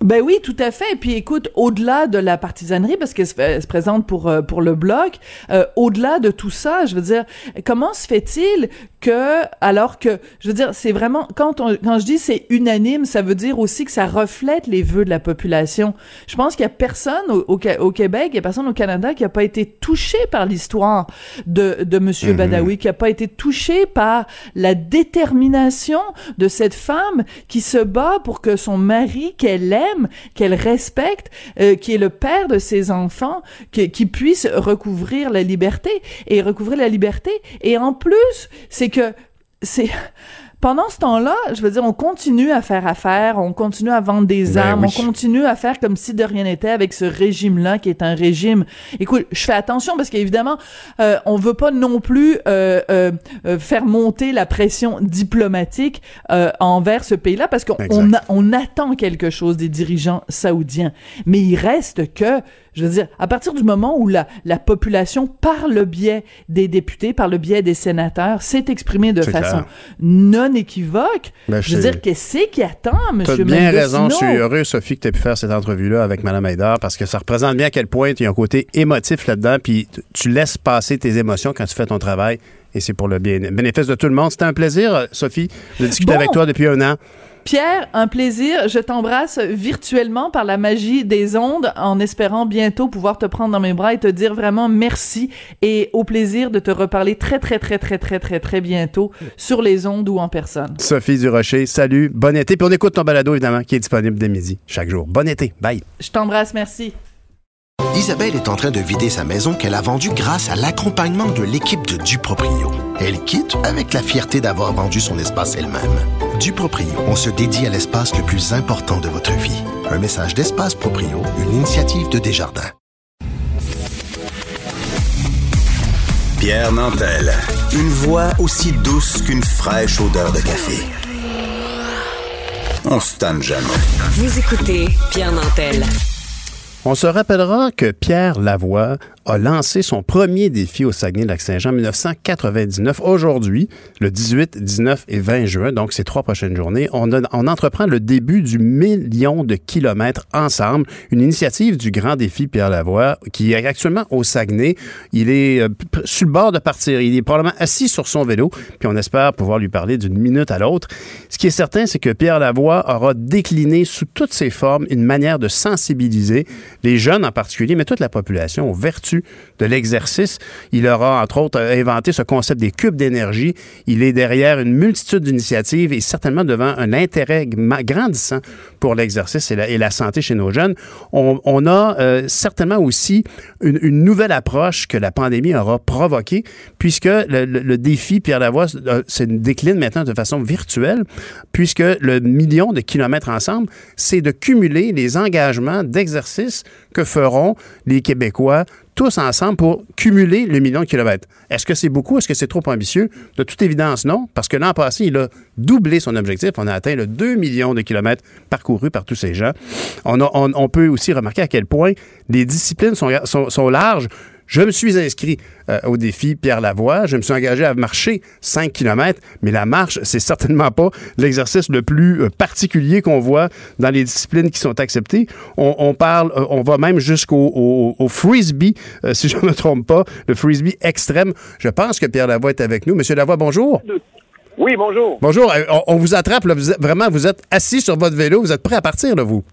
Ben oui, tout à fait. Et puis écoute, au-delà de la partisanerie, parce qu'elle se, présente pour euh, pour le bloc, euh, au-delà de tout ça, je veux dire, comment se fait-il que, alors que, je veux dire, c'est vraiment quand on quand je dis c'est unanime, ça veut dire aussi que ça reflète les vœux de la population. Je pense qu'il y a personne au, au Québec, il y a personne au Canada qui a pas été touché par l'histoire de de Monsieur Mhm. Badawi, qui a pas été touché par la détermination de cette femme qui se bat pour que son mari qu'elle aime, qu'elle respecte, euh, qui est le père de ses enfants, qui, qui puisse recouvrir la liberté et recouvrir la liberté. Et en plus, c'est que c'est pendant ce temps-là, je veux dire, on continue à faire affaire, on continue à vendre des Ben armes, oui. on continue à faire comme si de rien n'était avec ce régime-là qui est un régime. Écoute, je fais attention parce qu'évidemment, euh, on veut pas non plus euh, euh, euh, faire monter la pression diplomatique euh, envers ce pays-là parce qu'on on attend quelque chose des dirigeants saoudiens. Mais il reste que, je veux dire, à partir du moment où la, la population, par le biais des députés, par le biais des sénateurs, s'est exprimée de façon clair. non équivoque, Ben, je veux c'est- dire, qu'est-ce qui attend, M. Tu as bien raison. Je suis heureux, Sophie, que tu aies pu faire cette entrevue-là avec Mme Haïdar parce que ça représente bien à quel point il y a un côté émotif là-dedans. Puis tu- laisses passer tes émotions quand tu fais ton travail et c'est pour le bien, bénéfice de tout le monde. C'était un plaisir, euh, Sophie, de discuter Bon. avec toi depuis un an. Pierre, un plaisir. Je t'embrasse virtuellement par la magie des ondes en espérant bientôt pouvoir te prendre dans mes bras et te dire vraiment merci et au plaisir de te reparler très, très, très, très, très, très, très bientôt sur les ondes ou en personne. Sophie Durocher, salut, bon été. Puis on écoute ton balado, évidemment, qui est disponible dès midi, chaque jour. Bon été. Bye. Je t'embrasse, merci. Isabelle est en train de vider sa maison qu'elle a vendue grâce à l'accompagnement de l'équipe de Duproprio. Elle quitte avec la fierté d'avoir vendu son espace elle-même. Duproprio, on se dédie à l'espace le plus important de votre vie. Un message d'Espace Proprio, une initiative de Desjardins. Pierre Nantel. Une voix aussi douce qu'une fraîche odeur de café. On se tanne jamais. Vous écoutez Pierre Nantel. On se rappellera que Pierre Lavoie a lancé son premier défi au Saguenay-Lac-Saint-Jean en 1999. Aujourd'hui, le 18, 19 et 20 juin, donc ces trois prochaines journées, on, a- entreprend le début du million de kilomètres ensemble, une initiative du grand défi Pierre Lavoie qui est actuellement au Saguenay. Il est euh, sur le bord de partir. Il est probablement assis sur son vélo, puis on espère pouvoir lui parler d'une minute à l'autre. Ce qui est certain, c'est que Pierre Lavoie aura décliné sous toutes ses formes une manière de sensibiliser les jeunes en particulier, mais toute la population, de l'exercice. Il aura, entre autres, inventé ce concept des cubes d'énergie. Il est derrière une multitude d'initiatives et certainement devant un intérêt grandissant pour l'exercice et la, santé chez nos jeunes. On, a euh, certainement aussi une, nouvelle approche que la pandémie aura provoquée, puisque le, défi, Pierre Lavoie, euh, se décline maintenant de façon virtuelle, puisque le million de kilomètres ensemble, c'est de cumuler les engagements d'exercice que feront les Québécois tous ensemble pour cumuler le million de kilomètres. Est-ce que c'est beaucoup? Est-ce que c'est trop ambitieux? De toute évidence, non, parce que l'an passé, il a doublé son objectif. On a atteint le 2 millions de kilomètres parcourus par tous ces gens. On, peut aussi remarquer à quel point les disciplines sont, sont larges. Je me suis inscrit euh, au défi Pierre Lavoie. Je me suis engagé à marcher 5 km, mais la marche, c'est certainement pas l'exercice le plus euh, particulier qu'on voit dans les disciplines qui sont acceptées. On, parle, euh, on va même jusqu'au au, frisbee, si je ne me trompe pas, le frisbee extrême. Je pense que Pierre Lavoie est avec nous. Monsieur Lavoie, bonjour. Oui, bonjour. Bonjour. On, vous attrape, là, vraiment, vous êtes assis sur votre vélo, vous êtes prêt à partir, là, vous?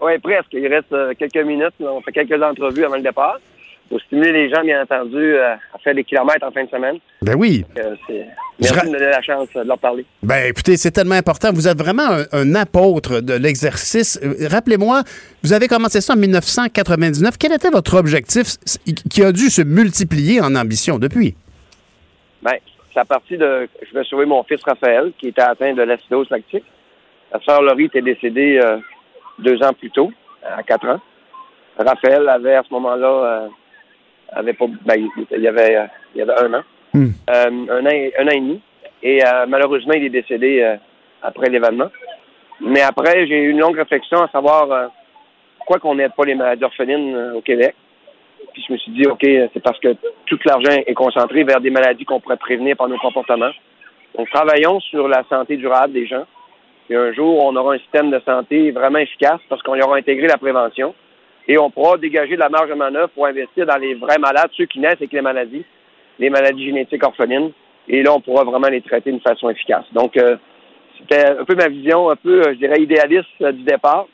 Oui, presque. Il reste quelques minutes. On fait quelques entrevues avant le départ pour stimuler les gens, bien entendu, euh, à faire des kilomètres en fin de semaine. Ben oui. Euh, merci de me donner la chance de leur parler. Ben écoutez, c'est tellement important. Vous êtes vraiment un, apôtre de l'exercice. Euh, rappelez-moi, vous avez commencé ça en 1999. Quel était votre objectif qui a dû se multiplier en ambition depuis? Ben, c'est à partir de. Je vais sauver mon fils Raphaël, qui était atteint de l'acidose lactique. La sœur Laurie était décédée deux ans plus tôt, à quatre ans. Raphaël avait à ce moment-là avait pas, ben, il y avait, euh, il y avait un an, hmm. euh, un an, un an et demi. Et euh, malheureusement, il est décédé après l'événement. Mais après, j'ai eu une longue réflexion à savoir pourquoi qu'on n'aide pas les maladies orphelines au Québec. Puis je me suis dit, OK, c'est parce que tout l'argent est concentré vers des maladies qu'on pourrait prévenir par nos comportements. Donc, travaillons sur la santé durable des gens. Et un jour, on aura un système de santé vraiment efficace parce qu'on y aura intégré la prévention et on pourra dégager de la marge de manœuvre pour investir dans les vrais malades, ceux qui naissent avec les maladies, les maladies génétiques orphelines. Et là, on pourra vraiment les traiter d'une façon efficace. Donc, euh, c'était un peu ma vision, un peu, euh, je dirais, idéaliste euh, du départ.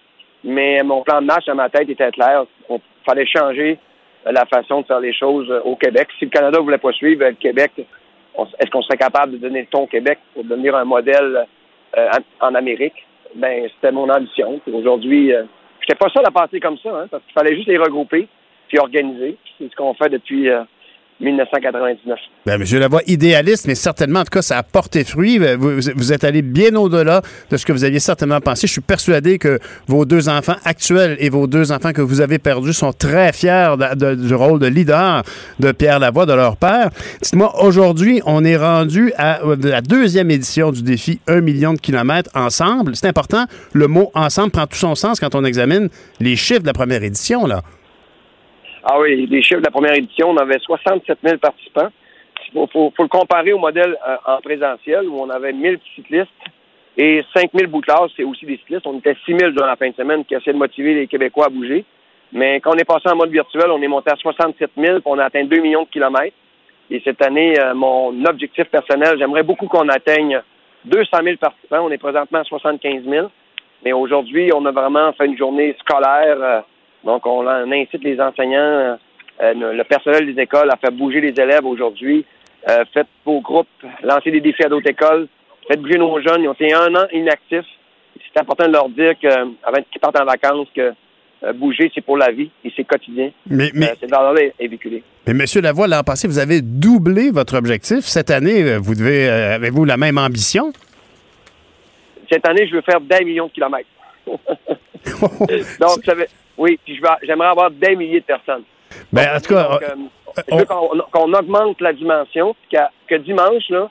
Mais mon plan de match dans ma tête était clair. Il fallait changer la façon de faire les choses au Québec. Si le Canada ne voulait pas suivre le Québec, est-ce qu'on serait capable de donner le ton au Québec pour devenir un modèle en Amérique? Ben, c'était mon ambition. Aujourd'hui, c'était pas ça la passer comme ça, hein, parce qu'il fallait juste les regrouper puis organiser. C'est ce qu'on fait depuis euh, 1999. Bien, Monsieur Lavoie, idéaliste, mais certainement, en tout cas, ça a porté fruit. Euh, vous, êtes allé bien au-delà de ce que vous aviez certainement pensé. Je suis persuadé que vos deux enfants actuels et vos deux enfants que vous avez perdus sont très fiers du rôle de leader de Pierre Lavoie, de leur père. Dites-moi, aujourd'hui, on est rendu à la deuxième édition du défi 1 million de kilomètres ensemble. C'est important. Le mot ensemble prend tout son sens quand on examine les chiffres de la première édition, là. Ah oui, les chiffres de la première édition, on avait 67 000 participants. Il faut, le comparer au modèle euh, en présentiel où on avait 1000 cyclistes et 5000 bouclards, c'est aussi des cyclistes. On était 6000 durant la fin de semaine qui essayaient de motiver les Québécois à bouger. Mais quand on est passé en mode virtuel, on est monté à 67 000 on a atteint 2 millions de kilomètres. Et cette année, euh, mon objectif personnel, j'aimerais beaucoup qu'on atteigne 200 000 participants. On est présentement à 75 000. Mais aujourd'hui, on a vraiment fait une journée scolaire. Euh, donc, on, incite les enseignants, euh, le personnel des écoles à faire bouger les élèves aujourd'hui. Euh, faites vos groupes, lancez des défis à d'autres écoles, faites bouger nos jeunes. Ils ont été un an inactifs. C'est important de leur dire qu'avant qu'ils partent en vacances, que euh, bouger, c'est pour la vie et c'est quotidien. Mais, mais c'est dans est véhiculé. Mais Monsieur Lavoie, l'an passé, vous avez doublé votre objectif. Cette année, vous devez, avez-vous la même ambition? Cette année, je veux faire 10 millions de kilomètres. Donc, ça veut, oui, puis j'aimerais avoir des milliers de personnes. Ben, en tout cas, euh, qu'on augmente la dimension, que dimanche, là,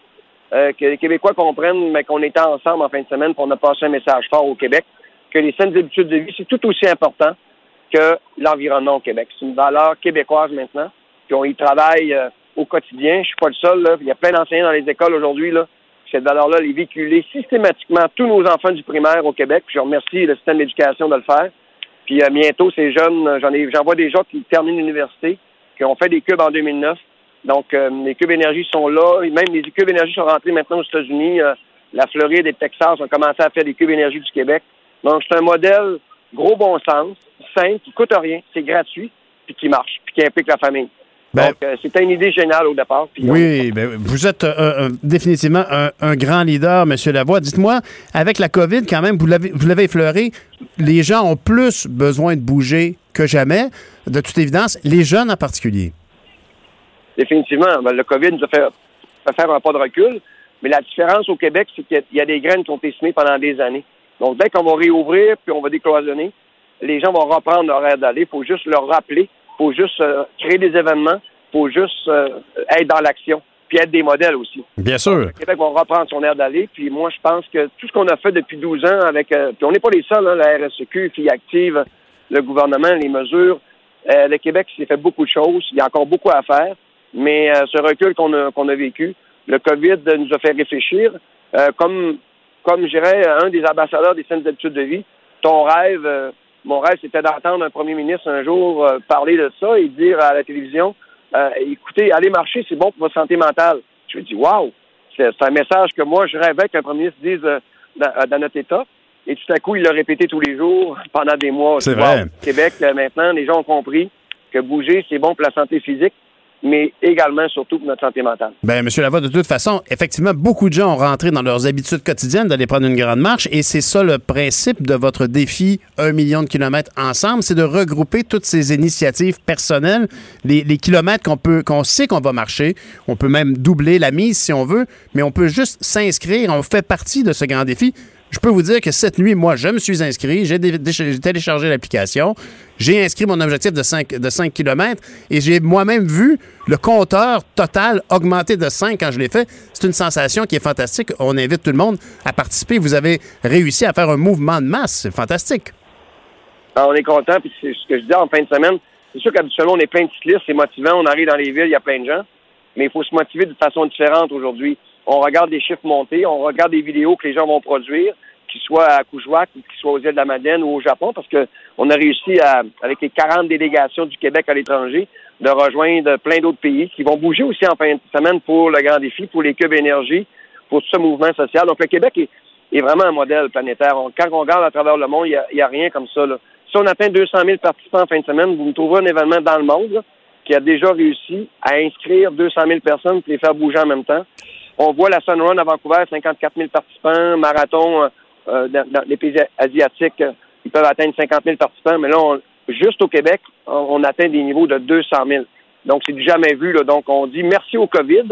euh, que les Québécois comprennent mais qu'on était ensemble en fin de semaine pour ne passer un message fort au Québec, que les saines habitudes de vie, c'est tout aussi important que l'environnement au Québec. C'est une valeur québécoise maintenant, puis on y travaille euh, au quotidien. Je suis pas le seul. Là. Il y a plein d'enseignants dans les écoles aujourd'hui. Là. Cette valeur-là, elle est véhiculée systématiquement tous nos enfants du primaire au Québec. Puis je remercie le système d'éducation de le faire. Puis euh, bientôt, ces jeunes, euh, j'en ai, j'en vois des gens qui terminent l'université, qui ont fait des cubes en 2009. Donc, euh, les cubes énergie sont là. Même les cubes énergie sont rentrés maintenant aux États-Unis. la Floride et le Texas ont commencé à faire des cubes énergie du Québec. Donc, c'est un modèle gros bon sens, simple, qui coûte rien, c'est gratuit, puis qui marche, puis qui implique la famille. Ben- Donc, euh, c'était une idée géniale au départ. puis Oui, ben, vous êtes euh, définitivement un, un grand leader, M. Lavoie. Dites-moi, avec la COVID, quand même, vous l'avez vous l'avez effleuré, les gens ont plus besoin de bouger que jamais, de toute évidence, les jeunes en particulier. Définitivement. Ben, le COVID nous a fait, fait faire un pas de recul. Mais la différence au Québec, c'est qu'il y a- il y, a des graines qui ont été semées pendant des années. Donc, dès qu'on va réouvrir puis on va décloisonner, les gens vont reprendre leur air d'aller. Il faut juste leur rappeler. Il faut juste euh, créer des événements. Il faut juste euh, être dans l'action. Puis être des modèles aussi. Bien sûr. Le Québec va reprendre son air d'aller. Puis moi, je pense que tout ce qu'on a fait depuis 12 ans avec... euh, puis on n'est pas les seuls, hein, la RSEQ, Filles active, le gouvernement, les mesures. Euh, le Québec s'est fait beaucoup de choses. Il y a encore beaucoup à faire. Mais euh, ce recul qu'on a, qu'on a vécu, le COVID nous a fait réfléchir. Euh, comme, comme je dirais, un des ambassadeurs des saines habitudes de vie, ton rêve, euh, mon rêve, c'était d'entendre un premier ministre un jour euh, parler de ça et dire à la télévision, euh, écoutez, aller marcher, c'est bon pour votre santé mentale. Je me dis, waouh, c'est c'est un message que moi, je rêvais qu'un premier ministre dise euh, dans, dans notre État. Et tout à coup, il l'a répété tous les jours pendant des mois. C'est Wow. vrai. Québec, maintenant, les gens ont compris que bouger, c'est bon pour la santé physique, mais également, surtout, pour notre santé mentale. Ben, M. Lavoie, de toute façon, effectivement, beaucoup de gens ont rentré dans leurs habitudes quotidiennes d'aller prendre une grande marche et c'est ça le principe de votre défi un million de kilomètres ensemble, c'est de regrouper toutes ces initiatives personnelles, les, les kilomètres qu'on peut, qu'on sait qu'on va marcher. On peut même doubler la mise si on veut, mais on peut juste s'inscrire. On fait partie de ce grand défi. Je peux vous dire que cette nuit, moi, je me suis inscrit, j'ai téléchargé l'application, j'ai inscrit mon objectif de 5, de 5 km et j'ai moi-même vu le compteur total augmenter de 5 quand je l'ai fait. C'est une sensation qui est fantastique. On invite tout le monde à participer. Vous avez réussi à faire un mouvement de masse. C'est fantastique. Alors, on est content, puis c'est ce que je dis en fin de semaine. C'est sûr qu'habituellement, on est plein de cyclistes, c'est motivant. On arrive dans les villes, il y a plein de gens. Mais il faut se motiver de façon différente aujourd'hui. On regarde des chiffres monter, on regarde des vidéos que les gens vont produire, qu'ils soient à Coujouac ou qu'ils aux îles de la Madeleine ou au Japon, parce que on a réussi à, avec les 40 délégations du Québec à l'étranger, de rejoindre plein d'autres pays qui vont bouger aussi en fin de semaine pour le grand défi, pour les cubes énergie, pour tout ce mouvement social. Donc le Québec est, vraiment un modèle planétaire. Quand on regarde à travers le monde, il n'y a, rien comme ça. là. Si on atteint 200 000 participants en fin de semaine, vous me trouverez un événement dans le monde qui a déjà réussi à inscrire 200 000 personnes et les faire bouger en même temps. On voit la Sunrun à Vancouver, 54 000 participants, marathon euh, dans, dans les pays asiatiques, ils peuvent atteindre 50 000 participants, mais là, on- juste au Québec, on, on atteint des niveaux de 200 000. Donc, c'est du jamais vu. Là. Donc, on dit merci au COVID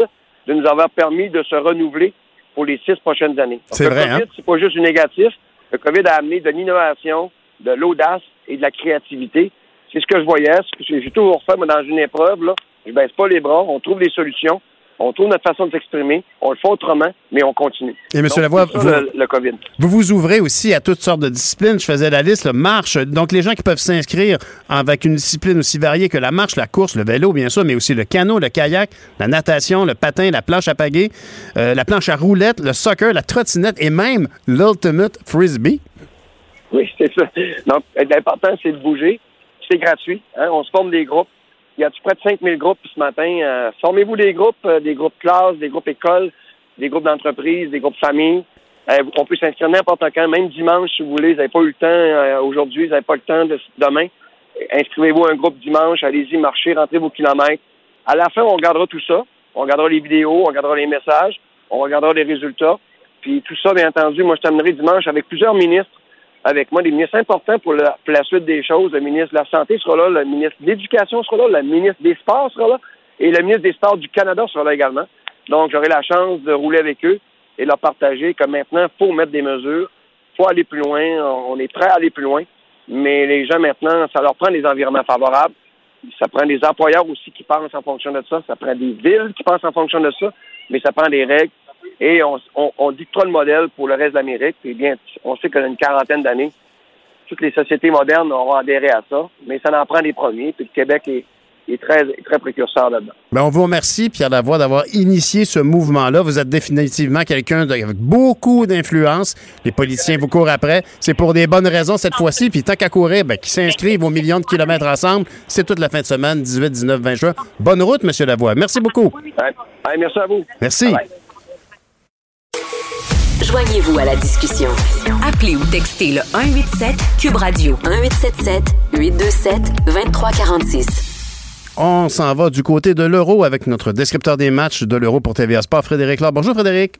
de nous avoir permis de se renouveler pour les six prochaines années. C'est le vrai, COVID, hein? c'est pas juste du négatif. Le COVID a amené de l'innovation, de l'audace et de la créativité. C'est ce que je voyais. ce que J'ai j'ai toujours fait, moi, dans une épreuve, là. Je baisse pas les bras, on trouve des solutions, on trouve notre façon de s'exprimer, on le fait autrement, mais on continue. Et, M. Lavoie, vous- le, le COVID. Vous vous ouvrez aussi à toutes sortes de disciplines. Je faisais la liste, le marche. Donc, les gens qui peuvent s'inscrire avec une discipline aussi variée que la marche, la course, le vélo, bien sûr, mais aussi le canot, le kayak, la natation, le patin, la planche à pagaie, euh, la planche à roulettes, le soccer, la trottinette et même l'ultimate frisbee. Oui, c'est ça. Donc, l'important, c'est de bouger. C'est gratuit. hein. On se forme des groupes. Il y a près de 5000 groupes ce matin. Euh, Formez-vous des groupes, euh, des groupes classes, des groupes écoles, des groupes d'entreprise, des groupes famille. Euh, on peut s'inscrire n'importe quand, même dimanche si vous voulez. Vous n'avez pas eu le temps aujourd'hui, vous n'avez pas le temps de, demain. Inscrivez-vous à un groupe dimanche, allez-y, marchez, rentrez vos kilomètres. À la fin, on regardera tout ça. On regardera les vidéos, on regardera les messages, on regardera les résultats. Puis tout ça, bien entendu, moi, je terminerai dimanche avec plusieurs ministres avec moi, des ministres importants pour la, suite des choses. Le ministre de la Santé sera là, le ministre de l'Éducation sera là, le ministre des Sports sera là, et le ministre des Sports du Canada sera là également. Donc, j'aurai la chance de rouler avec eux et leur partager que maintenant, il faut mettre des mesures, il faut aller plus loin, on est prêt à aller plus loin, mais les gens maintenant, ça leur prend des environnements favorables, ça prend des employeurs aussi qui pensent en fonction de ça, ça prend des villes qui pensent en fonction de ça, mais ça prend des règles et on, on, on dictera le modèle pour le reste de l'Amérique. Et bien, on sait qu'en une quarantaine d'années, toutes les sociétés modernes auront adhéré à ça, mais ça en prend des premiers. Puis le Québec est, est très, très précurseur là-dedans. Ben, on vous remercie, Pierre Lavoie, d'avoir initié ce mouvement-là. Vous êtes définitivement quelqu'un avec beaucoup d'influence. Les politiciens vous courent après. C'est pour des bonnes raisons cette fois-ci. Puis tant qu'à courir, ben, qu'ils s'inscrivent aux millions de kilomètres ensemble. C'est toute la fin de semaine, 18, 19, 20 juin. Bonne route, Monsieur Lavoie. Merci beaucoup. Ouais. Ouais, merci à vous. Merci. Bye bye. Joignez-vous à la discussion. Appelez ou textez le 187 Cube Radio 1877 827 2346. On s'en va du côté de l'euro avec notre descripteur des matchs de l'euro pour TVA Sport, Frédéric Laure. Bonjour Frédéric.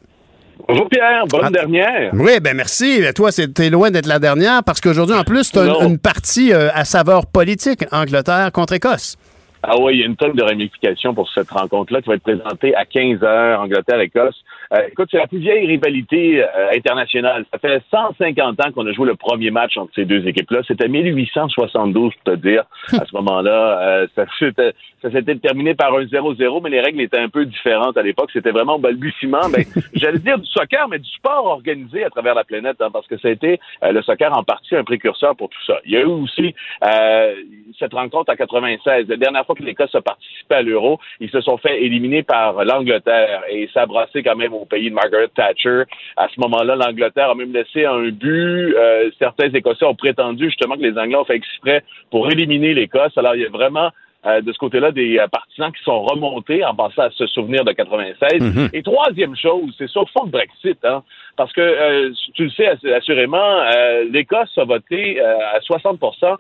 Bonjour Pierre, bonne Ah. dernière. Oui, ben merci. Mais Toi, c'est- t'es loin d'être la dernière parce qu'aujourd'hui, en plus, tu as une partie euh, à saveur politique, Angleterre contre Écosse. Ah oui, il y a une tonne de ramifications pour cette rencontre-là qui va être présentée à 15 heures, Angleterre-Écosse. Euh, écoute, c'est la plus vieille rivalité euh, internationale. Ça fait 150 ans qu'on a joué le premier match entre ces deux équipes-là. C'était 1872, pour te dire. À ce moment-là, euh, ça, s'était- ça s'était terminé par un 0-0, mais les règles étaient un peu différentes à l'époque. C'était vraiment au balbutiement. Ben, j'allais dire du soccer, mais du sport organisé à travers la planète, hein, parce que ça a été euh, le soccer en partie un précurseur pour tout ça. Il y a eu aussi euh, cette rencontre en 96. La dernière fois que l'Écosse a participé à l'Euro, ils se sont fait éliminer par l'Angleterre et ça a brassé quand même au pays de Margaret Thatcher. À ce moment-là, l'Angleterre a même laissé un but. Euh, certains Écossais ont prétendu justement que les Anglais ont fait exprès pour éliminer l'Écosse. Alors, il y a vraiment euh, de ce côté-là des euh, partisans qui sont remontés en passant à se souvenir de 96. Mhm. Et troisième chose, c'est sur fond de Brexit, hein, parce que euh, tu le sais ass- assurément, euh, l'Écosse a voté euh, à 60%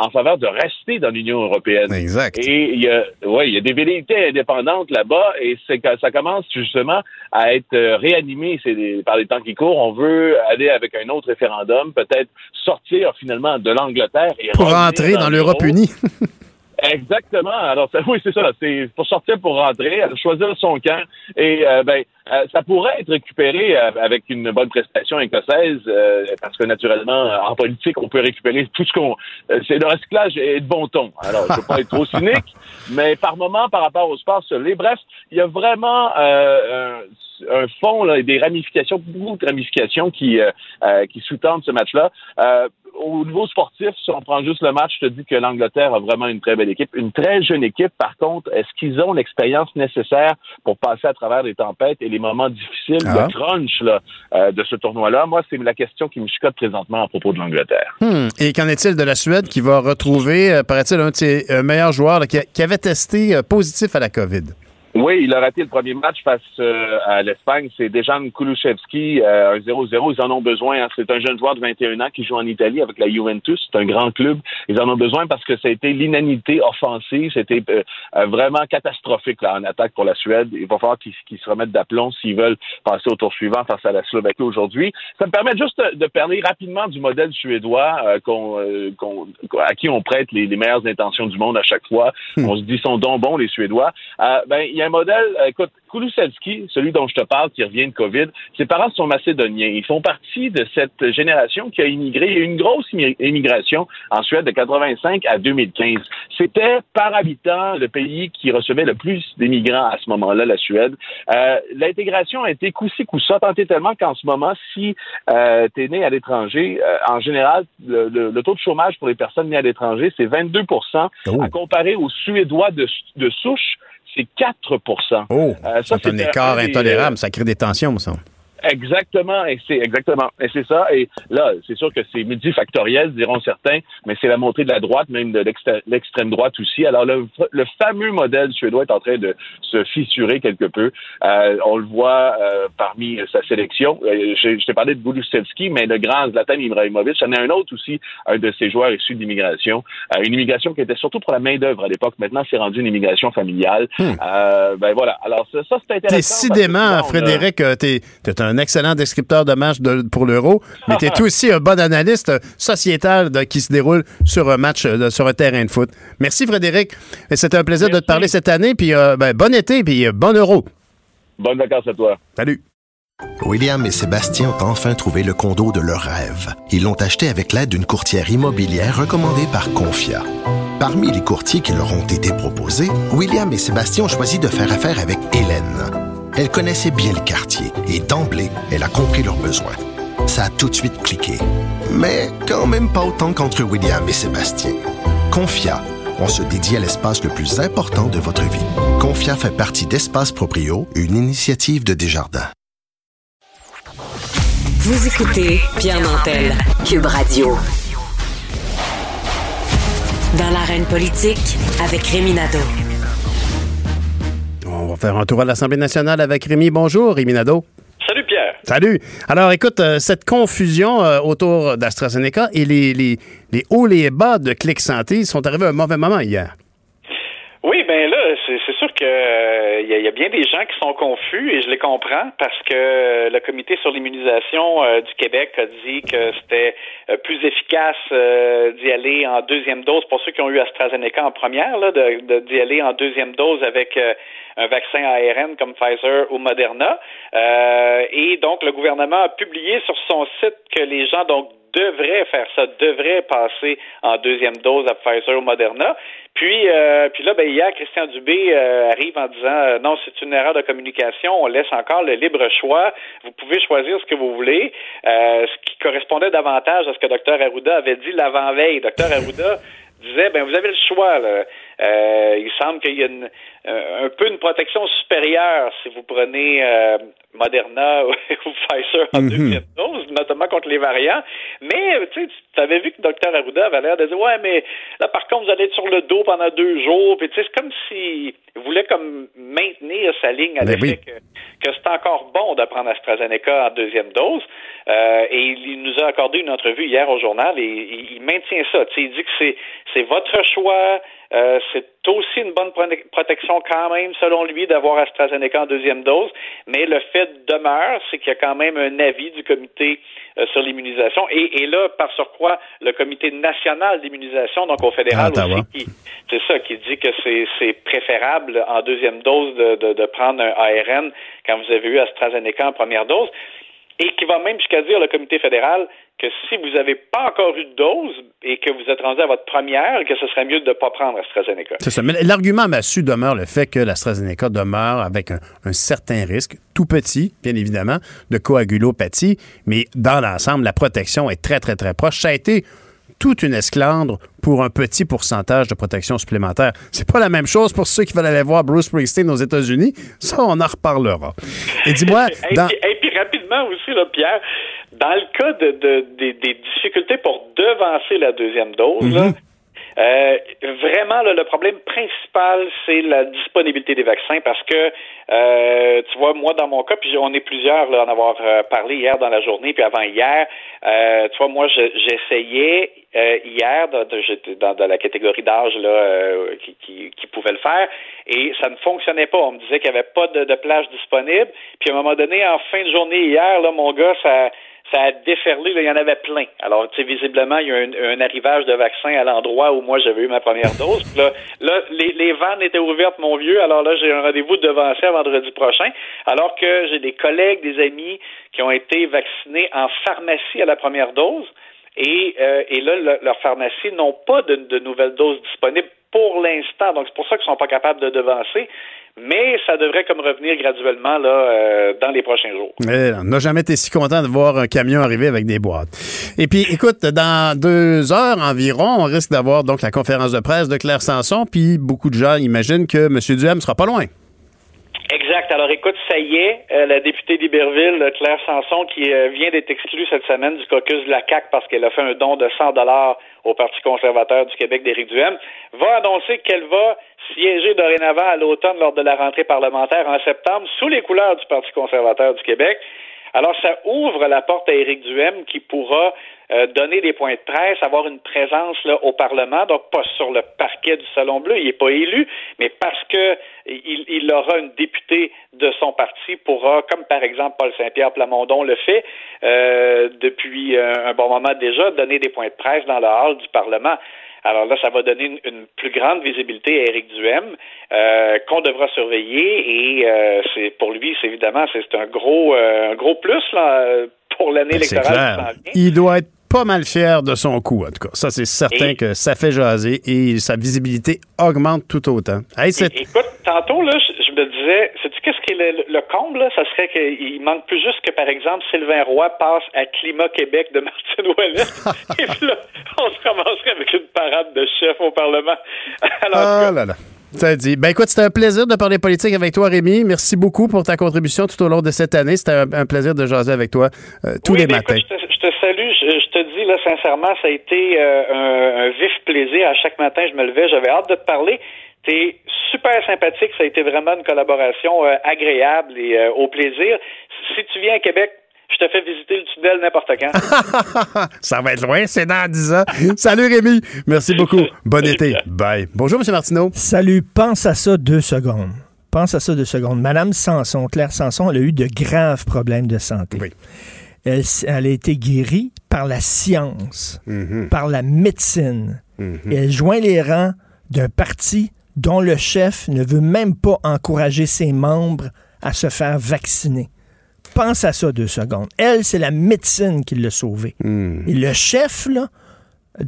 en faveur de rester dans l'Union européenne. Exact. Et il y a, ouais, il y a des velléités indépendantes là-bas et c'est ça commence justement à être réanimé c'est par les temps qui courent. On veut aller avec un autre référendum, peut-être sortir finalement de l'Angleterre et Pour rentrer dans l'Europe l'euro. unie. Exactement. Alors, ça- oui, c'est ça. C'est pour sortir, pour rentrer, choisir son camp. Et euh, ben, euh, ça pourrait être récupéré euh, avec une bonne prestation écossaise, parce que naturellement, en politique, on peut récupérer tout ce qu'on. c'est le recyclage est de bon ton. Alors, je veux pas être trop cynique, mais par moment, par rapport au sport les. Bref, il y a vraiment euh, un, un fond là, et des ramifications, beaucoup de ramifications qui qui sous-tendent ce match-là. Au niveau sportif, si on prend juste le match, je te dis que l'Angleterre a vraiment une très belle équipe, une très jeune équipe. Par contre, est-ce qu'ils ont l'expérience nécessaire pour passer à travers les tempêtes et les moments difficiles, Ah. le crunch là, euh, de ce tournoi-là? Moi, c'est la question qui me chicote présentement à propos de l'Angleterre. Hmm. Et qu'en est-il de la Suède qui va retrouver, euh, paraît-il, un de ses euh, meilleurs joueurs là, qui, a- qui avait testé euh, positif à la COVID? Oui, il a raté le premier match face euh, à l'Espagne. C'est Dejan Kulusevski, euh, un 0-0. Ils en ont besoin. hein. C'est un jeune joueur de 21 ans qui joue en Italie avec la Juventus. C'est un grand club. Ils en ont besoin parce que ça a été l'inanité offensive. C'était euh, euh, vraiment catastrophique là, en attaque pour la Suède. Il va falloir qu'ils qu'ils se remettent d'aplomb s'ils veulent passer au tour suivant face à la Slovaquie aujourd'hui. Ça me permet juste de parler rapidement du modèle suédois euh, qu'on, euh, qu'on- à qui on prête les, les meilleures intentions du monde à chaque fois. On se dit sont donc bons les Suédois. Euh, ben il y a un modèle. euh, écoute, Kulusevski, celui dont je te parle, qui revient de Covid, ses parents sont macédoniens. Ils font partie de cette génération qui a immigré. Il y a eu une grosse immi- immigration en Suède de 85 à 2015. C'était par habitant le pays qui recevait le plus d'immigrants à ce moment-là, la Suède. Euh, L'intégration a été coup-ci, coup-ça, tant et tellement qu'en ce moment, si euh, tu es né à l'étranger, euh, en général, le, le- le taux de chômage pour les personnes nées à l'étranger, c'est 22 à comparer aux Suédois de, de souche, c'est 4 Oh, Euh, ça, c'est un écart des, intolérable. Ça crée des tensions, ça. Exactement, et c'est exactement, et c'est ça. Et là, c'est sûr que c'est multifactoriel, diront certains, mais c'est la montée de la droite, même de l'extrême droite aussi. Alors le, le fameux modèle suédois est en train de se fissurer quelque peu. Euh, on le voit euh, parmi sa sélection. Euh, je je t'ai parlé de Bulusevski, mais le grand Zlatan Ibrahimovic, c'en est un autre aussi, un de ces joueurs issus d'immigration. Euh, une immigration qui était surtout pour la main d'œuvre à l'époque. Maintenant, c'est rendu une immigration familiale. Euh, ben voilà. Alors ça, ça, c'est intéressant. Décidément, Frédéric, euh, t'es es un excellent descripteur de match de- pour l'Euro, mais t'es aussi un bon analyste euh, sociétal de- qui se déroule sur un match, euh, de- sur un terrain de foot. Merci, Frédéric. Et C'était un plaisir de te parler cette année. Puis euh, ben, bon été, puis euh, bon Euro. Bonnes vacances à toi. Salut. William et Sébastien ont enfin trouvé le condo de leur rêve. Ils l'ont acheté avec l'aide d'une courtière immobilière recommandée par Confia. Parmi les courtiers qui leur ont été proposés, William et Sébastien ont choisi de faire affaire avec Hélène. Elle connaissait bien le quartier et d'emblée, elle a compris leurs besoins. Ça a tout de suite cliqué. Mais quand même pas autant qu'entre William et Sébastien. Confia, on se dédie à l'espace le plus important de votre vie. Confia fait partie d'Espace Proprio, une initiative de Desjardins. Vous écoutez Pierre Nantel, Cube Radio. Dans l'arène politique, avec Rémi. On va faire un tour à l'Assemblée nationale avec Rémi. Bonjour, Rémi Nadeau. Salut Pierre. Salut. Alors, écoute, euh, cette confusion euh, autour d'AstraZeneca et les, les, les hauts et les bas de Clic Santé sont arrivés à un mauvais moment hier. Oui, ben là, c'est sûr que euh, il y, a- il y a bien des gens qui sont confus et je les comprends parce que le comité sur l'immunisation euh, du Québec a dit que c'était euh, plus efficace euh, d'y aller en deuxième dose pour ceux qui ont eu AstraZeneca en première, là, de de- d'y aller en deuxième dose avec euh, un vaccin ARN comme Pfizer ou Moderna. Euh, et donc le gouvernement a publié sur son site que les gens donc devraient faire ça, devraient passer en deuxième dose à Pfizer ou Moderna. Puis, euh, puis là, ben, hier, Christian Dubé euh, arrive en disant euh, non, c'est une erreur de communication, on laisse encore le libre choix, vous pouvez choisir ce que vous voulez, euh, ce qui correspondait davantage à ce que Dr Arruda avait dit l'avant-veille. Dr Arruda disait, ben vous avez le choix. Là. Euh, il semble qu'il y a une, euh, un peu une protection supérieure si vous prenez euh, Moderna ou Pfizer en deuxième dose, notamment contre les variants. Mais euh, tu sais, tu avais vu que Dr Arruda avait l'air de dire, ouais, mais là par contre vous allez être sur le dos pendant deux jours. Puis tu sais, c'est comme s'il voulait comme maintenir sa ligne à Ben l'effet oui. que, que c'est encore bon de prendre AstraZeneca en deuxième dose. Euh, et il nous a accordé une entrevue hier au journal et il, il maintient ça. Tu sais, il dit que c'est c'est votre choix. Euh, c'est aussi une bonne pro- protection quand même, selon lui, d'avoir AstraZeneca en deuxième dose. Mais le fait demeure, c'est qu'il y a quand même un avis du comité euh, sur l'immunisation. Et, et là, par surcroît, le comité national d'immunisation, donc au fédéral Ottawa. aussi, qui, c'est ça, qui dit que c'est, c'est préférable en deuxième dose de, de, de prendre un ARN quand vous avez eu AstraZeneca en première dose. Et qui va même jusqu'à dire, le comité fédéral, que si vous n'avez pas encore eu de dose et que vous êtes rendu à votre première, que ce serait mieux de ne pas prendre AstraZeneca. C'est ça. Mais l'argument massu demeure le fait que l'AstraZeneca demeure avec un, un certain risque, tout petit, bien évidemment, de coagulopathie, mais dans l'ensemble, la protection est très, très, très proche. Ça a été toute une esclandre pour un petit pourcentage de protection supplémentaire. C'est pas la même chose pour ceux qui veulent aller voir Bruce Springsteen aux États-Unis. Ça, on en reparlera. Et dis-moi, dans... aussi, là, Pierre, dans le cas de, de- des, des difficultés pour devancer la deuxième dose, là, Mhm. euh, vraiment, là, le problème principal, c'est la disponibilité des vaccins parce que, euh, tu vois, moi, dans mon cas, puis on est plusieurs là, en avoir euh, parlé hier dans la journée, puis avant hier, euh, tu vois, moi, je- j'essayais euh, hier, j'étais dans, dans la catégorie d'âge là euh, qui, qui, qui pouvait le faire, et ça ne fonctionnait pas. On me disait qu'il n'y avait pas de, de plage disponible, puis à un moment donné, en fin de journée hier, là, mon gars, ça ça a déferlé, là, il y en avait plein. Alors, tu sais, visiblement, il y a un, un arrivage de vaccins à l'endroit où moi j'avais eu ma première dose. Là, là les, les vannes étaient ouvertes, mon vieux. Alors là, j'ai un rendez-vous de devancer à vendredi prochain. Alors que j'ai des collègues, des amis qui ont été vaccinés en pharmacie à la première dose. Et, euh, et là, le- leurs pharmacies n'ont pas de, de nouvelles doses disponibles pour l'instant. Donc, c'est pour ça qu'ils sont pas capables de devancer. Mais ça devrait comme revenir graduellement là euh, dans les prochains jours. Mais on n'a jamais été si content de voir un camion arriver avec des boîtes. Et puis, écoute, dans deux heures environ, on risque d'avoir donc la conférence de presse de Claire Sanson, puis beaucoup de gens imaginent que M. Duhem sera pas loin. Exact. Alors écoute, ça y est, euh, la députée d'Iberville, euh, Claire Sanson, qui euh, vient d'être exclue cette semaine du caucus de la CAQ parce qu'elle a fait un don de 100 dollars au Parti conservateur du Québec d'Éric Duhem, va annoncer qu'elle va siéger dorénavant à l'automne lors de la rentrée parlementaire en septembre sous les couleurs du Parti conservateur du Québec. Alors, ça ouvre la porte à Éric Duhem qui pourra euh, donner des points de presse, avoir une présence là, au Parlement, donc pas sur le parquet du Salon Bleu, il n'est pas élu, mais parce que il, il aura une députée de son parti, pourra, comme par exemple Paul Saint-Pierre Plamondon le fait euh, depuis euh, un bon moment déjà, donner des points de presse dans le hall du Parlement. Alors là, ça va donner une, une plus grande visibilité à Éric Duhem, euh, qu'on devra surveiller. Et euh, c'est pour lui, c'est évidemment, c'est un gros, euh, un gros plus là, pour l'année C'est électorale qui vient. Il doit être pas mal fier de son coup, en tout cas. Ça, c'est certain Et- que ça fait jaser et sa visibilité augmente tout autant. Hey, É- Écoute, tantôt, là, je, je me disais, sais-tu qu'est-ce qui est le, le comble, là? Ça serait qu'il manque plus juste que, par exemple, Sylvain Roy passe à Climat Québec de Martine Ouellet. Et puis là, on se ramasserait avec une parade de chefs au Parlement. Alors, Ah là là. Ça dit. Ben écoute, c'était un plaisir de parler politique avec toi, Rémi. Merci beaucoup pour ta contribution tout au long de cette année. C'était un, un plaisir de jaser avec toi euh, tous Oui, les ben, matins. écoute, je, te, je te salue. Je, je te dis, là, sincèrement, ça a été euh, un, un vif plaisir. À chaque matin, je me levais, j'avais hâte de te parler. T'es super sympathique. Ça a été vraiment une collaboration euh, agréable et au plaisir. Si tu viens à Québec, Je te fais visiter le tunnel n'importe quand. Ça va être loin, c'est dans 10 ans. Salut Rémi, merci beaucoup. Bon été. Bye. Bonjour, M. Martineau. Salut, pense à ça deux secondes. Pense à ça deux secondes. Madame Sanson, Claire Sanson, elle a eu de graves problèmes de santé. Elle, s- elle a été guérie par la science, Mhm. par la médecine. Et elle joint les rangs d'un parti dont le chef ne veut même pas encourager ses membres à se faire vacciner. Pense à ça deux secondes. Elle, c'est la médecine qui l'a sauvée. Hmm. Et le chef, là,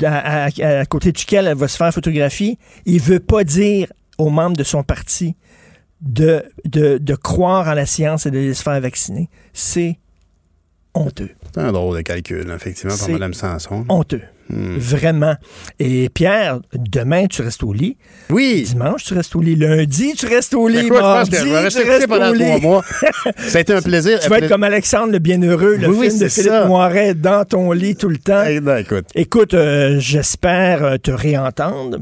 à, à- à côté duquel elle va se faire photographier, il veut pas dire aux membres de son parti de, de, de croire en la science et de se faire vacciner. C'est honteux. C'est un drôle de calcul, effectivement, pour C'est Mme Sanson. Honteux. Hmm. Vraiment. Et Pierre, demain, tu restes au lit. Oui. Dimanche, tu restes au lit. Lundi, tu restes au lit. Écoute, je pense Mardi, que je vais rester tu restes pendant au lit. trois mois. Ça a été un plaisir. Tu vas être comme Alexandre le Bienheureux, le Oui, film de Philippe ça. Noiret, dans ton lit tout le temps. écoute. Écoute, euh, j'espère euh, te réentendre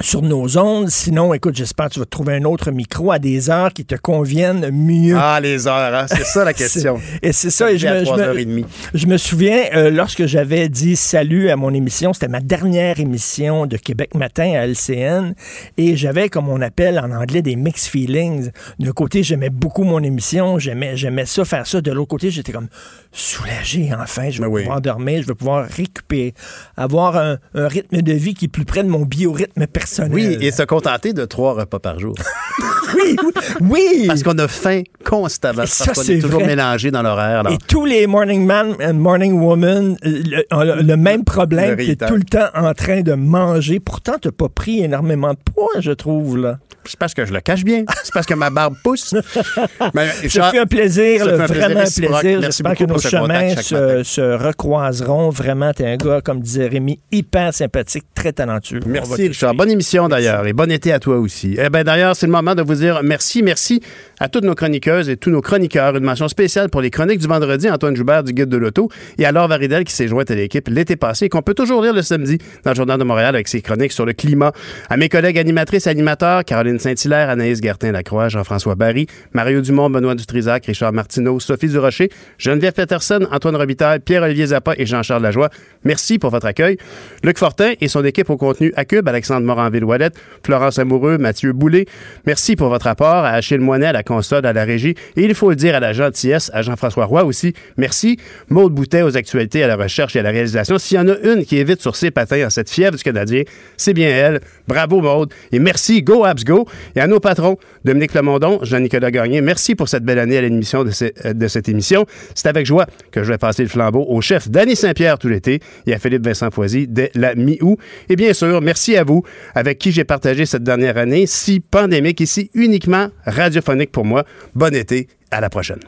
sur nos ondes. Sinon, écoute, j'espère que tu vas trouver un autre micro à des heures qui te conviennent mieux. Ah, les heures, hein? c'est ça la question. Et c'est ça. Et je, me, je, 3h30. me, je me souviens, euh, lorsque j'avais dit salut à mon émission, c'était ma dernière émission de Québec Matin à LCN, et j'avais, comme on appelle en anglais, des mixed feelings. D'un côté, j'aimais beaucoup mon émission, j'aimais, j'aimais ça, faire ça. De l'autre côté, j'étais comme soulagé, enfin, je vais pouvoir dormir, je vais pouvoir récupérer, avoir un, un rythme de vie qui est plus près de mon biorhythme personnel. Oui, et se contenter de trois repas par jour. oui, oui. Parce qu'on a faim constamment. Et Parce ça, qu'on c'est est toujours vrai. mélangé dans l'horaire. Et tous les morning man and morning woman euh, le, ont le, le même problème, Le tu es rital. tout le temps en train de manger. Pourtant, tu pas pris énormément de poids, je trouve. là. C'est parce que je le cache bien. C'est parce que ma barbe pousse. Mais, Ça fait un plaisir, ça là, fait un plaisir vraiment plaisir. Merci J'espère que nos chemins se, recroiseront. Vraiment, tu es un gars, comme disait Rémi, hyper sympathique, très talentueux. Merci, Richard. Bonne émission d'ailleurs et bon été à toi aussi. Eh bien d'ailleurs, c'est le moment de vous dire merci, merci à toutes nos chroniqueuses et tous nos chroniqueurs. Une mention spéciale pour les chroniques du vendredi, Antoine Joubert du Guide de l'Auto et Laure Varidel qui s'est jointe à l'équipe l'été passé et qu'on peut toujours lire le samedi dans le Journal de Montréal avec ses chroniques sur le climat. À mes collègues animatrices animateurs, Caroline Saint-Hilaire, Anaïs Gertin-Lacroix, Jean-François Barry, Mario Dumont, Benoît Dutrisac, Richard Martineau, Sophie Durocher, Geneviève Peterson, Antoine Robitaille, Pierre-Olivier Zappa et Jean-Charles Lajoie. Merci pour votre accueil. Luc Fortin et son équipe au contenu à Cube, Alexandre Moranville-Ouellette, Florence Amoureux, Mathieu Boulay. Merci pour votre apport à Achille Moinet, à la console, à la régie. Et il faut le dire à la gentillesse, à Jean-François Roy aussi. Merci. Maude Boutet aux actualités, à la recherche et à la réalisation. S'il y en a une qui est vite sur ses patins en cette fièvre du Canadien, c'est bien elle. Bravo Maude. Et merci, Go Abs Go. Et à nos patrons, Dominique Lemondon, Jean-Nicolas Gagné, merci pour cette belle année à l'émission euh, de cette émission. C'est avec joie que je vais passer le flambeau au chef Danny Saint-Pierre tout l'été et à Philippe Vincent Foisy dès la mi-août. Et bien sûr, merci à vous, avec qui j'ai partagé cette dernière année, si pandémique et si uniquement radiophonique pour moi. Bon été, à la prochaine.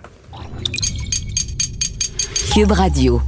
Cube Radio.